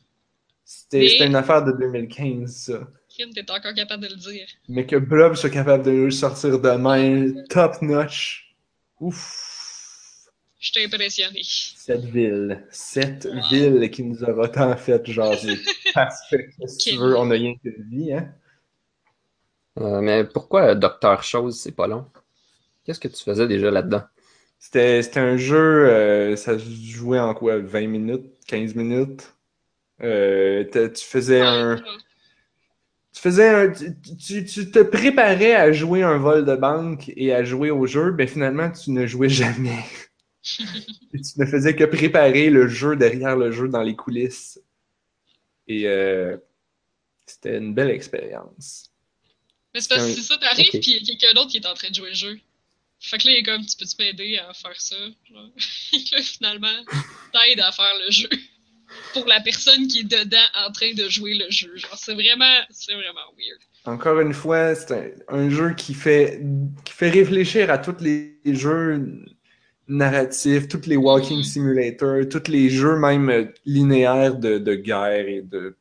C'était Mais- une affaire de 2015, ça. Kim, t'es encore capable de le dire. Mais que Blob soit capable de nous sortir demain, top notch. Ouf. Je t'ai impressionné. Cette ville. Cette Wow. ville qui nous aura tant fait jaser. Parce que, si tu Quelle veux, on n'a rien que de vie, hein? Euh, mais pourquoi Docteur Chose, c'est pas long? Qu'est-ce que tu faisais déjà là-dedans? C'était c'était un jeu, euh, ça se jouait en quoi, 20 minutes, 15 minutes? Euh, tu faisais un, tu faisais un, tu, tu- tu te préparais à jouer un vol de banque et à jouer au jeu, mais finalement tu ne jouais jamais. Et tu ne faisais que préparer le jeu derrière le jeu dans les coulisses. Et euh, c'était une belle expérience. Mais c'est parce que c'est ça, t'arrives, Ok. puis il y a quelqu'un d'autre qui est en train de jouer le jeu. Fait que là, il est comme, tu peux-tu m'aider à faire ça? Genre. Et là, finalement, t'aides à faire le jeu. Pour la personne qui est dedans en train de jouer le jeu. Genre, c'est vraiment, c'est vraiment weird. Encore une fois, c'est un, un jeu qui fait, qui fait réfléchir à tous les jeux narratifs, tous les walking simulators, tous les jeux même linéaires de, de guerre et de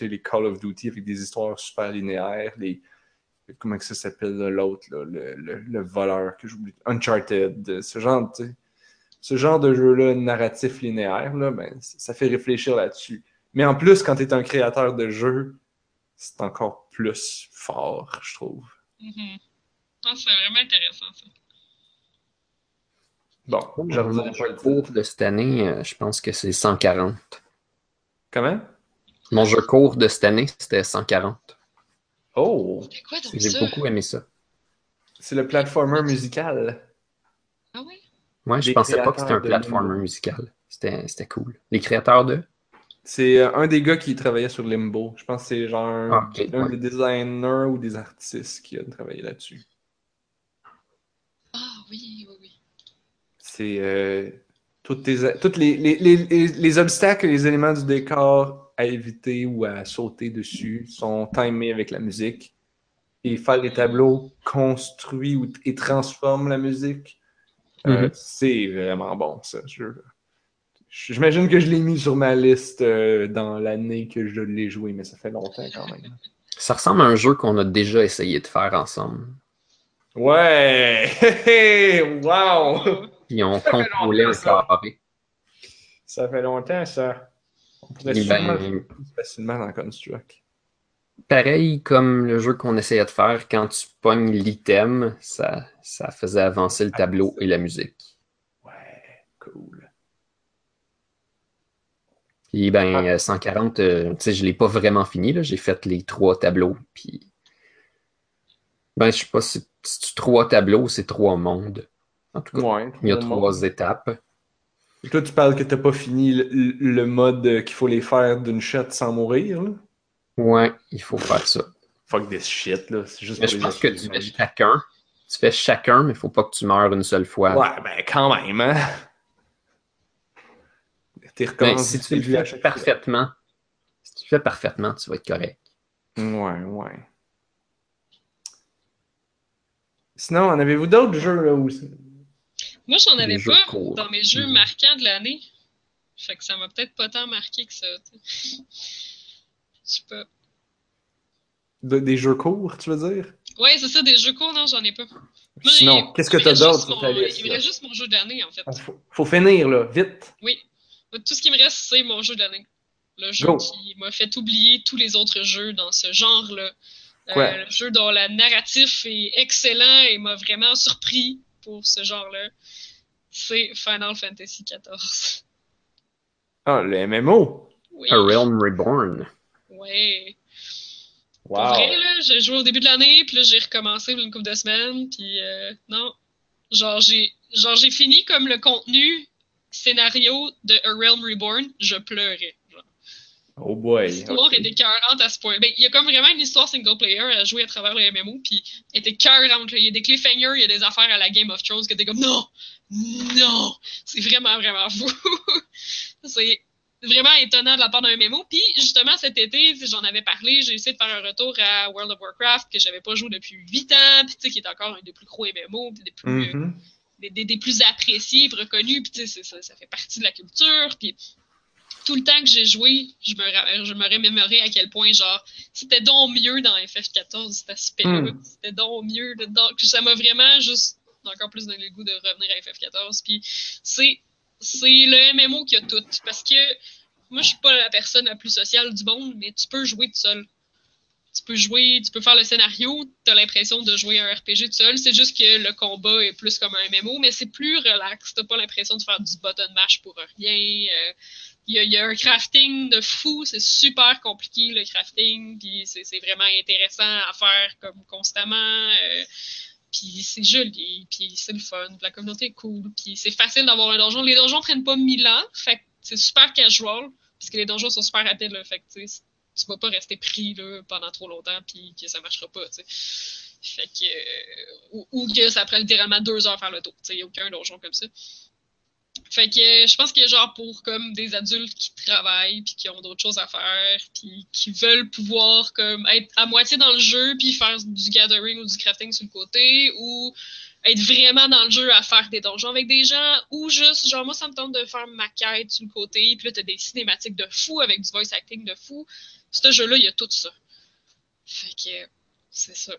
les Call of Duty avec des histoires super linéaires, les comment que ça s'appelle l'autre, le, le, le voleur que j'oublie, Uncharted, ce genre, tu sais, ce genre de jeu-là narratif linéaire, là, ben, ça fait réfléchir là-dessus. Mais en plus, quand tu es un créateur de jeu, c'est encore plus fort, je trouve. Mhm. Non, c'est vraiment intéressant, ça. Bon, je Mon reviens jeu court de cette année, euh, je pense que c'est 140. Comment? Mon jeu court de cette année, c'était 140. Oh! J'ai beaucoup aimé ça. C'est le platformer musical. Ah ouais? Moi, je Des pensais pas que c'était un platformer musical. C'était c'était cool. Les créateurs de? C'est euh, un des gars qui travaillait sur Limbo. Je pense que c'est genre un, Ah, ok, un ouais. des designers ou des artistes qui a travaillé là-dessus. Ah oui, oui, oui. C'est euh, toutes tes- toutes les, les, les, les, les obstacles et les éléments du décor à éviter ou à sauter dessus sont timés avec la musique. Et faire les tableaux construit ou, et transforme la musique, euh, Mhm. c'est vraiment bon, ça. J'imagine que je l'ai mis sur ma liste euh, dans l'année que je l'ai joué, mais ça fait longtemps quand même. Ça ressemble à un jeu qu'on a déjà essayé de faire ensemble. Ouais! Wow! Puis on contrôlait un ça. carré. Ça fait longtemps, ça. On pourrait ben, facilement dans Construct. Pareil comme le jeu qu'on essayait de faire, quand tu pognes l'item, ça, ça faisait avancer le tableau et la musique. Ouais, cool. Puis ben, euh, 140, euh, tu sais, je l'ai pas vraiment fini, là. J'ai fait les trois tableaux, puis... Ben, je sais pas si trois tableaux, c'est trois mondes. En tout cas, Ouais, il y a trois monde. étapes. Et toi, tu parles que t'as pas fini le, le mode euh, qu'il faut les faire d'une shot sans mourir, là? Ouais, il faut faire ça. fuck this shit, là. C'est juste Mais pour je les pense que tu fais chacun. Tu fais chacun, mais il faut pas que tu meurs une seule fois. Ouais, ben quand même, hein. T'es Mais recommencé si tu le fais fois. parfaitement, si tu le fais parfaitement, tu vas être correct. Ouais, ouais. Sinon, en avez-vous d'autres jeux là aussi? Moi, j'en avais pas courts. dans mes jeux Mhm. marquants de l'année. Fait que ça m'a peut-être pas tant marqué que ça. Tu. De- des jeux courts, tu veux dire? Ouais, c'est ça, des jeux courts, non, j'en ai pas. Moi, Sinon, il- qu'est-ce que t'as reste d'autre juste sur mon- ta liste? Il me reste juste mon jeu de l'année, en fait. Ah, Faut, faut finir, là, vite. Oui. Tout ce qui me reste, c'est mon jeu de l'année. Le jeu Go. qui m'a fait oublier tous les autres jeux dans ce genre-là. Euh, le jeu dont la narratif est excellent et m'a vraiment surpris pour ce genre-là. C'est Final Fantasy XIV. Ah, le MMO. Oui. A Realm Reborn. Ouais. Pour Wow. vrai, là, j'ai joué au début de l'année, puis là, j'ai recommencé une couple de semaines, puis euh, non. Genre, j'ai genre j'ai fini comme le contenu scénario de A Realm Reborn, je pleurais. genre. Oh boy. L'histoire ok. est écœurante à ce point. Ben, il y a comme vraiment une histoire single player à jouer à travers le MMO, puis elle est écœurante. là. Il y a des cliffhangers, il y a des affaires à la Game of Thrones que t'es comme non, non, c'est vraiment vraiment fou. c'est vraiment étonnant de la part d'un MMO. Puis justement cet été, j'en avais parlé, j'ai essayé de faire un retour à World of Warcraft que j'avais pas joué depuis 8 ans, puis tu sais qui est encore un des plus gros MMO, puis des plus euh, Mhm. des, des- des plus appréciés et reconnus. Puis, tu sais, c'est- ça, ça fait partie de la culture. Puis, tout le temps que j'ai joué, je me, je me remémorais à quel point, genre, c'était donc mieux dans FF14, cet aspect-là. Hmm. C'était donc mieux. donc, ça m'a vraiment juste encore plus donné le goût de revenir à FF14. Puis, c'est c'est le MMO qui a tout. Parce que moi, je suis pas la personne la plus sociale du monde, mais tu peux jouer tout seul. Tu peux jouer, tu peux faire le scénario, tu as l'impression de jouer un RPG tout seul. C'est juste que le combat est plus comme un MMO, mais c'est plus relax. T'as pas l'impression de faire du button mash pour rien. Euh, Il y, a, il y a un crafting de fou, c'est super compliqué le crafting, puis c'est c'est vraiment intéressant à faire comme constamment. euh, puis c'est joli, puis c'est le fun, la communauté est cool, puis c'est facile d'avoir un donjon. Les donjons prennent pas mille ans, fait c'est super casual, parce que les donjons sont super rapides, là, fait que tu vas pas rester pris là, pendant trop longtemps, puis que ça marchera pas, tu sais. Fait que. euh, ou, que ça prend littéralement deux heures faire le tour, tu sais, y a aucun donjon comme ça. Fait que je pense que genre pour comme des adultes qui travaillent puis qui ont d'autres choses à faire puis qui veulent pouvoir comme être à moitié dans le jeu puis faire du gathering ou du crafting sur le côté ou être vraiment dans le jeu à faire des donjons avec des gens ou juste genre moi ça me tente de faire ma quête sur le côté puis là t'as des cinématiques de fou avec du voice acting de fou. Ce jeu-là, il y a tout ça. Fait que c'est ça.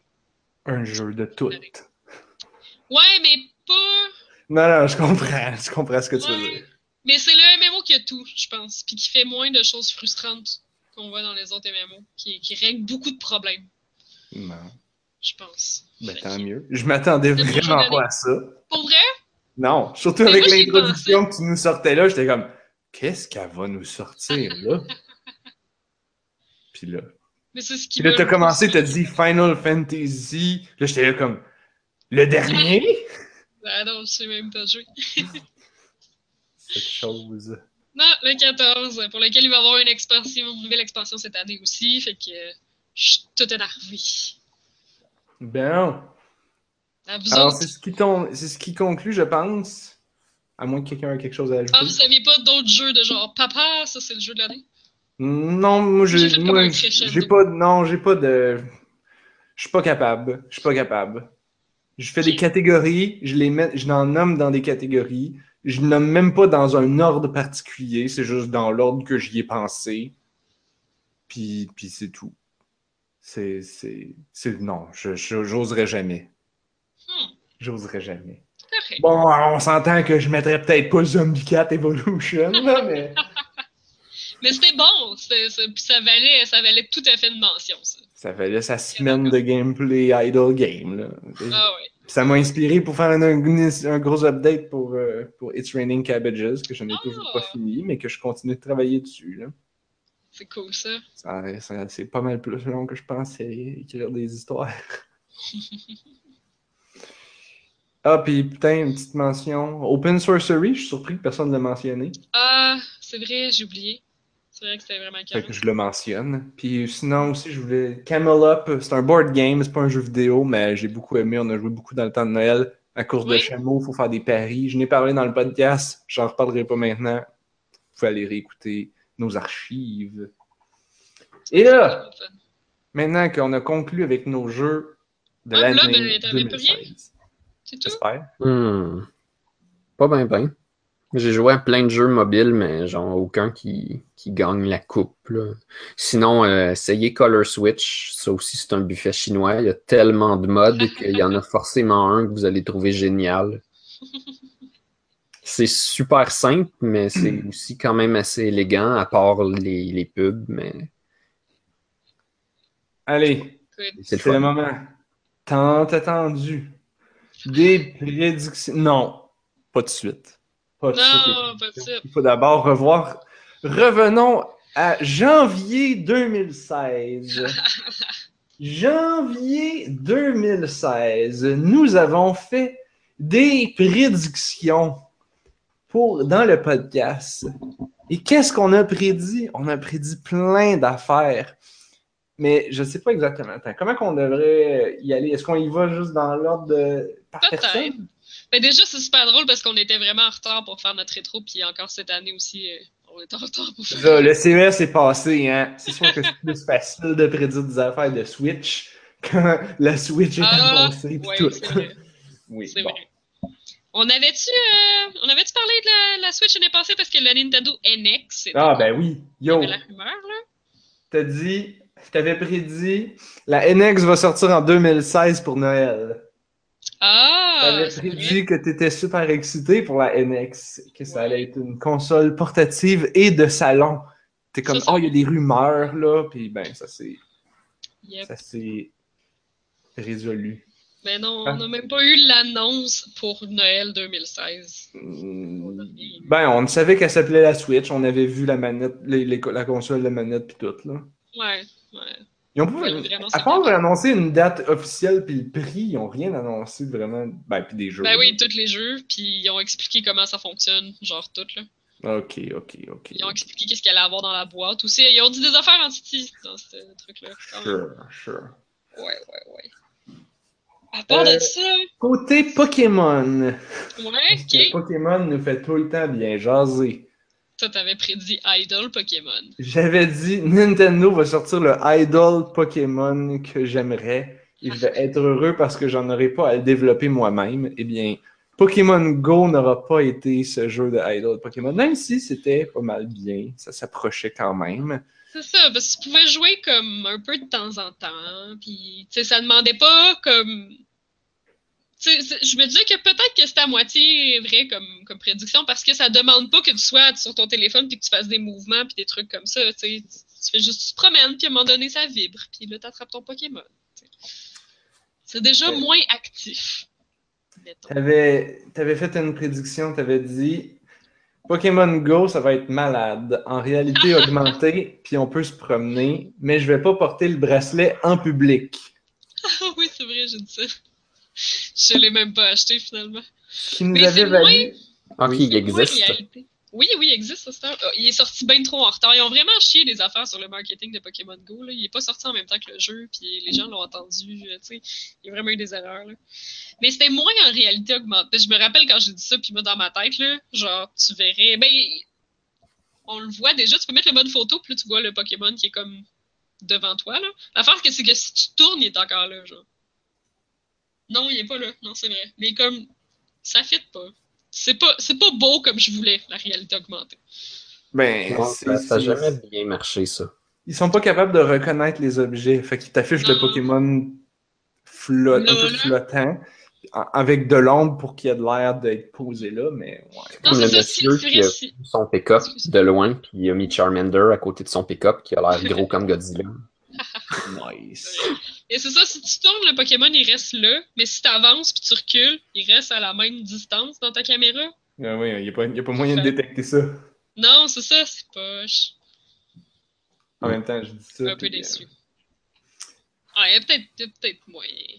Un jeu de tout. Ouais, mais pas Non, non, je comprends. Je comprends ce que tu veux dire. Mais c'est le MMO qui a tout, je pense, puis qui fait moins de choses frustrantes qu'on voit dans les autres MMO, qui, qui règle beaucoup de problèmes, Non. je pense. Ben, tant mieux. Je m'attendais vraiment pas à ça. Pour vrai? Non, surtout Mais avec l'introduction que tu nous sortais là, j'étais comme, qu'est-ce qu'elle va nous sortir là? Puis là, Mais c'est ce qui puis là, t'as commencé, t'as dit Final Fantasy. Là, j'étais là comme, le dernier? Ah non, je sais même pas jouer. Cette chose. Non, le 14, pour lequel il va y avoir une expansion, une nouvelle expansion cette année aussi, fait que euh, je suis tout énervé. Ben, À vous alors c'est ce, qui c'est ce qui conclut, je pense. À moins que quelqu'un ait quelque chose à ajouter. Ah, vous aviez pas d'autres jeux de genre Papa, ça c'est le jeu de l'année? Non, moi, J'ai j'ai, fait comme moi, un crescendo. j'ai pas, non, j'ai pas de, je suis pas capable, je suis pas capable. Je fais des catégories, je les mets, je n'en nomme dans des catégories, je nomme même pas dans un ordre particulier, c'est juste dans l'ordre que j'y ai pensé. Puis, puis c'est tout. C'est, c'est, c'est, non, je, je- j'oserais jamais. Hmm, J'oserais jamais. Bon, on s'entend que je mettrais peut-être pas Zombie Cat Evolution, là, mais Mais c'était bon, c'était- ça valait, ça valait tout à fait une mention, ça. ça valait sa semaine de gameplay idle game, là. Ah ouais. Ça m'a inspiré pour faire un, un- un gros update pour, euh, pour It's Raining Cabbages, que je n'ai Ah! toujours pas fini, mais que je continue de travailler dessus. Là. C'est cool ça. Ça- ça- c'est pas mal plus long que je pensais écrire des histoires. ah, puis putain, une petite mention. Open Sorcery, je suis surpris que personne ne l'a mentionné. Ah, c'est vrai, j'ai oublié. C'est vrai que c'était vraiment Fait calme. que je le mentionne. Puis sinon aussi, je voulais. Camel Up, c'est un board game, c'est pas un jeu vidéo, mais j'ai beaucoup aimé. On a joué beaucoup dans le temps de Noël. À course de chameau, il faut faire des paris. Je n'ai parlé dans le podcast, j'en reparlerai pas maintenant. Vous pouvez aller réécouter nos archives. Et là, maintenant qu'on a conclu avec nos jeux de Ah, l'année ben, rien? 2016, C'est tout? j'espère. Hmm. Pas bien, bien. J'ai joué à plein de jeux mobiles, mais genre aucun qui, qui gagne la coupe. là. Sinon, euh, essayez Color Switch. Ça aussi, c'est un buffet chinois. Il y a tellement de modes qu'il y en a forcément un que vous allez trouver génial. C'est super simple, mais c'est aussi quand même assez élégant, à part les, les pubs, mais Allez, c'est le le moment tant attendu. Des prédictions. Non, pas de suite. Pas de Non, pas de. Il faut d'abord revoir. Revenons à janvier 2016. janvier 2016, nous avons fait des prédictions pour, dans le podcast. Et qu'est-ce qu'on a prédit? On a prédit plein d'affaires. Mais je ne sais pas exactement. Attends, comment qu'on devrait y aller? Est-ce qu'on y va juste dans l'ordre de par personne? Mais déjà, c'est super drôle parce qu'on était vraiment en retard pour faire notre rétro, puis encore cette année aussi, euh, on est en retard pour faire. Le CES est passé, hein. C'est sûr que c'est plus facile de prédire des affaires de Switch quand la Switch est Ah, annoncée pis ouais, tout. vrai. oui, C'est bon. vrai. On avait-tu euh, on avait-tu parlé de la, la Switch l'année passée? Parce que la Nintendo NX, Ah, ben oui. Yo, avait la rumeur, là. t'as dit, t'avais prédit, la NX va sortir en 2016 pour Noël. Ah! Vrai. prédit que t'étais super excité pour la NX, que ça allait être une console portative et de salon. T'es comme, Ça, ça- oh, il y a des rumeurs, là, puis ben, ça s'est Yep. ça s'est résolu. Mais non, Ah. on n'a même pas eu l'annonce pour Noël 2016. Mm, Ben, on savait qu'elle s'appelait la Switch. On avait vu la manette, les- les- la console, la manette, puis tout, là. Ouais, ouais. Ils ont pas, vraiment, à part bien. d'annoncer une date officielle puis le prix, ils ont rien annoncé vraiment. Ben, puis des jeux. Ben oui, tous les jeux, puis ils ont expliqué comment ça fonctionne, genre tout, là. Ok, ok, ok. Ils ont expliqué qu'est-ce qu'il allait avoir dans la boîte aussi. Ils ont dit des affaires en titi dans ce truc-là. Sure, sure. Ouais, ouais, ouais. À part Euh, de ça, Côté Pokémon. ouais, ok. Pokémon nous fait tout le temps bien jaser. Toi, t'avais prédit Idol Pokémon. J'avais dit Nintendo va sortir le Idol Pokémon que j'aimerais et je vais être heureux parce que j'en aurai pas à le développer moi-même. Eh bien, Pokémon Go n'aura pas été ce jeu de Idol Pokémon, même si c'était pas mal bien, ça s'approchait quand même. C'est ça, parce que tu pouvais jouer comme un peu de temps en temps, puis tu sais, ça demandait pas comme. C'est- je me disais que peut-être que c'était à moitié vrai comme, comme prédiction parce que ça demande pas que tu sois sur ton téléphone puis que tu fasses des mouvements puis des trucs comme ça. Tu tu fais juste, tu te promènes puis à un moment donné ça vibre puis là t'attrapes ton Pokémon. C'est déjà Ouais. moins actif. T'avais avais fait une prédiction, t'avais dit Pokémon Go, ça va être malade. En réalité augmentée, puis on peut se promener, mais je vais pas porter le bracelet en public. Ah oui, c'est vrai, j'ai dit ça. Je l'ai même pas acheté finalement. Ce qui nous Mais avait c'est valu. Ah, Oui. qui C'est moins existe? Oui, oui, il existe, ça. Ah, Il est sorti bien trop en retard. Ils ont vraiment chié les affaires sur le marketing de Pokémon Go. Là. Il est pas sorti en même temps que le jeu, puis les gens l'ont entendu. tu sais. Il y a vraiment eu des erreurs. Là. Mais c'était moins en réalité augmentée. Je me rappelle quand j'ai dit ça, puis moi, dans ma tête, là, genre, tu verrais. Ben, on le voit déjà. Tu peux mettre le mode photo, puis là, tu vois le Pokémon qui est comme devant toi. Là. L'affaire, c'est que si tu tournes, il est encore là, genre. Non, il est pas là. Non, c'est vrai. Mais comme, ça fit pas. C'est pas, c'est pas beau comme je voulais, la réalité augmentée. Ben, Non, ça ça a c'est- jamais bien marché, ça. Ils sont pas capables de reconnaître les objets. Fait qu'ils t'affichent le. Pokémon flot- un peu Là, flottant, avec de l'ombre pour qu'il y ait de l'air d'être posé là, mais ouais. Non, le ça, monsieur qui a son pick-up de loin, puis il a mis Charmander à côté de son pick-up qui a l'air gros comme Godzilla. Nice. Et c'est ça, si tu tournes, le Pokémon, il reste là, mais si tu avances puis tu recules, il reste à la même distance dans ta caméra. Ah oui, il n'y a, pas- y a pas moyen de détecter ça. Non, c'est ça, c'est poche. En même temps, je dis ça. Un peu puis, déçu. Ah, il y a peut-être moyen. euh,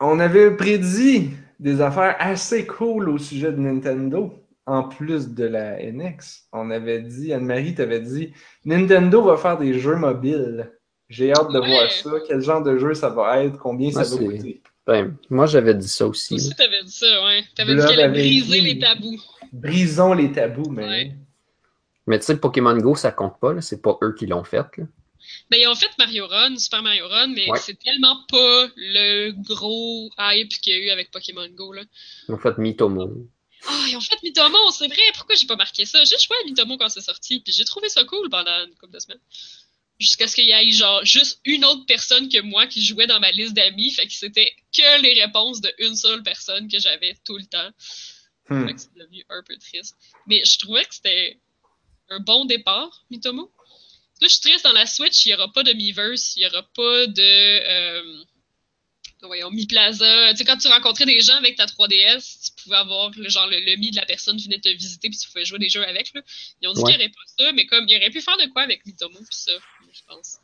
on avait prédit des affaires assez cool au sujet de Nintendo. En plus de la NX, on avait dit, Anne-Marie t'avait dit, Nintendo va faire des jeux mobiles. J'ai hâte de Ouais. voir ça. Quel genre de jeu ça va être? Combien ça Ouais, va coûter? Ben, moi, j'avais dit ça aussi. aussi, t'avais dit ça, ouais. T'avais dit qu'elle allait briser dit- les tabous. Brisons les tabous, mais. Ouais. Mais tu sais, Pokémon Go, ça compte pas. là. C'est pas eux qui l'ont fait. là. Ben, ils ont fait Mario Run, Super Mario Run, mais Ouais. c'est tellement pas le gros hype qu'il y a eu avec Pokémon Go, là. Ils ont fait Mitomo. Ah, ils ont fait Mitomo, c'est vrai, pourquoi j'ai pas marqué ça? J'ai joué à Mitomo quand c'est sorti, puis j'ai trouvé ça cool pendant une couple de semaines. Jusqu'à ce qu'il y ait genre juste une autre personne que moi qui jouait dans ma liste d'amis, fait que c'était que les réponses de une seule personne que j'avais tout le temps. Hmm. Fait que c'est devenu un peu triste. Mais je trouvais que c'était un bon départ, Mitomo. Là, je suis triste dans la Switch, il n'y aura pas de Miiverse, il n'y aura pas de. Euh, voyons, Mi Plaza. Tu sais, quand tu rencontrais des gens avec ta 3DS, tu pouvais avoir le, genre le, le Mi de la personne qui venait te visiter puis tu pouvais jouer des jeux avec. Là. Ils ont dit Ouais. qu'il n'y aurait pas ça, mais comme il aurait pu faire de quoi avec Mitomo puis ça, je pense.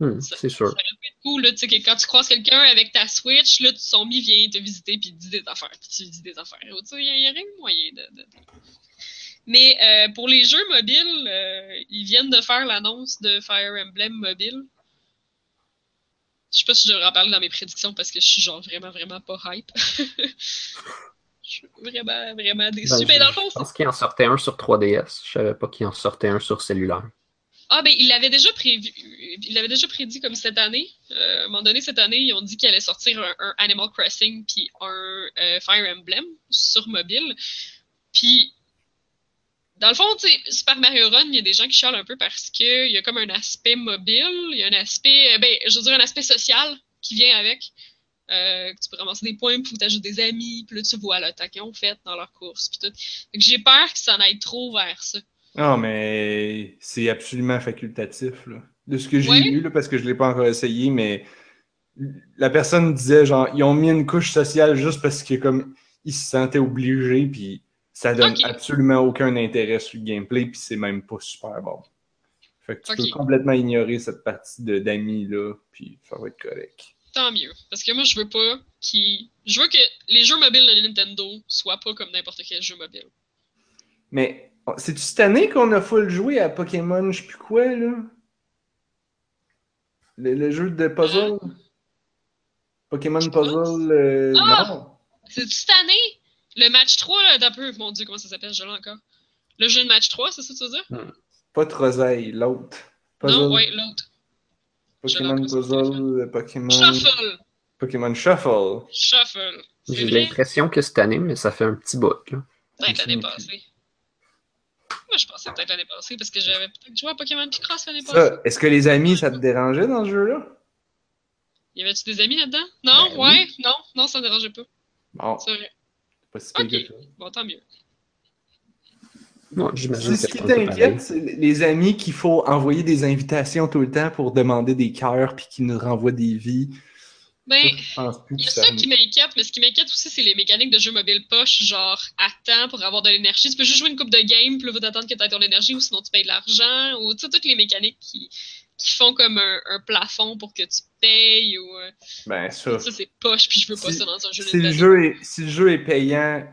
Hmm, c'est sûr. Ça aurait pu être cool, là, tu sais, que quand tu croises quelqu'un avec ta Switch, là, son Mi vient te visiter puis il dit des affaires, puis tu lui dis des affaires. Tu sais, il y, aurait eu moyen de. de- Mais euh, pour les jeux mobiles, euh, ils viennent de faire l'annonce de Fire Emblem mobile. Je sais pas si je devrais en parler dans mes prédictions parce que je suis genre vraiment, vraiment pas hype. je suis vraiment, vraiment déçu. Ben, mais je- dans le fond, je c'est pense qu'il en sortait un sur 3DS. Je savais pas qu'il en sortait un sur cellulaire. Ah, ben, il l'avait déjà prévu. Il l'avait déjà prédit comme cette année. Euh, à un moment donné, cette année, ils ont dit qu'il allait sortir un, un Animal Crossing puis un euh, Fire Emblem sur mobile. Puis, dans le fond, tu Super Mario Run, il y a des gens qui chialent un peu parce qu'il y a comme un aspect mobile, il y a un aspect, euh, ben, je veux dire, un aspect social qui vient avec. Euh, que tu peux ramasser des points, puis faut t'ajouter des amis, puis là, tu vois l'attaque qu'ils ont fait dans leur course, puis tout. Donc, j'ai peur que ça en aille trop vers ça. Non, mais c'est absolument facultatif, là. De ce que j'ai Ouais. lu, là, parce que je ne l'ai pas encore essayé, mais la personne disait, genre, ils ont mis une couche sociale juste parce que, comme, ils se sentaient obligés, puis ça donne absolument aucun intérêt sur le gameplay, puis c'est même pas super bon. Fait que tu peux complètement ignorer cette partie de d'amis, là, puis ça va être correct. tant mieux. Parce que moi, je veux pas qu'ils. Je veux que les jeux mobiles de Nintendo soient pas comme n'importe quel jeu mobile. Mais c'est-tu cette année qu'on a full joué à Pokémon, je sais plus quoi, là? Le, le jeu de puzzle? Pokémon Puzzle, euh, Ah! non. C'est cette année? Le match 3, là, d'un peu. Mon dieu, comment ça s'appelle? Je l'ai encore. Le jeu de match 3, c'est ça que tu veux dire? Pas Troseille, l'autre. Puzzle, Non, ouais, l'autre. Pokémon Puzzle, Pokémon... Shuffle! Pokémon Shuffle. Shuffle. C'est J'ai vrai? l'impression que cette année, mais ça fait un petit bout. Là. Peut-être l'année passée. Moi, je pensais peut-être l'année passée parce que j'avais peut-être joué à Pokémon Picross l'année passée. Ça, est-ce que les amis, ça te dérangeait dans ce jeu-là? Y avait-tu des amis là-dedans? Non, Ben ouais, non, non, ça me dérangeait pas. Bon, C'est vrai. Pas si que ça. Bon, tant mieux. Ouais, j'imagine ce qui t'inquiète, c'est les amis qu'il faut envoyer des invitations tout le temps pour demander des cœurs puis qui nous renvoient des vies. Ben, Il y a ça. ça qui m'inquiète, mais ce qui m'inquiète aussi, c'est les mécaniques de jeux mobile poche, genre temps pour avoir de l'énergie. Tu peux juste jouer une coupe de game, puis là, faut attendre que tu aies ton énergie, ou sinon tu payes de l'argent, ou tu sais, toutes les mécaniques qui, qui font comme un, un plafond pour que tu payes, ou euh, Ben, ça. ça, c'est poche, puis je veux pas Si- ça dans un jeu Si le, jeu est, si le jeu est payant,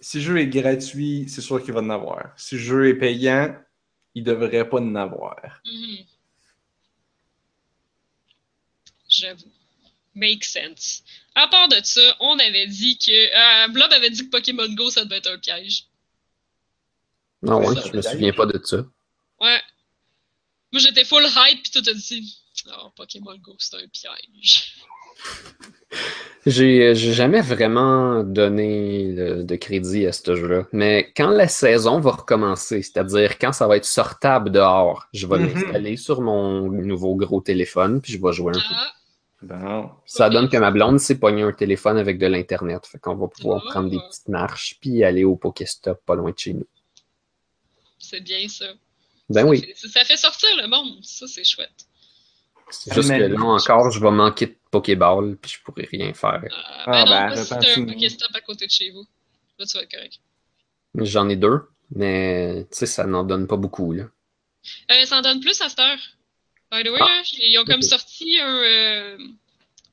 si le jeu est gratuit, c'est sûr qu'il va en avoir. Si le jeu est payant, il devrait pas en avoir. Mhm. J'avoue. Make sense. À part de ça, on avait dit que. Euh, Blob avait dit que Pokémon Go, ça devait être un piège. Non, ouais, je me souviens pas de ça. Ouais. Moi, j'étais full hype, puis tout a dit. Oh, Pokémon Go, c'est un piège. J'ai j'ai jamais vraiment donné le- de crédit à ce jeu-là. Mais quand la saison va recommencer, c'est-à-dire quand ça va être sortable dehors, je vais Mhm. l'installer sur mon nouveau gros téléphone, puis je vais jouer un peu. Ah, Bon. Ça donne que ma blonde s'est pogné un téléphone avec de l'Internet. Fait qu'on va pouvoir Oh. prendre des petites marches, puis aller au Pokéstop pas loin de chez nous. c'est bien ça. Ben oui. Ça, ça fait sortir le monde. Ça, c'est chouette. C'est juste que là encore, je vais manquer de Pokéball, puis je pourrai rien faire. Euh, Ah, ben non, ben, pas si t'as un. Pokéstop à côté de chez vous. Là, tu vas être correct. J'en ai deux, mais tu sais, ça n'en donne pas beaucoup. Là. Euh, ça en donne plus à cette heure. By the way, Ah, là, ils ont comme sorti un. euh,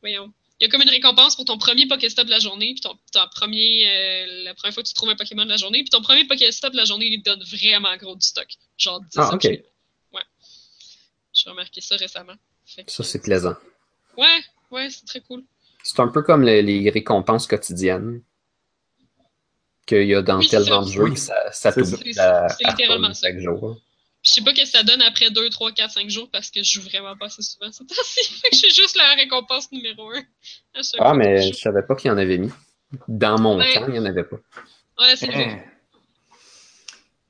voyons. Il y a comme une récompense pour ton premier Pokéstop de la journée, puis ton, ton premier, euh, la première fois que tu trouves un Pokémon de la journée, puis ton premier Pokéstop de la journée, il te donne vraiment gros du stock. Genre 10 Ah, ok. objets. Ouais. J'ai remarqué ça récemment. Fait que- Ça, c'est plaisant. Ouais, ouais, c'est très cool. C'est un peu comme les, les récompenses quotidiennes qu'il y a dans Oui, tellement ça. de jeux que ça, ça C'est t'oublie à- C'est à littéralement retourner ça. chaque jour. Je sais pas ce que ça donne après 2, 3, 4, 5 jours parce que je joue vraiment pas assez souvent ce temps-ci. Fait que j'ai juste la récompense numéro 1. Ah, mais je savais pas qu'il y en avait mis. Dans mon Ouais. temps, il n'y en avait pas. Ouais, c'est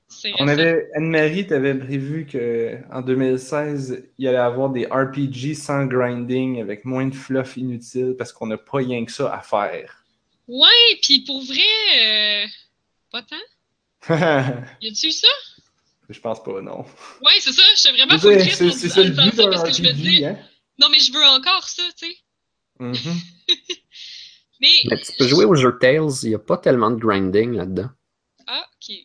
c'est On avait, Anne-Marie, t'avais prévu qu'en 2016, il y allait avoir des RPG sans grinding avec moins de fluff inutile parce qu'on n'a pas rien que ça à faire. Ouais, pis pour vrai, euh, pas tant. Y a-tu ça? Je pense pas, non. Ouais, c'est ça. Vraiment Je veux dire, triste C'est ça le but d'un parce que je me dis, RPG, hein? non, mais je veux encore ça, tu sais. Mhm. Mais, Mais tu peux jouer au jeu Tales, il n'y a pas tellement de grinding là-dedans. ah, ok.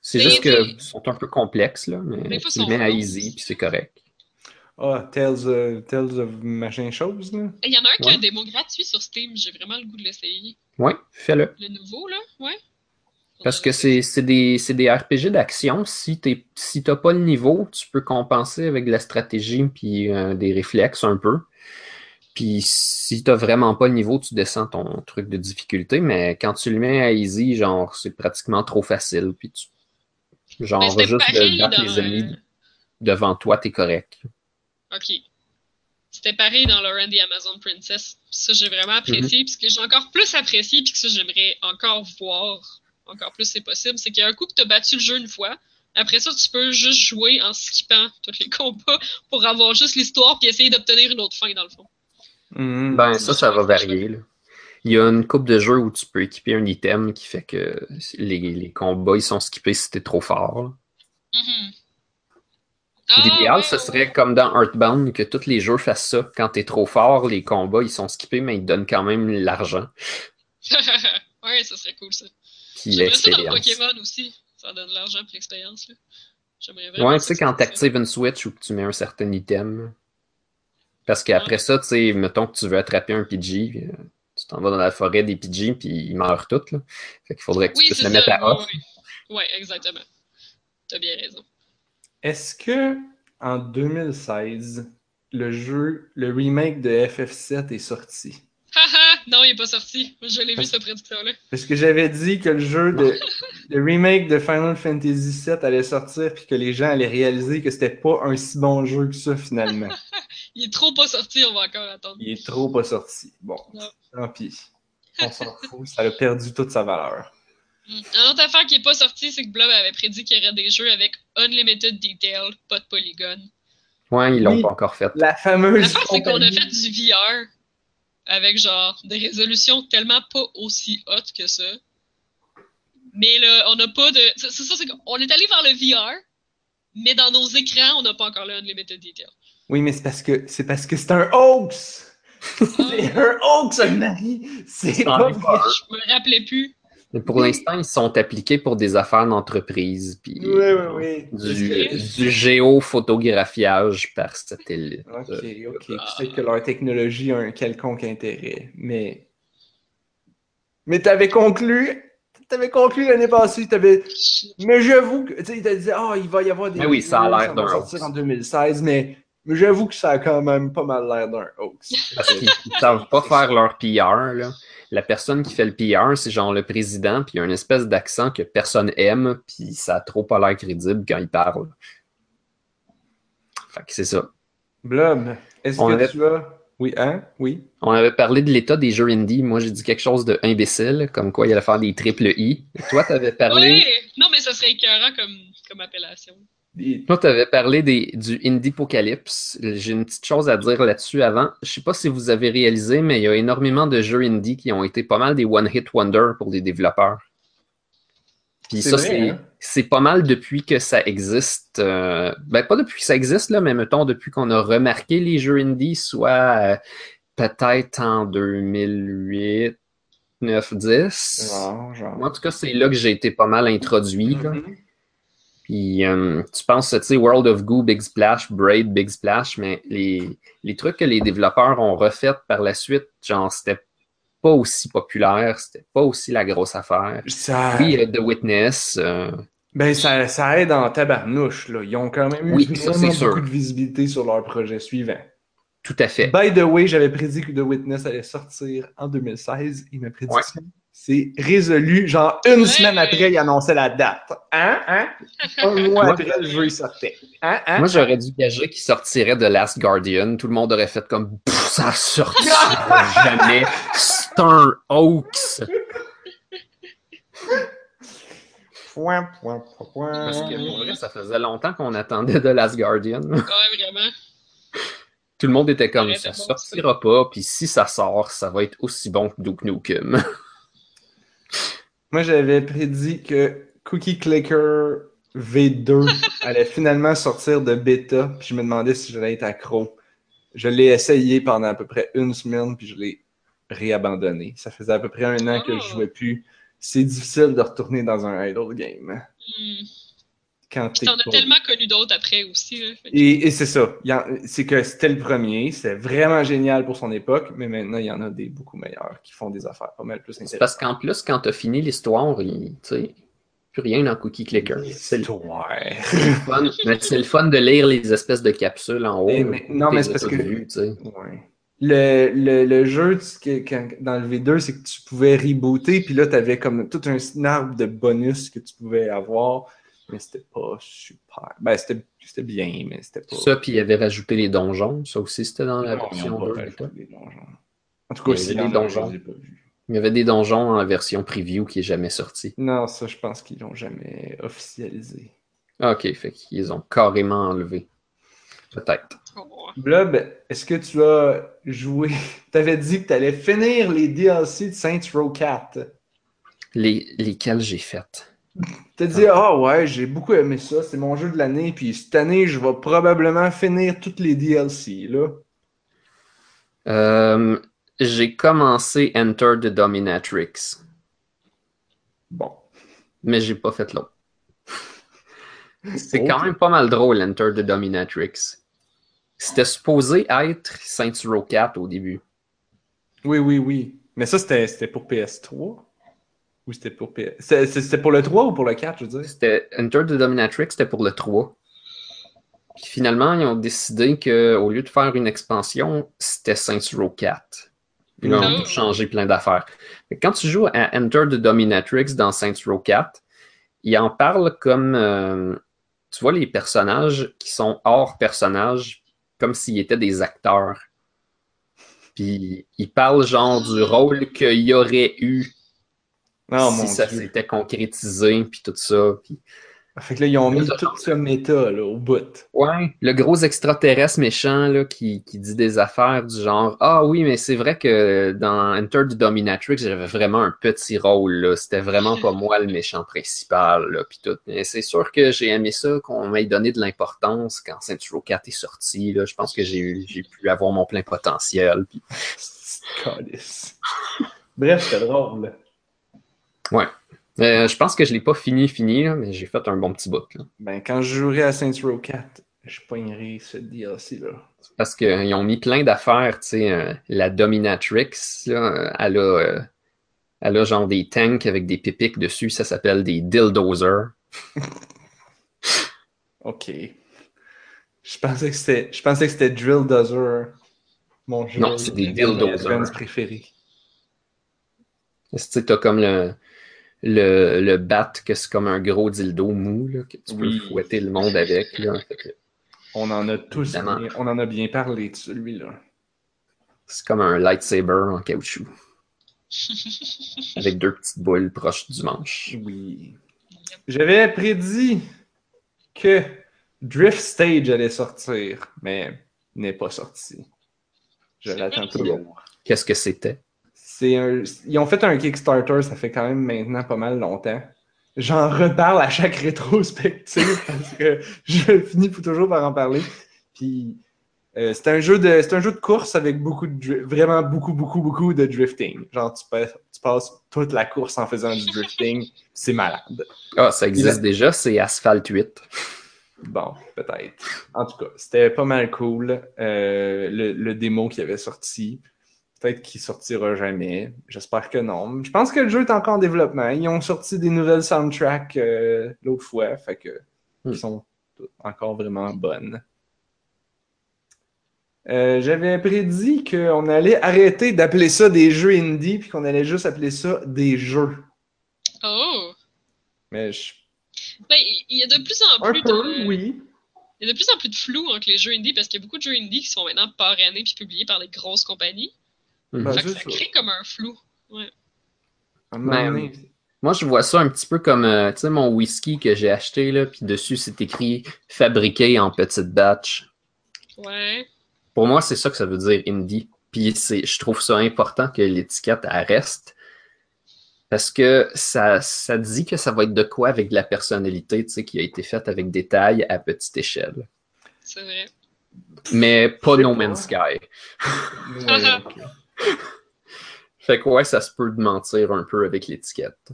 C'est Mais juste qu'ils sont un peu complexes, là, mais fois, tu le sont mets à easy, puis c'est correct. Ah, Tales, euh, Tales of machin chose, là. Il y en a un qui a un démo gratuit sur Steam. J'ai vraiment le goût de l'essayer. Ouais, fais-le. Le nouveau, là, ouais. Parce que c'est des, des RPG d'action. Si tu si t'as pas le niveau, tu peux compenser avec de la stratégie puis euh, des réflexes un peu. Puis si t'as vraiment pas le niveau, tu descends ton truc de difficulté. Mais quand tu le mets à easy, genre c'est pratiquement trop facile. Puis tu, genre juste de battre les ennemis euh, devant toi, t'es correct. Ok. C'était pareil dans Lauren the Amazon Princess. Ça, j'ai vraiment apprécié. Puis ce que j'ai encore plus apprécié, puis que ça, j'aimerais encore voir encore plus, c'est possible, c'est qu'il y a un coup que tu as battu le jeu une fois. Après ça, tu peux juste jouer en skippant tous les combats pour avoir juste l'histoire puis essayer d'obtenir une autre fin, dans le fond. Mhm. Ben ça, ça va varier. là. Il y a une coupe de jeux où tu peux équiper un item qui fait que les, les combats ils sont skippés si t'es trop fort. Mhm. Ah, L'idéal, ouais, ce ouais, serait comme dans Earthbound, que tous les jeux fassent ça. Quand t'es trop fort, les combats, ils sont skippés, mais ils te donnent quand même l'argent. ouais, ça serait cool, ça. Puis J'aimerais ça dans l'expérience. Pokémon aussi. Ça donne de l'argent pour l'expérience, là. J'aimerais vraiment Ouais, tu sais, quand ça. t'actives une Switch ou que tu mets un certain item. Parce qu'après ça, tu sais, mettons que tu veux attraper un Pidgey, euh, tu t'en vas dans la forêt des Pidgey, puis ils meurent tous, là. Fait qu'il faudrait que tu Oui, puisses le mettre à off. Ouais, exactement. T'as bien raison. Est-ce que en 2016, le jeu, le remake de FF7 est sorti? Non, il est pas sorti. Je l'ai vu, cette prédiction-là. Parce que j'avais dit que le jeu de le remake de Final Fantasy VII allait sortir puis que les gens allaient réaliser que c'était pas un si bon jeu que ça finalement. Il est trop pas sorti, on va encore attendre. Il est trop pas sorti. Bon, Non. tant pis. On s'en fout, ça a perdu toute sa valeur. Mm. Une autre affaire qui est pas sortie, c'est que Blob avait prédit qu'il y aurait des jeux avec Unlimited Detail, pas de polygone. Ouais, ils l'ont Oui. pas encore fait. La fameuse L'affaire, c'est qu'on a fait du VR avec genre des résolutions tellement pas aussi hautes que ça. Mais là, on n'a pas de. C'est ça, c'est qu'on est allé vers le VR, mais dans nos écrans, on n'a pas encore le Unlimited Detail. Oui, mais c'est parce que c'est parce que c'est un hoax! C'est un hoax, Anne-Marie! C'est pas vrai! Je me rappelais plus. Mais pour l'instant, ils sont appliqués pour des affaires d'entreprise. Puis Oui, oui, oui. du, du géophotographiage par satellite. Ok, ok. Peut-être que leur technologie a un quelconque intérêt, mais. Mais t'avais conclu. T'avais conclu l'année passée, t'avais. Mais j'avoue que. Tu sais, dit, ah, il va y avoir des. Mais oui, ça a l'air d'un sortir en 2016, mais. Mais j'avoue que ça a quand même pas mal l'air d'un hoax. Parce qu'ils ne savent pas faire leur PR. Là. La personne qui fait le PR, c'est genre le président, puis il y a une espèce d'accent que personne aime, puis ça a trop pas l'air crédible quand il parle. Fait que c'est ça. Blob, est-ce On que avait- tu as. Oui, hein? Oui. On avait parlé de l'état des jeux indie. Moi, j'ai dit quelque chose de imbécile, comme quoi il allait faire des triple I. Toi, t'avais parlé. Ouais! Non, mais ça serait écœurant comme, comme appellation. Toi, tu avais parlé des, du Indie-Pocalypse. J'ai une petite chose à dire là-dessus avant. Je sais pas si vous avez réalisé, mais il y a énormément de jeux indie qui ont été pas mal des one-hit wonder pour les développeurs. Puis ça, c'est hein? c'est pas mal depuis que ça existe. euh, ben, pas depuis que ça existe, là, mais mettons depuis qu'on a remarqué les jeux indie, soit euh, peut-être en 2008, 9, 10. Non, genre. Moi, en tout cas, c'est là que j'ai été pas mal introduit. là. Puis euh, tu penses, tu sais, World of Goo, Big Splash, Braid, Big Splash, mais les, les trucs que les développeurs ont refait par la suite, genre, c'était pas aussi populaire, c'était pas aussi la grosse affaire. Ça, Oui, euh, The Witness, euh, ben, ça, ça aide en tabarnouche. Là. Ils ont quand même eu Oui, ça, vraiment c'est sûr. beaucoup de visibilité sur leur projet suivant. tout à fait. By the way, j'avais prédit que The Witness allait sortir en 2016 et ma prédiction, c'est résolu. Genre, une semaine après, il annonçait la date. Hein? Hein? Un mois Moi- après, le jeu il sortait. Hein? Hein? Moi, j'aurais dû gager qu'il sortirait de Last Guardian. Tout le monde aurait fait comme ça sortira jamais. C'est un hoax. Point, point, point, point. Parce que pour vrai, ça faisait longtemps qu'on attendait de Last Guardian. Ouais, vraiment. Tout le monde était comme ça sortira pas, puis si ça sort, ça va être aussi bon que Duke Nukem. Moi, j'avais prédit que Cookie Clicker V2 allait finalement sortir de bêta, puis je me demandais si j'allais être accro. Je l'ai essayé pendant à peu près une semaine, puis je l'ai réabandonné. Ça faisait à peu près un an que je Oh. jouais plus. C'est difficile de retourner dans un idle game. Hmm. Quand t'es t'en as tellement connu d'autres après aussi. Là. Que- Et, et c'est ça. C'est que c'était le premier. C'était vraiment génial pour son époque, mais maintenant, il y en a des beaucoup meilleurs qui font des affaires pas mal plus C'est intéressantes. parce qu'en plus, quand t'as fini l'histoire, il- tu sais, plus rien dans Cookie Clicker. C'est le Ouais. fun. Mais c'est le fun de lire les espèces de capsules en haut. Mais- non, mais c'est parce que- vu, tu sais. Ouais. Le, le, le jeu, tu- quand- dans le V2, c'est que tu pouvais rebooter, puis là, tu avais comme tout un arbre de bonus que tu pouvais avoir, mais c'était pas super. Ben, c'était c'était bien, mais c'était pas. Ça, puis il avait rajouté les donjons. Ça aussi, c'était dans la Non, version ont pas 2. rajouté bêta. des donjons. En tout Il y cas, avait des donjons. Il y avait des donjons en version preview qui est jamais sorti. Non, ça, je pense qu'ils l'ont jamais officialisé. Ah, Ok, fait qu'ils ont carrément enlevé. Peut-être. Oh, Blob, est-ce que tu as joué? T'avais dit que tu allais finir les DLC de Saints Row 4. Les, lesquels j'ai faites? T'as dit, ah ouais, j'ai beaucoup aimé ça, c'est mon jeu de l'année, puis cette année, je vais probablement finir toutes les DLC, là. Euh, j'ai commencé Enter the Dominatrix, Bon. mais j'ai pas fait l'autre. C'est quand même pas mal drôle, Enter the Dominatrix. C'était supposé être Saints Row 4 au début. Oui, oui, oui. Mais ça, c'était pour PS3? Ou c'était pour PS... c'est- c'est- C'était pour le 3 ou pour le 4, je veux dire? C'était Enter the Dominatrix, c'était pour le 3. Puis finalement, ils ont décidé qu'au lieu de faire une expansion, c'était Saints Row 4. Puis là, on Oh. a changé plein d'affaires. Quand tu joues à Enter the Dominatrix dans Saints Row 4, il en parle comme. euh, tu vois les personnages qui sont hors personnages, comme s'ils étaient des acteurs. Puis il parle genre du rôle qu'il y aurait eu Oh si ça s'était concrétisé, puis tout ça. Puis Fait que là, ils ont mis Là, tout ce méta, là, au bout. Ouais, le gros extraterrestre méchant là, qui, qui dit des affaires du genre Ah oui, mais c'est vrai que dans Enter the Dominatrix, j'avais vraiment un petit rôle. là. C'était vraiment pas moi le méchant principal. Là, tout. Mais c'est sûr que j'ai aimé ça, qu'on m'ait donné de l'importance quand Saints Row 4 est sorti. Là. Je pense que j'ai pu avoir mon plein potentiel. Puis. Bref, c'était drôle. Euh, je pense que je l'ai pas fini, fini, là, mais j'ai fait un bon petit bout. Là. Ben, quand je jouerai à Saints Row 4, je pognerai ce DLC-là. Parce qu'ils ont mis plein d'affaires, tu sais, euh, la Dominatrix, là, euh, elle a, euh, elle a genre des tanks avec des pipiques dessus, ça s'appelle des dildozers. Ok. Je pensais que c'était, je pensais que c'était Drill Dozer, mon jeu. Non, c'est des dildozers. Préféré. Tu sais, t'as comme le, le, le bat, que c'est comme un gros dildo mou, là, que tu Oui. peux fouetter le monde avec, là. On en a tous, bien- on en a bien parlé de celui-là. C'est comme un lightsaber en caoutchouc. avec deux petites boules proches du manche. Oui. J'avais prédit que Drift Stage allait sortir, mais n'est pas sorti. Je l'attends toujours. Qu'est-ce que c'était? C'est un... Ils ont fait un Kickstarter, ça fait quand même maintenant pas mal longtemps. J'en reparle à chaque rétrospective parce que je finis pour toujours par en parler. Puis Euh, c'est un jeu de c'est un jeu de course avec beaucoup de vraiment beaucoup beaucoup beaucoup de drifting. Genre tu passes, tu passes toute la course en faisant du drifting, c'est malade. Ah, ça existe déjà, c'est Asphalt 8. Bon, peut-être. En tout cas, c'était pas mal cool euh, le, le démo qui avait sorti. Peut-être qu'il sortira jamais. J'espère que non. Je pense que le jeu est encore en développement. Ils ont sorti des nouvelles soundtracks euh, l'autre fois, fait que Hmm. ils sont encore vraiment bonnes. Euh, J'avais prédit qu'on allait arrêter d'appeler ça des jeux indie puis qu'on allait juste appeler ça des jeux. Oh! Mais je... Ben, il y a de plus en un plus peu, de. oui. Il y a de plus en plus de flou entre les jeux indie parce qu'il y a beaucoup de jeux indie qui sont maintenant parrainés puis publiés par des grosses compagnies. Ben, ça ça. crée comme un flou. Moment Ben, Moi, je vois ça un petit peu comme, euh, tu sais, mon whisky que j'ai acheté, là, puis dessus, c'est écrit fabriqué en petite batch. Ouais. Pour moi, c'est ça que ça veut dire indie. Puis c'est, je trouve ça important que l'étiquette elle reste. Parce que ça, ça dit que ça va être de quoi avec de la personnalité, tu sais, qui a été faite avec des tailles à petite échelle. C'est vrai. Mais pas No. Man's Sky. Ouais. Fait que ouais, ça se peut de mentir un peu avec l'étiquette.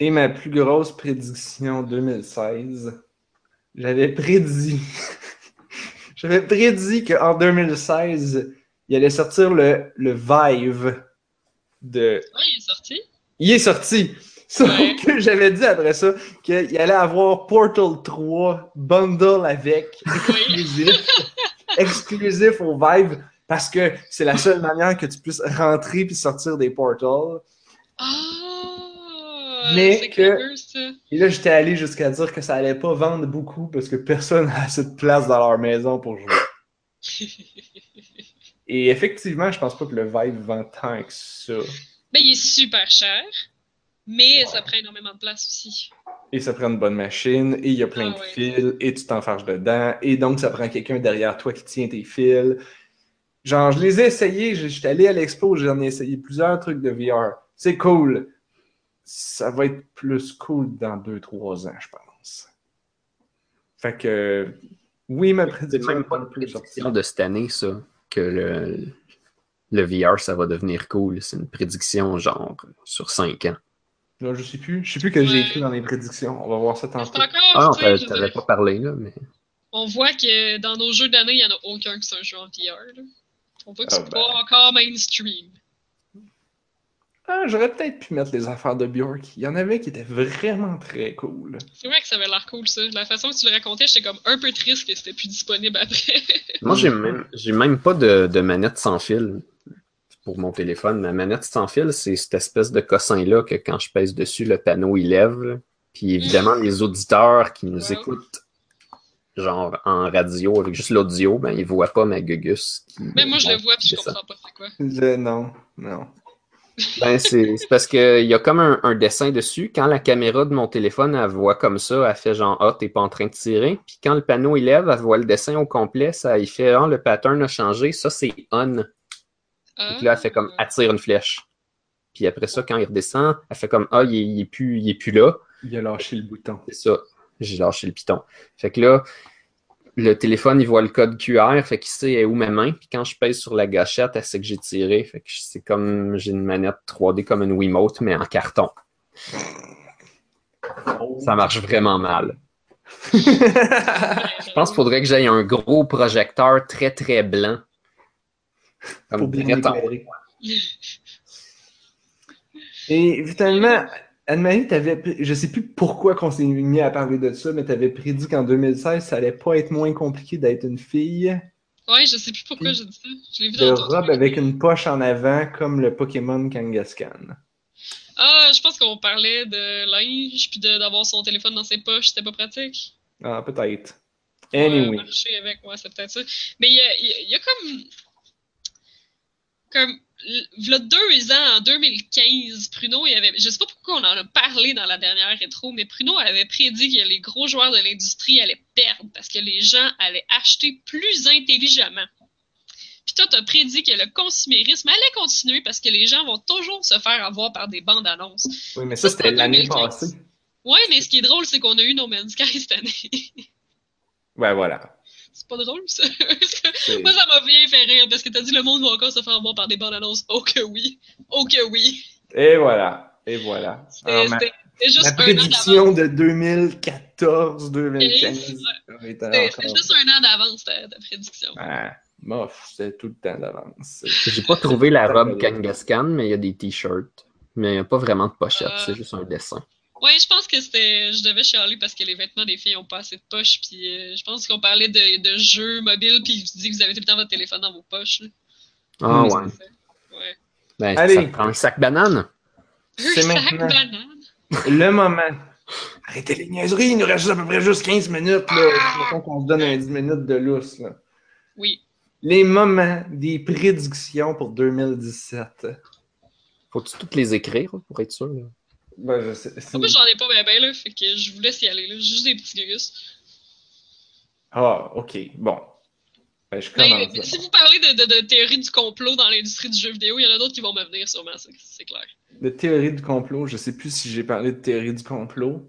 Et ma plus grosse prédiction 2016, j'avais prédit, j'avais prédit qu'en 2016, il allait sortir le, le Vive de... Ouais, il est sorti. Il est sorti! Sauf Ouais. que j'avais dit après ça qu'il allait avoir Portal 3 bundle avec exclusif, exclusif au Vive parce que c'est la seule manière que tu puisses rentrer puis sortir des portals. Ah! Mais c'est que- ça. Et là, j'étais allé jusqu'à dire que ça allait pas vendre beaucoup parce que personne n'a assez de place dans leur maison pour jouer. Et effectivement, je pense pas que le Vive vend tant que ça. Ben, il est super cher, mais ça prend énormément de place aussi. Et ça prend une bonne machine, et il y a plein Ah de ouais. fils, et tu t'enfarges dedans, et donc ça prend quelqu'un derrière toi qui tient tes fils. Genre, je les ai essayés, je- j'étais allé à l'expo, j'en ai essayé plusieurs trucs de VR. C'est cool. Ça va être plus cool dans 2-3 ans, je pense. Fait que, oui, ma C'est prédiction même est pas un une prédiction de cette année, ça, que le, le VR, ça va devenir cool. C'est une prédiction genre sur 5 ans. Là, je sais plus. Je sais plus que j'ai écrit dans les prédictions. On va voir ça C'est tantôt. encore, Ah non, tu sais, veux t'avais pas parlé, là, mais... on voit que dans nos jeux d'année, il n'y en a aucun qui c'est un jeu en VR. là. On voit que Ah c'est ben. pas encore mainstream. Ah, j'aurais peut-être pu mettre les affaires de Bjork. Il y en avait qui étaient vraiment très cool. C'est vrai que ça avait l'air cool, ça. La façon que tu le racontais, j'étais comme un peu triste que c'était plus disponible après. Moi, j'ai même, j'ai même pas de, de manette sans fil pour mon téléphone. Ma manette sans fil, c'est cette espèce de cossin-là que quand je pèse dessus, le panneau, il lève. là. Puis évidemment, les auditeurs qui nous Wow. écoutent, genre en radio, avec juste l'audio, ben, ils voient pas ma gugus. Mais moi, je le vois, puis je comprends pas c'est quoi. Je- non, non. Ben, c'est parce qu'il y a comme un, un dessin dessus. Quand la caméra de mon téléphone, elle voit comme ça, elle fait genre Ah, t'es pas en train de tirer. Puis quand le panneau il lève, elle voit le dessin au complet, ça il fait Ah, le pattern a changé. Ça, c'est on. Ah. Donc là, elle fait comme attire une flèche. Puis après ça, quand il redescend, elle fait comme Ah, il il est plus, il est plus là. Il a lâché le bouton. C'est ça. J'ai lâché le piton. Fait que là, le téléphone, il voit le code QR, fait qu'il sait est où ma main. Puis quand je pèse sur la gâchette, elle sait que j'ai tiré. Fait que c'est comme j'ai une manette 3D comme une Wiimote, mais en carton. Ça marche vraiment mal. Je pense qu'il faudrait que j'aille un gros projecteur très très blanc. Pour Comme bien direct en- éclairer. Et finalement, Anne-Marie, t'avais, je sais plus pourquoi qu'on s'est mis à parler de ça, mais t'avais prédit qu'en 2016, ça allait pas être moins compliqué d'être une fille. Ouais, je sais plus pourquoi j'ai dit ça. Je l'ai vu De dans robe avec une poche en avant, comme le Pokémon Kangaskhan. Ah, je pense qu'on parlait de linge, puis de- d'avoir son téléphone dans ses poches, c'était pas pratique. Ah, peut-être. Anyway. marcher avec, ouais, c'est peut-être ça. Mais il y a, y a comme. Comme. V'là deux ans, en 2015, Pruno, il avait. Je sais pas pourquoi on en a parlé dans la dernière rétro, mais Pruno avait prédit que les gros joueurs de l'industrie allaient perdre parce que les gens allaient acheter plus intelligemment. Puis toi, t'as prédit que le consumérisme allait continuer parce que les gens vont toujours se faire avoir par des bandes annonces. Oui, mais ça, Ça, c'était l'année 2015. passée. Ouais, mais ce qui est drôle, c'est qu'on a eu No Man's Sky cette année. Ouais, voilà. C'est pas drôle, ça. Moi, ça m'a bien fait rire parce que t'as dit le monde va encore se faire voir par des bandes annonces. Oh que oui. Oh que oui. Et voilà. Et voilà. C'était juste la prédiction de 2014-2015. C'était juste un an d'avance, ta, prédiction. Ah, mof, c'était tout le temps d'avance. J'ai pas trouvé la robe Kangaskhan, mais il y a des t-shirts. Mais il n'y a pas vraiment de pochette, Euh. c'est juste un dessin. Ouais, je pense que c'était. Je devais chialer parce que les vêtements des filles ont pas assez de poches. Puis euh, je pense qu'on parlait de, de jeux mobiles. Puis vous dites que vous avez tout le temps votre téléphone dans vos poches. Ah ouais. Ouais. Ben, Allez. ça prend un sac banane. Un sac maintenant. banane. Le moment. Arrêtez les niaiseries, il nous reste à peu près juste 15 minutes. Là. Mettons qu'on se donne un 10 minutes de lousse. Là. Oui. Les moments des prédictions pour 2017. Faut-tu toutes les écrire pour être sûr? là? Ben, je sais. c'est- Moi, j'en ai pas bien, ben, là. Fait que je vous laisse y aller, là. Juste des petits gus. Ah, ok. Bon. Ben, je Mais commence. si vous parlez de, de, de théorie du complot dans l'industrie du jeu vidéo, il y en a d'autres qui vont me venir sûrement, ça, c'est clair. De théorie du complot, je sais plus si j'ai parlé de théorie du complot.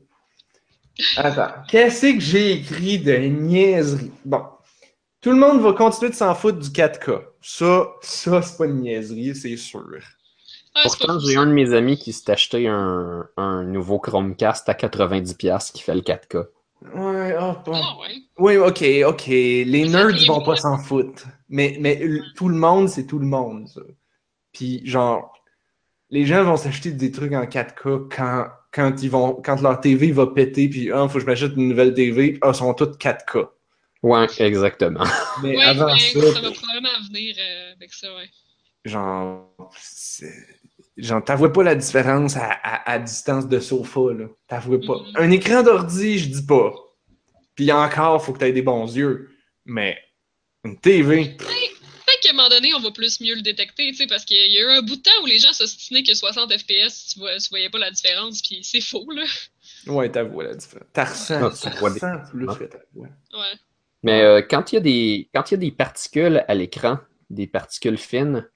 Attends, qu'est-ce que j'ai écrit de niaiserie? Bon, tout le monde va continuer de s'en foutre du 4K. Ça, ça c'est pas une niaiserie, c'est sûr. Pourtant, j'ai un de mes amis qui s'est acheté un, un nouveau Chromecast à 90$ qui fait le 4K. Ouais, ah, bon. Ah, ouais. Oui, ok, ok. Les nerds vont pas s'en foutre. Mais, mais tout le monde, c'est tout le monde, ça. Puis, genre, les gens vont s'acheter des trucs en 4K quand, quand, ils vont, quand leur TV va péter, puis ah, faut que je m'achète une nouvelle TV, ah, ils sont toutes 4K. Ouais, exactement. Mais Ouais, avant mais ça, ça va probablement venir euh, avec ça, ouais. genre, c'est- genre, t'avoues pas la différence à, à, à distance de sofa, là. T'avoues pas. Mhm. Un écran d'ordi, je dis pas. Puis encore, faut que t'aies des bons yeux. Mais une TV, Peut-être qu'à un moment donné, on va plus mieux le détecter, tu sais, parce qu'il y a eu un bout de temps où les gens s'ostinaient que 60 FPS, tu, vois, tu voyais pas la différence, puis c'est faux, là. ouais, t'avoues la différence. T'as ressens, ressens plus que t'avoues. Ouais. Mais euh, quand il y a des quand il y a des particules à l'écran, des particules fines,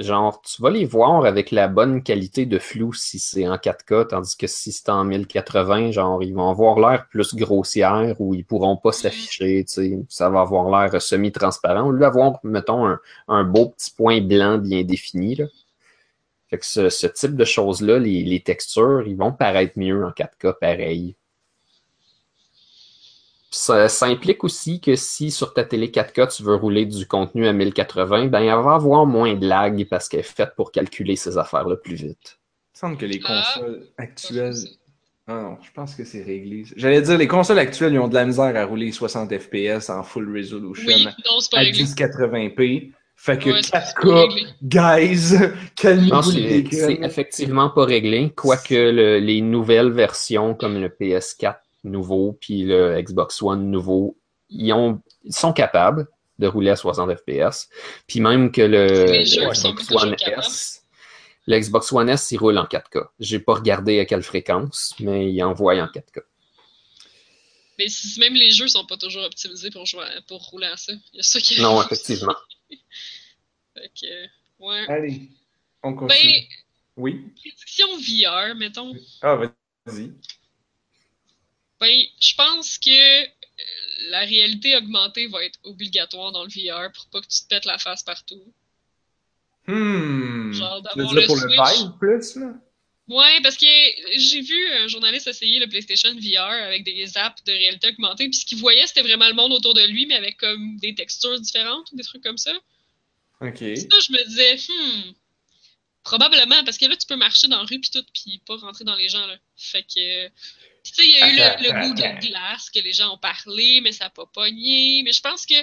genre tu vas les voir avec la bonne qualité de flou si c'est en 4K, tandis que si c'est en 1080, genre ils vont avoir l'air plus grossières ou ils pourront pas s'afficher, tu sais, ça va avoir l'air semi-transparent. Au lieu d'avoir, mettons, un, un beau petit point blanc bien défini, là. Fait que ce, ce type de choses-là, les, les textures, ils vont paraître mieux en 4K pareil. Ça, ça implique aussi que si sur ta télé 4K, tu veux rouler du contenu à 1080, ben, elle va avoir moins de lag parce qu'elle est faite pour calculer ces affaires-là plus vite. Il me semble que les Ah. consoles actuelles. Ah non, je pense que c'est réglé. J'allais dire, les consoles actuelles, ils ont de la misère à rouler 60 FPS en full resolution Oui, non, c'est pas à réglé. 1080p. Fait que Ouais, c'est pas 4K, réglé. guys, calmez-vous c'est les c'est effectivement pas réglé, quoique le- les nouvelles versions comme le PS4 nouveau puis le Xbox One nouveau, ils, ont, ils sont capables de rouler à 60 FPS. Puis même que le, Xbox One capables. S, le Xbox One S, il roule en 4K. J'ai pas regardé à quelle fréquence, mais il envoie en 4K. Mais si même les jeux sont pas toujours optimisés pour, jouer pour rouler à ça. Il y a ça qui Non, effectivement. Fait que, ouais. Allez, on Ben, continue. Oui? prédiction VR, mettons. Ah, vas-y. Ben, je pense que euh, la réalité augmentée va être obligatoire dans le VR pour pas que tu te pètes la face partout. Hmm. Genre d'avoir le pour le Switch. vibe plus, là? Ouais, parce que j'ai vu un journaliste essayer le PlayStation VR avec des apps de réalité augmentée, puis ce qu'il voyait, c'était vraiment le monde autour de lui, mais avec comme des textures différentes ou des trucs comme ça. Ok. Ça, je me disais, hmm, probablement, parce que là, tu peux marcher dans la rue puis tout, puis pas rentrer dans les gens, là. Fait que. Sais, il y a eu le, le Google attends. Glass que les gens ont parlé, mais ça n'a pas pogné. Mais je pense que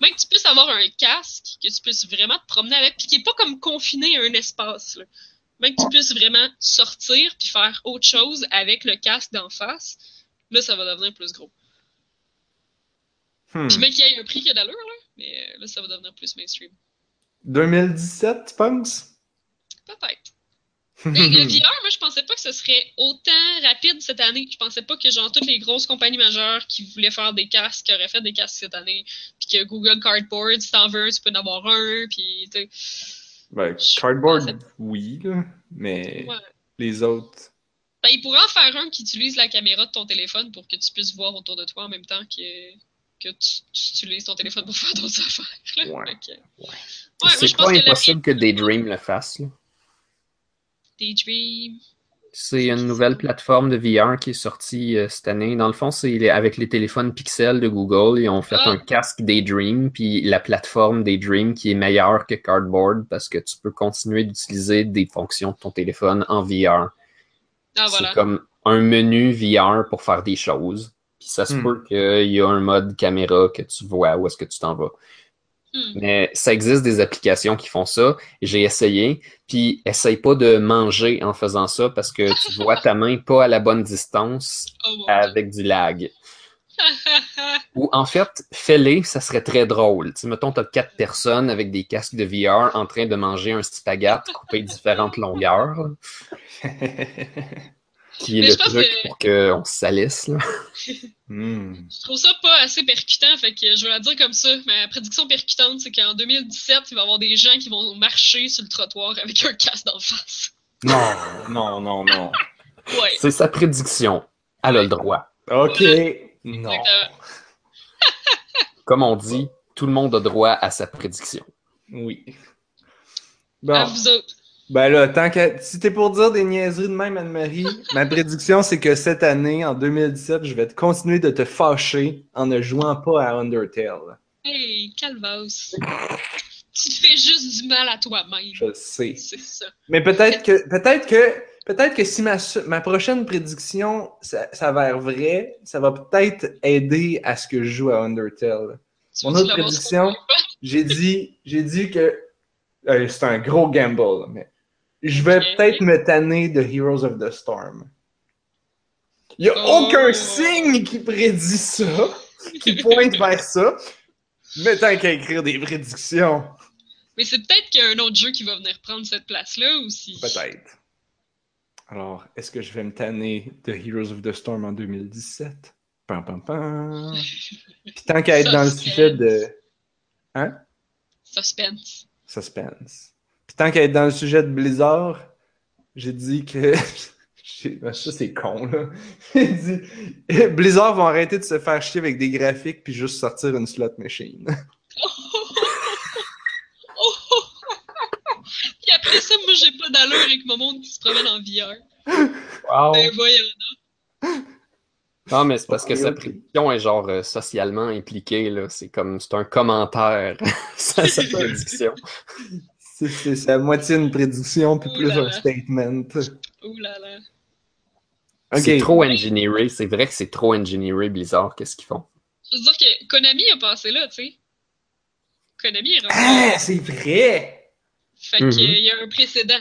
même que tu puisses avoir un casque, que tu puisses vraiment te promener avec, puis qui n'est pas comme confiné à un espace, là. Même que tu puisses vraiment sortir puis faire autre chose avec le casque d'en face, là, ça va devenir plus gros. Hmm. Puis même qu'il y ait un prix qui a d'allure, là, mais euh, là, ça va devenir plus mainstream. 2017, tu penses? Peut-être. Mais le VR, moi, je pensais pas que ce serait autant rapide cette année. Je pensais pas que, genre, toutes les grosses compagnies majeures qui voulaient faire des casques auraient fait des casques cette année. Puis que Google Cardboard, si t'en veux tu peux en avoir un. Puis, tu sais. Ben, Cardboard, pensais- oui, là. Mais Ouais. les autres. Ben, ils pourraient en faire un qui utilise la caméra de ton téléphone pour que tu puisses voir autour de toi en même temps que, que tu, tu utilises ton téléphone pour faire d'autres affaires. là. Ouais. C'est pense pas que la impossible que Daydream le fasse. là. Daydream. C'est une nouvelle plateforme de VR qui est sortie euh, cette année. Dans le fond, c'est avec les téléphones Pixel de Google. Ils ont fait Ah. un casque Daydream, puis la plateforme Daydream qui est meilleure que Cardboard parce que tu peux continuer d'utiliser des fonctions de ton téléphone en VR. Ah, voilà. C'est comme un menu VR pour faire des choses. Puis ça se Hmm. peut qu'il y a un mode caméra que tu vois où est-ce que tu t'en vas. Hmm. Mais ça existe des applications qui font ça. J'ai essayé. Puis essaye pas de manger en faisant ça parce que tu vois ta main pas à la bonne distance Oh avec du lag. Ou en fait, fais-les, ça serait très drôle. Tu sais, mettons, t'as quatre personnes avec des casques de VR en train de manger un spaghette coupé de différentes longueurs, qui est Mais le truc que- pour qu'on se salisse. Là. Hmm. Je trouve ça pas assez percutant, fait que je vais la dire comme ça. Ma prédiction percutante, c'est qu'en 2017, il va y avoir des gens qui vont marcher sur le trottoir avec un casque d'en face. Non, non, non, non. Ouais. C'est sa prédiction. Elle a le droit. OK. Non. Comme on dit, tout le monde a droit à sa prédiction. Oui. À Bon. vous autres. Ben là, tant que si t'es pour dire des niaiseries de même, Anne-Marie, ma prédiction, c'est que cette année, en 2017, je vais te continuer de te fâcher en ne jouant pas à Undertale. Hey, Calvas. tu te fais juste du mal à toi-même. Je sais. C'est ça. Mais peut-être que peut-être que peut-être que si ma, ma prochaine prédiction ça- s'avère vraie, ça va peut-être aider à ce que je joue à Undertale. Tu Mon autre prédiction? J'ai dit j'ai dit que euh, c'est un gros gamble, mais je vais peut-être me tanner de Heroes of the Storm. Il n'y a Oh. aucun signe qui prédit ça, qui pointe vers ça. Mais tant qu'à écrire des prédictions, Mais c'est peut-être qu'il y a un autre jeu qui va venir prendre cette place-là aussi. peut-être. Alors, est-ce que je vais me tanner de Heroes of the Storm en 2017? Pam, pam, pam. Puis tant qu'à être dans le sujet de... Hein? Suspense. Suspense. Puis tant qu'à être dans le sujet de Blizzard, j'ai dit que. ben, Ça, c'est con, là. J'ai dit. Blizzard vont arrêter de se faire chier avec des graphiques puis juste sortir une slot machine. Puis après ça, moi, j'ai pas d'allure avec mon monde qui se promène en VR. Wow. Ben voyons. Non, mais c'est parce que sa prédiction est genre euh, socialement impliquée. là. C'est comme c'est un commentaire sa prédiction. C'est- à moitié une prédiction puis Ouh plus là un statement. Ouh là là. C'est trop engineeré. C'est vrai que c'est trop engineeré, Blizzard. Qu'est-ce qu'ils font? Je veux dire que Konami a passé là, tu sais. Konami est rendu. Ah, c'est vrai! Fait Mhm. qu'il y a un précédent.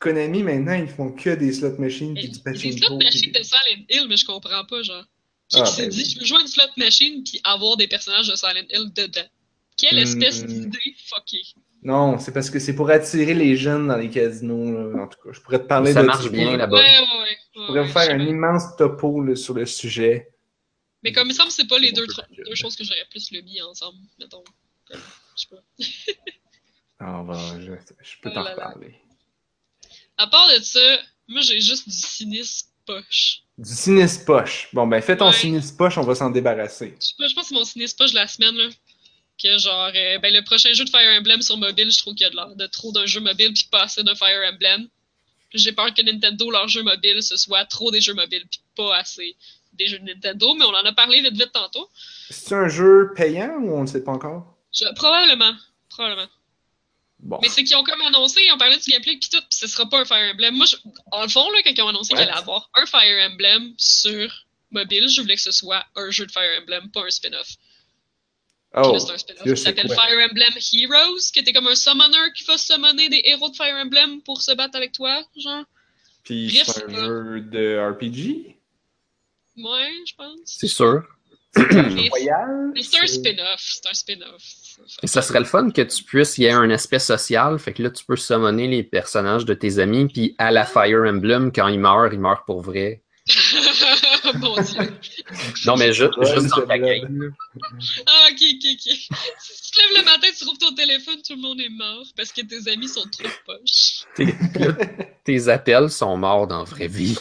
Konami, maintenant, ils font que des slot machines Et du Les slot machines de Silent Hill, mais je comprends pas, genre. Qui Ah, qui s'est ben dit, oui. je veux jouer à une slot machine puis avoir des personnages de Silent Hill dedans? Quelle espèce Hmm. d'idée fuckée. Non, c'est parce que c'est pour attirer les jeunes dans les casinos. là. En tout cas, je pourrais te parler Ça de marche bien Ouais, là-bas. ouais, ouais. Je pourrais vous faire un immense topo là, sur le sujet. Mais comme il me semble que c'est pas les deux, choses que j'aurais plus le mis ensemble, mettons. Comme, Je sais pas. Ah, va, je, je peux Oh t'en reparler. À part de ça, moi j'ai juste du cynisme poche. Du sinistre poche. Bon, ben, fais ton Ouais. sinistre poche, on va s'en débarrasser. Je sais pas, je pense que c'est mon cynisme poche de la semaine, là. Que genre, euh, ben le prochain jeu de Fire Emblem sur mobile, je trouve qu'il y a de l'air de trop d'un jeu mobile puis pas assez d'un Fire Emblem. Puis J'ai peur que Nintendo, leur jeu mobile, ce soit trop des jeux mobiles puis pas assez des jeux de Nintendo, mais on en a parlé vite vite tantôt. C'est un jeu payant ou on ne sait pas encore? Je- probablement. Probablement. Bon. Mais c'est qu'ils ont comme annoncé, ils ont parlé du gameplay pis tout, pis ce sera pas un Fire Emblem. Moi, je- en le fond, là, quand ils ont annoncé qu'il allait avoir un Fire Emblem sur mobile, je voulais que ce soit un jeu de Fire Emblem, pas un spin-off. Puis Oh, c'est un spin-off qui s'appelle. Fire Emblem Heroes, qui était comme un summoner qui va summoner des héros de Fire Emblem pour se battre avec toi, genre. Puis c'est un jeu de RPG? Ouais, je pense. C'est sûr. Mais c'est un spin-off, c'est un spin-off. Et ça serait le fun que tu puisses, il y ait un aspect social, fait que là, tu peux summoner les personnages de tes amis, puis à la Fire Emblem, quand ils meurent, ils meurent pour vrai. Mon dieu. Non, mais ju- Ouais, juste game. là. Ah, ok, ok, ok. Si tu te lèves le matin, tu trouves ton téléphone, tout le monde est mort parce que tes amis sont trop poches. Tes, là, tes appels sont morts dans la vraie vie.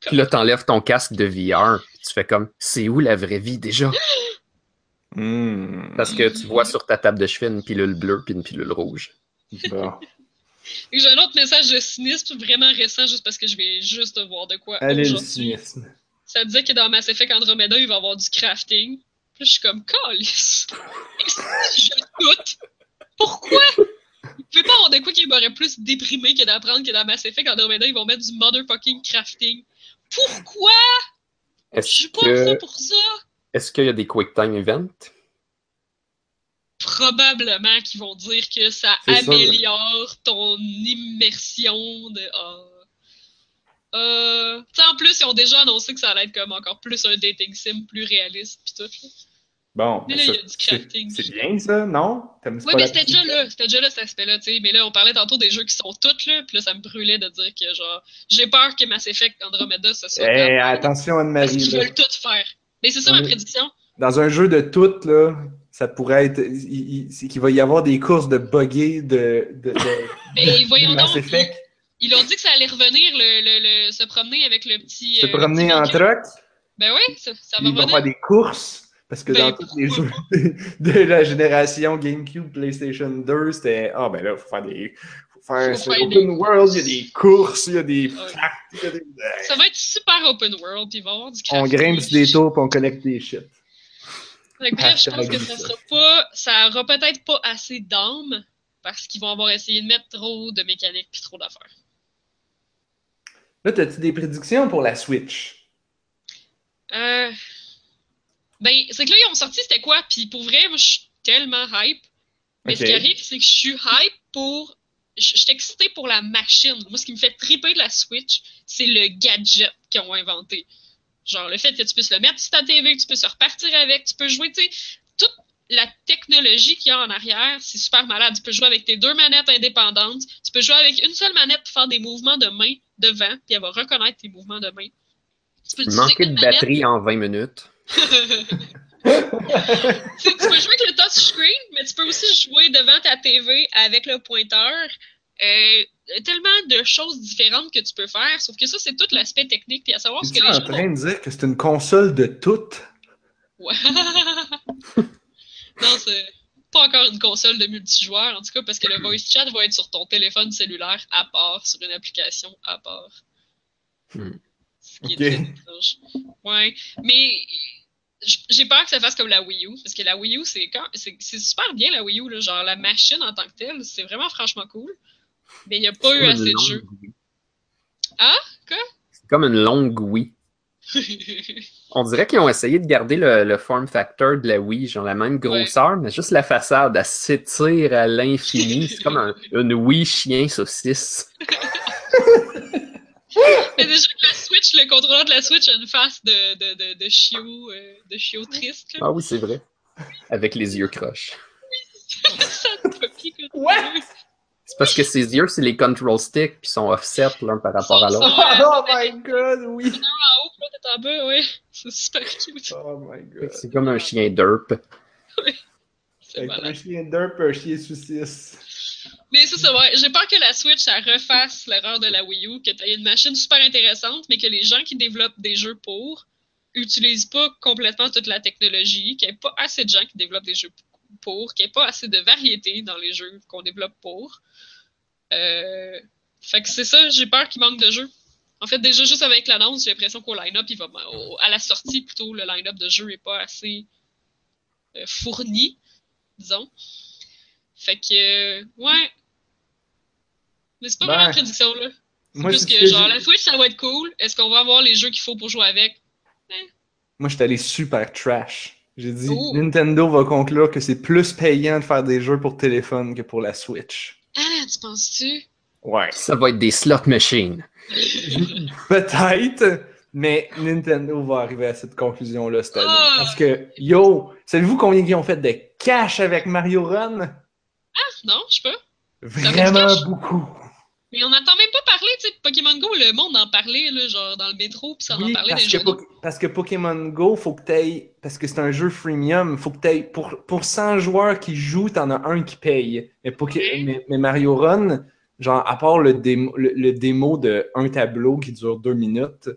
Puis là, t'enlèves ton casque de VR, puis tu fais comme c'est où la vraie vie déjà? Hmm. Parce que tu vois sur ta table de chevet une pilule bleue puis une pilule rouge. Bon. J'ai un autre message de cynisme vraiment récent, juste parce que je vais juste voir de quoi Allez, le cynisme. Ça disait que dans Mass Effect Andromeda, il va y avoir du crafting. Puis je suis comme, calice! je doute! Pourquoi? Vous pouvez pas avoir de quoi qui m'aurait plus déprimé que d'apprendre que dans Mass Effect Andromeda, ils vont mettre du motherfucking crafting. Pourquoi? Je Est-ce suis pas que pour ça! est-ce qu'il y a des quick time events? Probablement qu'ils vont dire que ça ça, améliore ton immersion de. Euh, sais, en plus, ils ont déjà annoncé que ça allait être comme encore plus un dating sim plus réaliste pis tout. là. Bon, Mais mais là, ça, il y a du c'est crafting. c'est bien ça, non? Oui, mais c'était déjà là, c'était déjà là cet aspect-là, tu sais. Mais là, on parlait tantôt des jeux qui sont toutes là, puis là, ça me brûlait de dire que genre, j'ai peur que Mass Effect Andromeda, ce soit. Eh, attention parce Anne-Marie. qu'ils là. veulent tout faire. Mais c'est ça Oui. ma prédiction. Dans un jeu de toutes, là, ça pourrait être. qu'il va y avoir des courses de bugger de, de, de, Mais de voyons Mass donc, Effect. ils ont dit que ça allait revenir, le, le, le- se promener avec le petit. Se euh, promener petit en truck, Ben oui, ça, ça va ils vont revenir. faire des courses? Parce que Ben, dans tous les jeux de, la génération GameCube, PlayStation 2, c'était Ah, ben là, il faut faire des. Faut faire, Faut c'est faire open des world, il y a des courses, il y a des. Ouais. Ça va être super open world, puis il va y avoir du On grimpe sur des tours puis on collecte des shit. Fait que bref, je pense que ça sera pas. Ça aura peut-être pas assez d'âme parce qu'ils vont avoir essayé de mettre trop de mécanique puis trop d'affaires. Là, as-tu des prédictions pour la Switch? Euh... Ben, c'est que là, ils ont sorti c'était quoi, puis pour vrai, moi, je suis tellement hype. Mais ce qui arrive, c'est que je suis hype pour. Je je suis excitée pour la machine. Moi, ce qui me fait triper de la Switch, c'est le gadget qu'ils ont inventé. Genre, le fait que tu puisses le mettre sur ta TV, que tu puisses repartir avec, tu peux jouer, tu sais, toute la technologie qu'il y a en arrière, c'est super malade. Tu peux jouer avec tes deux manettes indépendantes. Tu peux jouer avec une seule manette pour faire des mouvements de main devant, puis elle va reconnaître tes mouvements de main. Tu peux Manquer de manette batterie en 20 minutes. tu peux jouer avec le touchscreen, mais tu peux aussi jouer devant ta TV avec le pointeur. Euh, tellement de choses différentes que tu peux faire, sauf que ça, c'est tout l'aspect technique, puis à savoir ce que les en gens vont... train de dire que c'est une console de toutes? Ouais. non, c'est pas encore une console de multijoueur, en tout cas, parce que le voice chat va être sur ton téléphone cellulaire à part, sur une application à part. Hmm. Ce qui est Ok. très étrange. Ouais, mais j'ai peur que ça fasse comme la Wii U, parce que la Wii U, c'est super bien la Wii U, là, genre la machine en tant que telle, c'est vraiment franchement cool. Mais il n'y a pas eu assez de jeux. longue oui. Ah? Quoi? C'est comme une longue oui. On dirait qu'ils ont essayé de garder le, le form factor de la Wii, genre la même grosseur, mais juste la façade, elle s'étire à l'infini. C'est comme un, une Wii chien saucisse. Mais déjà que la Switch, le contrôleur de la Switch a une face de, de, de, de chiot, euh, de chiot triste. Là. Ah oui, c'est vrai. Avec les yeux croches. ça te. What? C'est parce que ses yeux, c'est les control sticks, puis sont offset l'un par rapport à l'autre. Oh my god, oui! En haut, puis l'autre est en bas, ouais. C'est super cute. Oh my god. C'est comme un chien derp. C'est Avec un chien derp, un chien saucisse. Mais c'est ça, ouais. J'ai peur que la Switch, ça refasse l'erreur de la Wii U, que tu une machine super intéressante, mais que les gens qui développent des jeux pour utilisent pas complètement toute la technologie, qu'il n'y ait pas assez de gens qui développent des jeux pour, qu'il n'y ait pas assez de variété dans les jeux qu'on développe pour. Euh, Fait que c'est ça, j'ai peur qu'il manque de jeux. En fait, déjà, juste avec l'annonce, j'ai l'impression qu'au line-up, il va. au- à la sortie, plutôt, le line-up de jeux n'est pas assez euh, fourni, disons. Fait que, euh, ouais. Mais c'est pas Ben, vraiment une prédiction, là. C'est Moi, plus que, genre, la Switch, ça va être cool. Est-ce qu'on va avoir les jeux qu'il faut pour jouer avec? Moi, je suis allé super trash. J'ai dit, Oh. Nintendo va conclure que c'est plus payant de faire des jeux pour téléphone que pour la Switch. Ah, tu penses-tu? Ouais. Ça va être des slot machines. Peut-être, mais Nintendo va arriver à cette conclusion-là cette année. Ah. Parce que, yo, savez-vous combien ils ont fait de cash avec Mario Run? Non, je sais pas. Vraiment beaucoup. Mais on n'entend même pas parler, tu sais, Pokémon Go, le monde en parlait, là, genre dans le métro, puis ça en Oui, parlait parce des que, parce que Pokémon Go, faut que t'ailles, parce que c'est un jeu freemium, faut que t'ailles, pour, pour 100 joueurs qui jouent, t'en as un qui paye. Mais, Poké- Ok. mais, mais Mario Run, genre, à part le démo, le, le démo de un tableau qui dure deux minutes,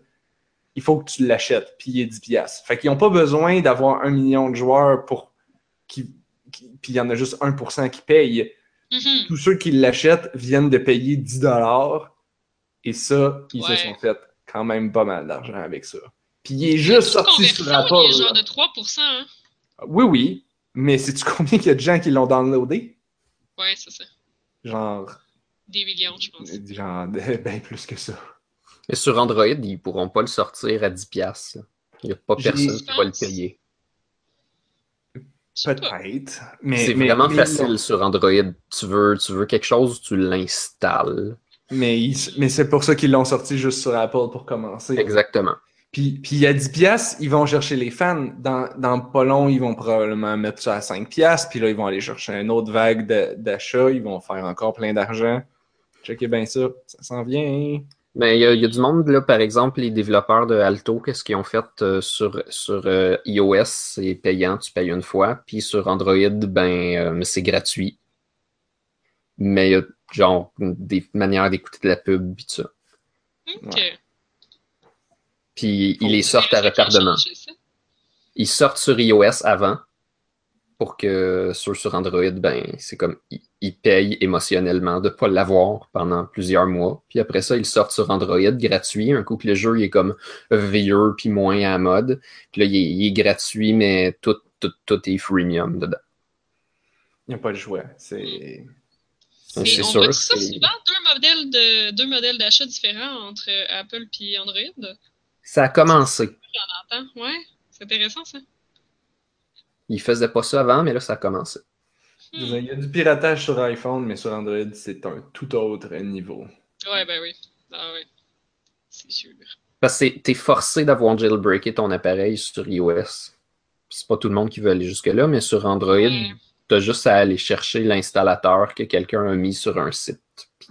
il faut que tu l'achètes, puis il est 10 piastres. Fait qu'ils n'ont pas besoin d'avoir un million de joueurs pour qui, qui- puis il y en a juste 1% qui Mhm. Tous ceux qui l'achètent viennent de payer 10 dollars et ça, ils Ouais. se sont fait quand même pas mal d'argent avec ça. Puis il est juste sorti sur Apple. il est genre de 3%. Hein? Oui, oui, mais sais-tu combien il y a de gens qui l'ont downloadé? Ouais, c'est ça. Genre, Des millions, je pense. genre bien plus que ça. Et sur Android, ils pourront pas le sortir à 10$. piastres, là. Il n'y a pas personne qui va le payer. Peut-être. Mais, C'est mais- vraiment mais facile sur Android. Tu veux, tu veux quelque chose, tu l'installes. Mais, mais c'est pour ça qu'ils l'ont sorti juste sur Apple pour commencer. Exactement. Puis, puis à 10 piastres, ils vont chercher les fans. Dans, dans pas long, ils vont probablement mettre ça à 5 piastres. Puis là, ils vont aller chercher une autre vague de- d'achats. Ils vont faire encore plein d'argent. Checkez bien ça. Ça s'en vient. hein. Mais il y, a- il y a du monde, là, par exemple, les développeurs de Alto, qu'est-ce qu'ils ont fait euh, sur, sur euh, iOS, c'est payant, tu payes une fois. Puis sur Android, ben, euh, c'est gratuit. Mais il y a genre des manières d'écouter de la pub, puis tout ça. Ok. Ouais. Puis ils les sortent à retardement. Ils sortent sur iOS avant pour que ceux sur Android, ben, c'est comme ils, payent émotionnellement de ne pas l'avoir pendant plusieurs mois. Puis après ça, ils sortent sur Android gratuit. Un coup que le jeu il est comme vieux puis moins à la mode. Puis là, il est, il est gratuit, mais tout, tout, tout est freemium dedans. Il n'y a pas de choix. C'est. On sûr, voit ça souvent, deux modèles de deux modèles d'achat différents entre Apple et Android. Ça a commencé. Attends, ouais, c'est intéressant ça. Ils faisaient pas ça avant, mais là, ça a commencé. Il y a du piratage sur iPhone, mais sur Android, c'est un tout autre niveau. Ouais, ben oui. Ah ouais. C'est sûr. Parce que t'es forcé d'avoir jailbreaké ton appareil sur iOS. C'est pas tout le monde qui veut aller jusque-là, mais sur Android, Ouais. t'as juste à aller chercher l'installateur que quelqu'un a mis sur un site. Puis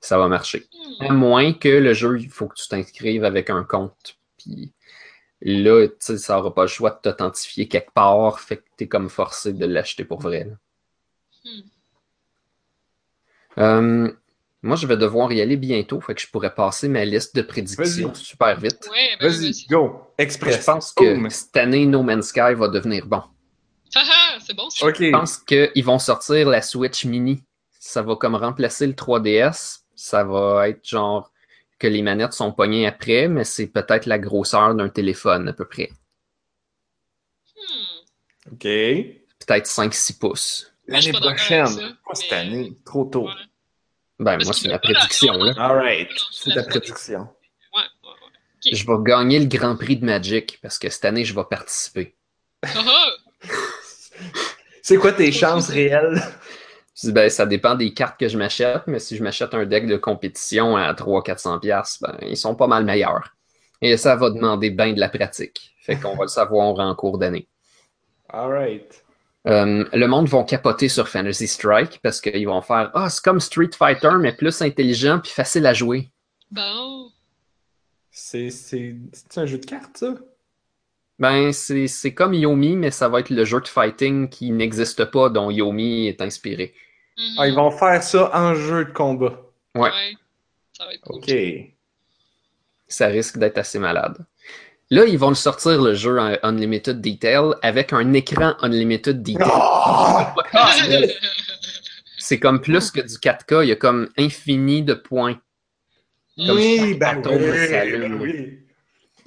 ça va marcher. Hmm. À moins que le jeu, il faut que tu t'inscrives avec un compte. Puis là, tu sais, ça aura pas le choix de t'authentifier quelque part. Fait que t'es comme forcé de l'acheter pour vrai. Hmm. Euh, moi, je vais devoir y aller bientôt. Fait que je pourrais passer ma liste de prédictions super vite. Ouais, ben oui, Vas-y, go! Je Express. pense que Boom. cette année, No Man's Sky va devenir bon. Haha, c'est bon. Je pense qu'ils vont sortir la Switch Mini. Ça va comme remplacer le 3DS. Ça va être genre que les manettes sont pognées après, mais c'est peut-être la grosseur d'un téléphone à peu près. Hmm. Ok. Peut-être 5-6 pouces. L'année prochaine. ça, Pas cette mais- année. Trop tôt. Ben, Parce moi, c'est ma prédiction. Là. Alright. C'est La ta prédiction. Ouais, ouais, ouais. Je vais gagner le Grand Prix de Magic parce que cette année, je vais participer. Ah, ah. C'est quoi tes chances réelles? Je dis, ben, ça dépend des cartes que je m'achète, mais si je m'achète un deck de compétition à 300-400$, piastres, ben, ils sont pas mal meilleurs. Et ça va demander bien de la pratique. Fait qu'on va le savoir en cours d'année. Alright. Euh, le monde vont capoter sur Fantasy Strike parce qu'ils vont faire Ah, c'est comme Street Fighter, mais plus intelligent puis facile à jouer. Bon. C'est c'est- c'est un jeu de cartes, ça? Ben, c'est c'est comme Yomi, mais ça va être le jeu de fighting qui n'existe pas, dont Yomi est inspiré. Mhm. Ah, ils vont faire ça en jeu de combat. Ouais. Ça va être cool. Ok. Ça risque d'être assez malade. Là, ils vont le sortir le jeu en Unlimited Detail avec un écran Unlimited Detail. C'est comme plus que du 4K, il y a comme infini de points. Comme oui, ben atome oui, ben oui.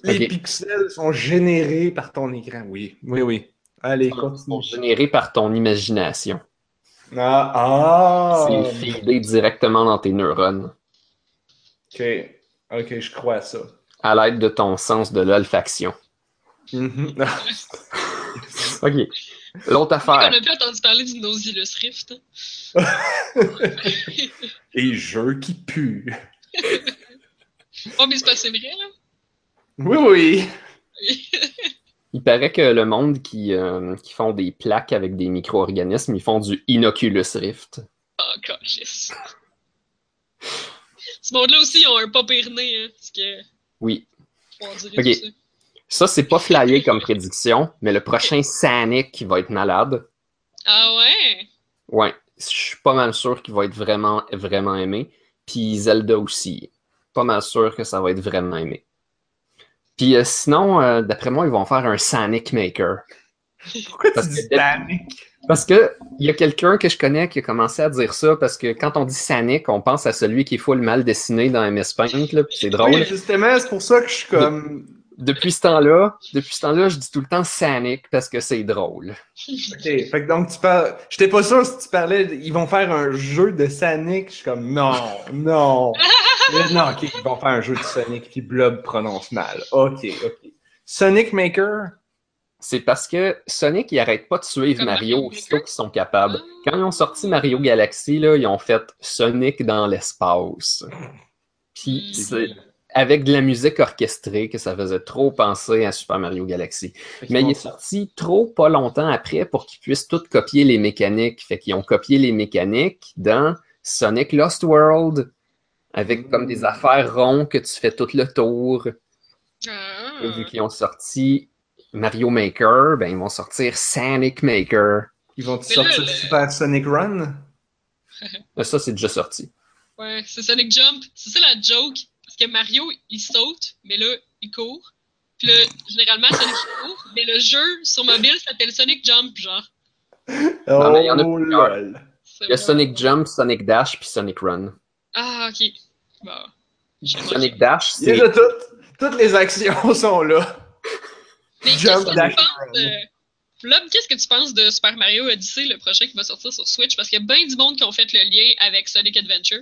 Les pixels sont générés par ton écran. Oui, oui, oui. Allez, Ils sont continue. générés par ton imagination. Ah, ah! C'est feedé directement dans tes neurones Ok, ok, je crois à ça. à l'aide de ton sens de l'olfaction. Mhm. OK. L'autre On affaire. a plus entendu parler du Nautilus Rift. Et jeu qui pue. Oh, mais c'est pas c'est vrai, là. Oui, oui. Il paraît que le monde qui, euh, qui font des plaques avec des micro-organismes, ils font du Inoculus Rift. Oh, gosh. Ce monde-là aussi, ils ont un pas pire nez, hein. Parce que. Oui. Ça, c'est pas flyé comme prédiction, mais le prochain Sanic qui va être malade. Ah ouais? Ouais, je suis pas mal sûr qu'il va être vraiment, vraiment aimé. Puis Zelda aussi. Pas mal sûr que ça va être vraiment aimé. Puis euh, sinon, euh, d'après moi, ils vont faire un Sonic Maker. Pourquoi tu dis que- Sonic? Parce que il y a quelqu'un que je connais qui a commencé à dire ça parce que quand on dit Sonic, on pense à celui qui est full mal dessiné dans MS Paint, là, c'est drôle. Oui, justement, c'est pour ça que je suis comme. Depuis ce temps-là, depuis ce temps-là, je dis tout le temps Sonic parce que c'est drôle. Ok, fait que donc tu parles. J'étais pas sûr si tu parlais. Ils vont faire un jeu de Sonic. Je suis comme non, non. Non, ok, ils vont faire un jeu de Sonic puis Blob prononce mal. Ok, ok. Sonic Maker? C'est parce que Sonic, il arrête pas de suivre Mario aussitôt qu'ils sont capables. Ah. Quand ils ont sorti Mario Galaxy, là, ils ont fait Sonic dans l'espace. Puis Mm. c'est avec de la musique orchestrée que ça faisait trop penser à Super Mario Galaxy. Mais il est sorti trop pas longtemps après pour qu'ils puissent tout copier les mécaniques. Fait qu'ils ont copié les mécaniques dans Sonic Lost World, avec comme des affaires rondes que tu fais tout le tour. Ah. Vu qu'ils ont sorti Mario Maker, ben ils vont sortir Sonic Maker. Ils vont sortir le- Super Sonic Run? Mais ça, c'est déjà sorti. Ouais, c'est Sonic Jump. C'est ça la joke. Parce que Mario, il saute, mais là, il court. Puis là, généralement, Sonic court, mais le jeu sur mobile s'appelle Sonic Jump, genre. Non, mais il y en a oh plusieurs. Il y a Sonic Jump, Sonic Dash, puis Sonic Run. Ah, ok. Bon. Sonic Dash, c'est de toutes. Toutes les actions sont là. Mais Jump, qu'est-ce que dash, tu penses de... Flob, qu'est-ce que tu penses de Super Mario Odyssey, le prochain qui va sortir sur Switch? Parce qu'il y a bien du monde qui ont fait le lien avec Sonic Adventure.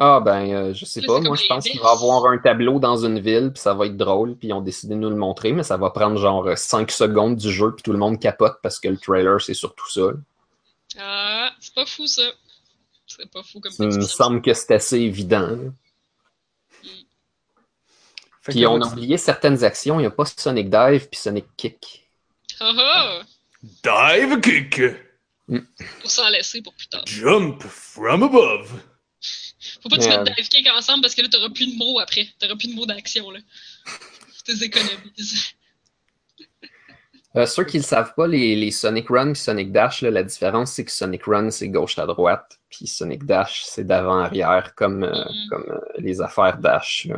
Ah ben, euh, je sais Là, pas. Moi, je pense qu'il va y avoir un tableau dans une ville, puis ça va être drôle, puis ils ont décidé de nous le montrer, mais ça va prendre genre 5 secondes du jeu, puis tout le monde capote parce que le trailer, c'est surtout ça. Ah, c'est pas fou, ça. C'est pas fou comme Il me semble que c'est assez évident. Fait Puis on a oublié certaines actions. Il n'y a pas Sonic Dive puis Sonic Kick. Ah ah! Dive kick? Pour s'en laisser pour plus tard. Jump from above. Faut pas que tu mettes dive kick ensemble parce que là, t'auras plus de mots après. T'auras plus de mots d'action, là. Tu les économises. Euh, ceux qui ne le savent pas, les, les Sonic Run et Sonic Dash, là, la différence, c'est que Sonic Run, c'est gauche à droite, puis Sonic Dash, c'est d'avant-arrière, comme, euh, Mhm. comme euh, les affaires Dash.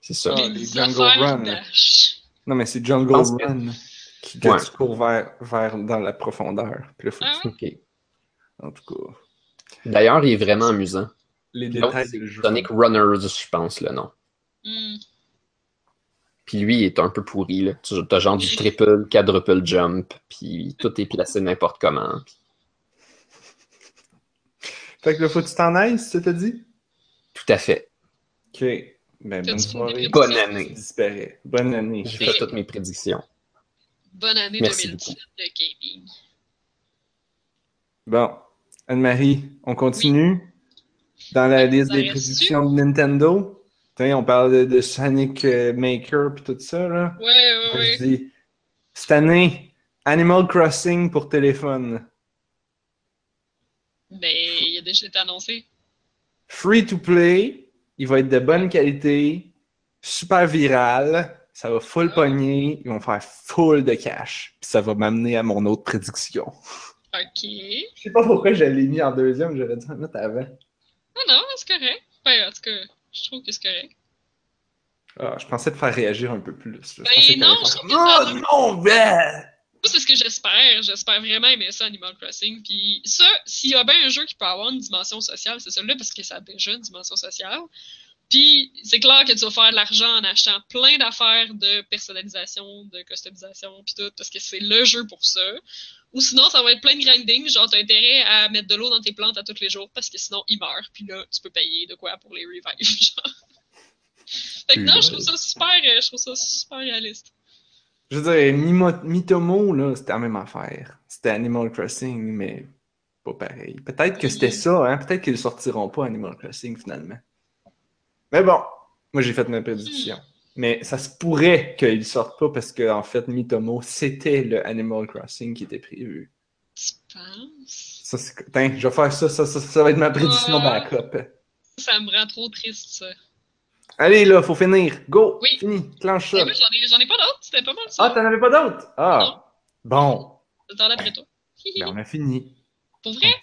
C'est ça. Ah, Les les Jungle affaires Run. dash. Non, mais c'est Jungle que- Run. Qui, Ouais. tu cours vers, vers dans la profondeur. Puis là, faut que Ah En tout cas, D'ailleurs, il est vraiment amusant. les détails jeu. Sonic Runners, je pense, le nom. Hmm. Puis lui, il est un peu pourri. Là. Tu as genre du triple, quadruple jump, puis tout est placé n'importe comment. puis- Fait que là, faut que tu t'en ailles, si tu t'as dit? Tout à fait. Ok. Ben, bonne soirée. des Bonne année. Disparaît. Bonne année. J'ai fait toutes mes prédictions. Bonne année Merci 2017 de gaming. Bon. Anne-Marie, on continue dans la liste des reste-tu? prédictions de Nintendo? Tiens, on parle de, de Sonic euh, Maker puis tout ça, là. Ouais, ouais, ouais. Vas-y. Cette année, Animal Crossing pour téléphone. Ben, il a déjà été annoncé. Free to play. Il va être de bonne qualité. Super viral. Ça va full pogner. Ils vont faire full de cash. Puis ça va m'amener à mon autre prédiction. Ok. Je sais pas pourquoi je l'ai mis en deuxième. J'aurais dû en mettre avant. Ah non, c'est correct. Ben, en tout cas, je trouve que c'est correct. Ah, je pensais te faire réagir un peu plus. là. Je Ben non, je que ça- Oh non, ben! Moi, c'est ce que j'espère. J'espère vraiment aimer ça, Animal Crossing. Puis ça, s'il y a bien un jeu qui peut avoir une dimension sociale, c'est celui-là parce que ça a déjà une dimension sociale. Puis c'est clair que tu vas faire de l'argent en achetant plein d'affaires de personnalisation, de customisation, puis tout, parce que c'est le jeu pour ça. Ou sinon, ça va être plein de grinding, genre t'as intérêt à mettre de l'eau dans tes plantes à tous les jours parce que sinon ils meurent, puis là tu peux payer de quoi pour les revive. Genre. Fait que non, je trouve ça super, euh, je trouve ça super réaliste. Je veux dire, Mitomo, là, c'était la même affaire. C'était Animal Crossing, mais pas pareil. Peut-être que c'était ça, hein. Peut-être qu'ils ne sortiront pas Animal Crossing finalement. Mais bon, moi j'ai fait ma prédiction. Mais ça se pourrait qu'ils sortent pas parce que en fait, Mitomo, c'était le Animal Crossing qui était prévu. Tu penses? Ça. Tiens, je vais faire ça, ça, ça, ça va être ma prédiction Ah. backup. Ça me rend trop triste, ça. Allez là, faut finir. Go! Oui. Fini, clenche ça. j'en ai, j'en ai pas d'autres, c'était pas mal Ah, ça. t'en avais pas d'autres? Ah, bon. J'attendais après toi. Ben, on a fini. Pour vrai?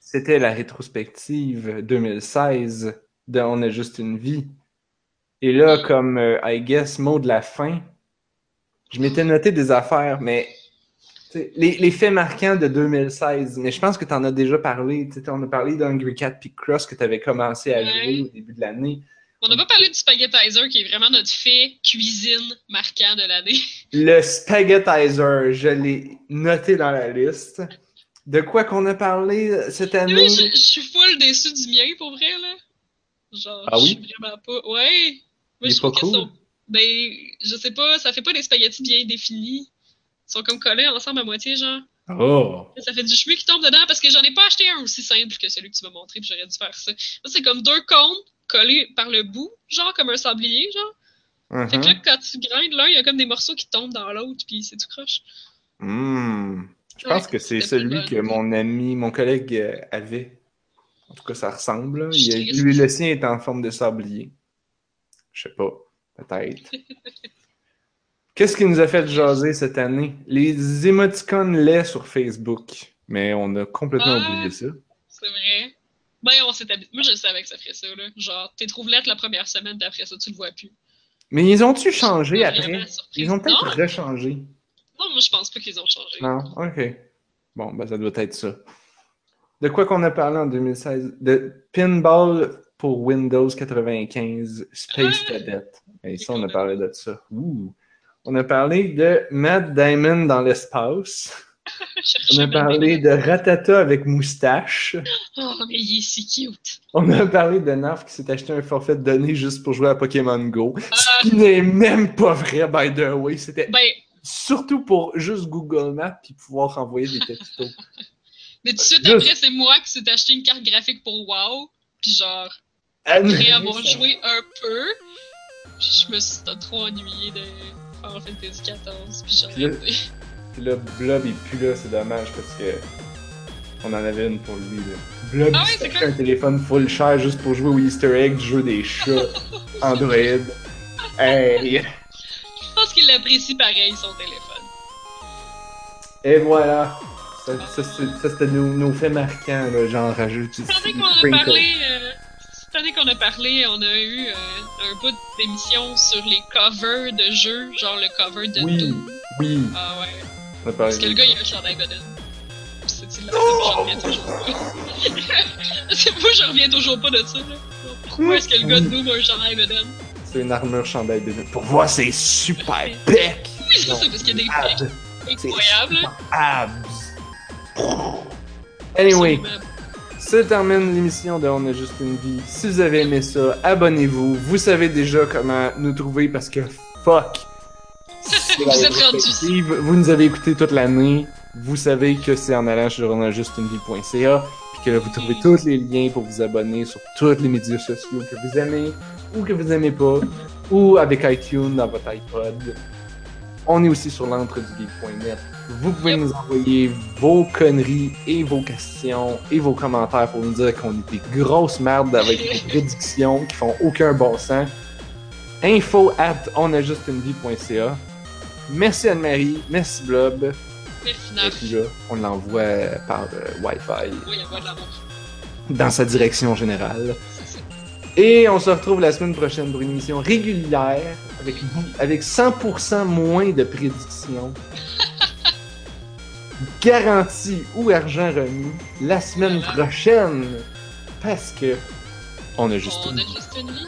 C'était la rétrospective 2016 de On a juste une vie. Et là, comme, euh, I guess, mot de la fin, je m'étais noté des affaires, mais les, les, faits marquants de 2016, mais je pense que tu en as déjà parlé. On a parlé d'Hungry Cat Pick Cross que tu avais commencé à jouer au début de l'année. On n'a pas parlé du Spaghettizer qui est vraiment notre fait cuisine marquant de l'année. Le Spaghettizer, je l'ai noté dans la liste. De quoi qu'on a parlé cette année? Oui, je, suis full déçu du mien pour vrai, là. Genre, ah oui? je suis vraiment pas. Ouais! Moi, je pas cool. Ben, je sais pas, ça fait pas des spaghettis bien définis. Ils sont comme collés ensemble à moitié, genre. Oh! Ça fait du cheveu qui tombe dedans parce que j'en ai pas acheté un aussi simple que celui que tu m'as montré, puis j'aurais dû faire ça. c'est comme deux cônes collés par le bout, genre comme un sablier, genre. Fait que là, quand tu grindes l'un, il y a comme des morceaux qui tombent dans l'autre, puis c'est tout croche. Mmh. Je pense que c'est celui que mon ami, mon collègue euh, avait. En tout cas, ça ressemble. Il lui, le sien est en forme de sablier. Je sais pas. Peut-être. Qu'est-ce qui nous a fait jaser cette année? Les émoticônes laids sur Facebook. Mais on a complètement ah, oublié ça. C'est vrai. Ben, on s'est habitué. Moi, je savais que ça ferait ça, là. Genre, t'es trouvé la première semaine, puis après ça, tu le vois plus. Mais ils ont-tu changé après? Ils ont peut-être rechangé. Non, moi, je pense pas qu'ils ont changé. Non, ok. Bon, ben, ça doit être ça. De quoi qu'on a parlé en 2016? De Pinball pour Windows 95, Space ah! Cadet. Et ça, on a parlé de ça. On a parlé de Matt Damon dans l'espace. on a parlé de Ratata avec moustache. Oh, mais il est si cute. On a parlé de Narf qui s'est acheté un forfait de données juste pour jouer à Pokémon Go. Ce qui n'est même pas vrai, by the way. C'était ben, surtout pour juste Google Maps puis pouvoir envoyer des textos. mais tout de suite après, c'est moi qui s'est acheté une carte graphique pour WoW. Puis genre, après avoir joué un peu, je me suis trop ennuyé de Final Fantasy XIV, puis j'ai arrêté. Puis là, Blob est plus là, c'est dommage parce que on en avait une pour lui. Là. Blob, ah un téléphone full cher juste pour jouer au Easter egg du jeu des chats Android. hey! Je pense qu'il apprécie pareil son téléphone. Et voilà! Ça, ça, c'était nos, nos, faits marquants, là, genre. Je pensais qu'on a parlé. Euh année qu'on a parlé, on a eu euh, un bout d'émission sur les covers de jeux, genre le cover de oui, Doom. Oui. Ah ouais. Parce que le gars, il a un chandail Godin. C'est là, oh! je reviens toujours pas. c'est moi, je reviens toujours pas de ça. Là. Pourquoi est-ce que le gars de Doom a un chandail Godin? C'est une armure chandail de Pour voir, c'est super bec! Oui, c'est ça, parce qu'il y a des pecs. Incroyable. Abs. Anyway. Ça termine l'émission de On a juste une vie. Si vous avez aimé ça, abonnez-vous. Vous savez déjà comment nous trouver parce que fuck. vous. Vous nous avez écouté toute l'année. Vous savez que c'est en allant sur onajustunevie.ca puis que là, vous trouvez tous les liens pour vous abonner sur tous les médias sociaux que vous aimez ou que vous aimez pas ou avec iTunes dans votre iPod. On est aussi sur l'entredugeek.net vous pouvez nous envoyer vos conneries et vos questions et vos commentaires pour nous dire qu'on est des grosses merdes avec des prédictions qui font aucun bon sens. Info at onajustunevie.ca. Merci Anne-Marie, merci Blob. Merci là, on l'envoie par euh, Wi-Fi. Oui, on va Dans sa direction générale. Et on se retrouve la semaine prochaine pour une émission régulière avec, avec 100% moins de prédictions garantie ou argent remis la semaine prochaine. Parce que on a juste on a juste une vie.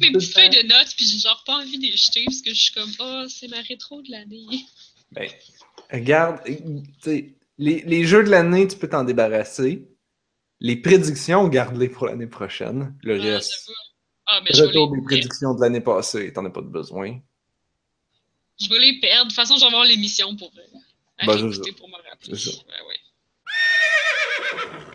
Mes petites feuilles de notes, puis j'ai genre pas envie de les jeter, parce que je suis comme, oh, c'est ma rétro de l'année. Ben, regarde, les, les jeux de l'année, tu peux t'en débarrasser. Les prédictions, garde-les pour l'année prochaine. Le ah, reste. Ah, mais retour des prédictions de l'année passée, t'en as pas de besoin. Je vais les perdre. De toute façon, je vais avoir l'émission pour, euh, ben, pour me rappeler. Ouais.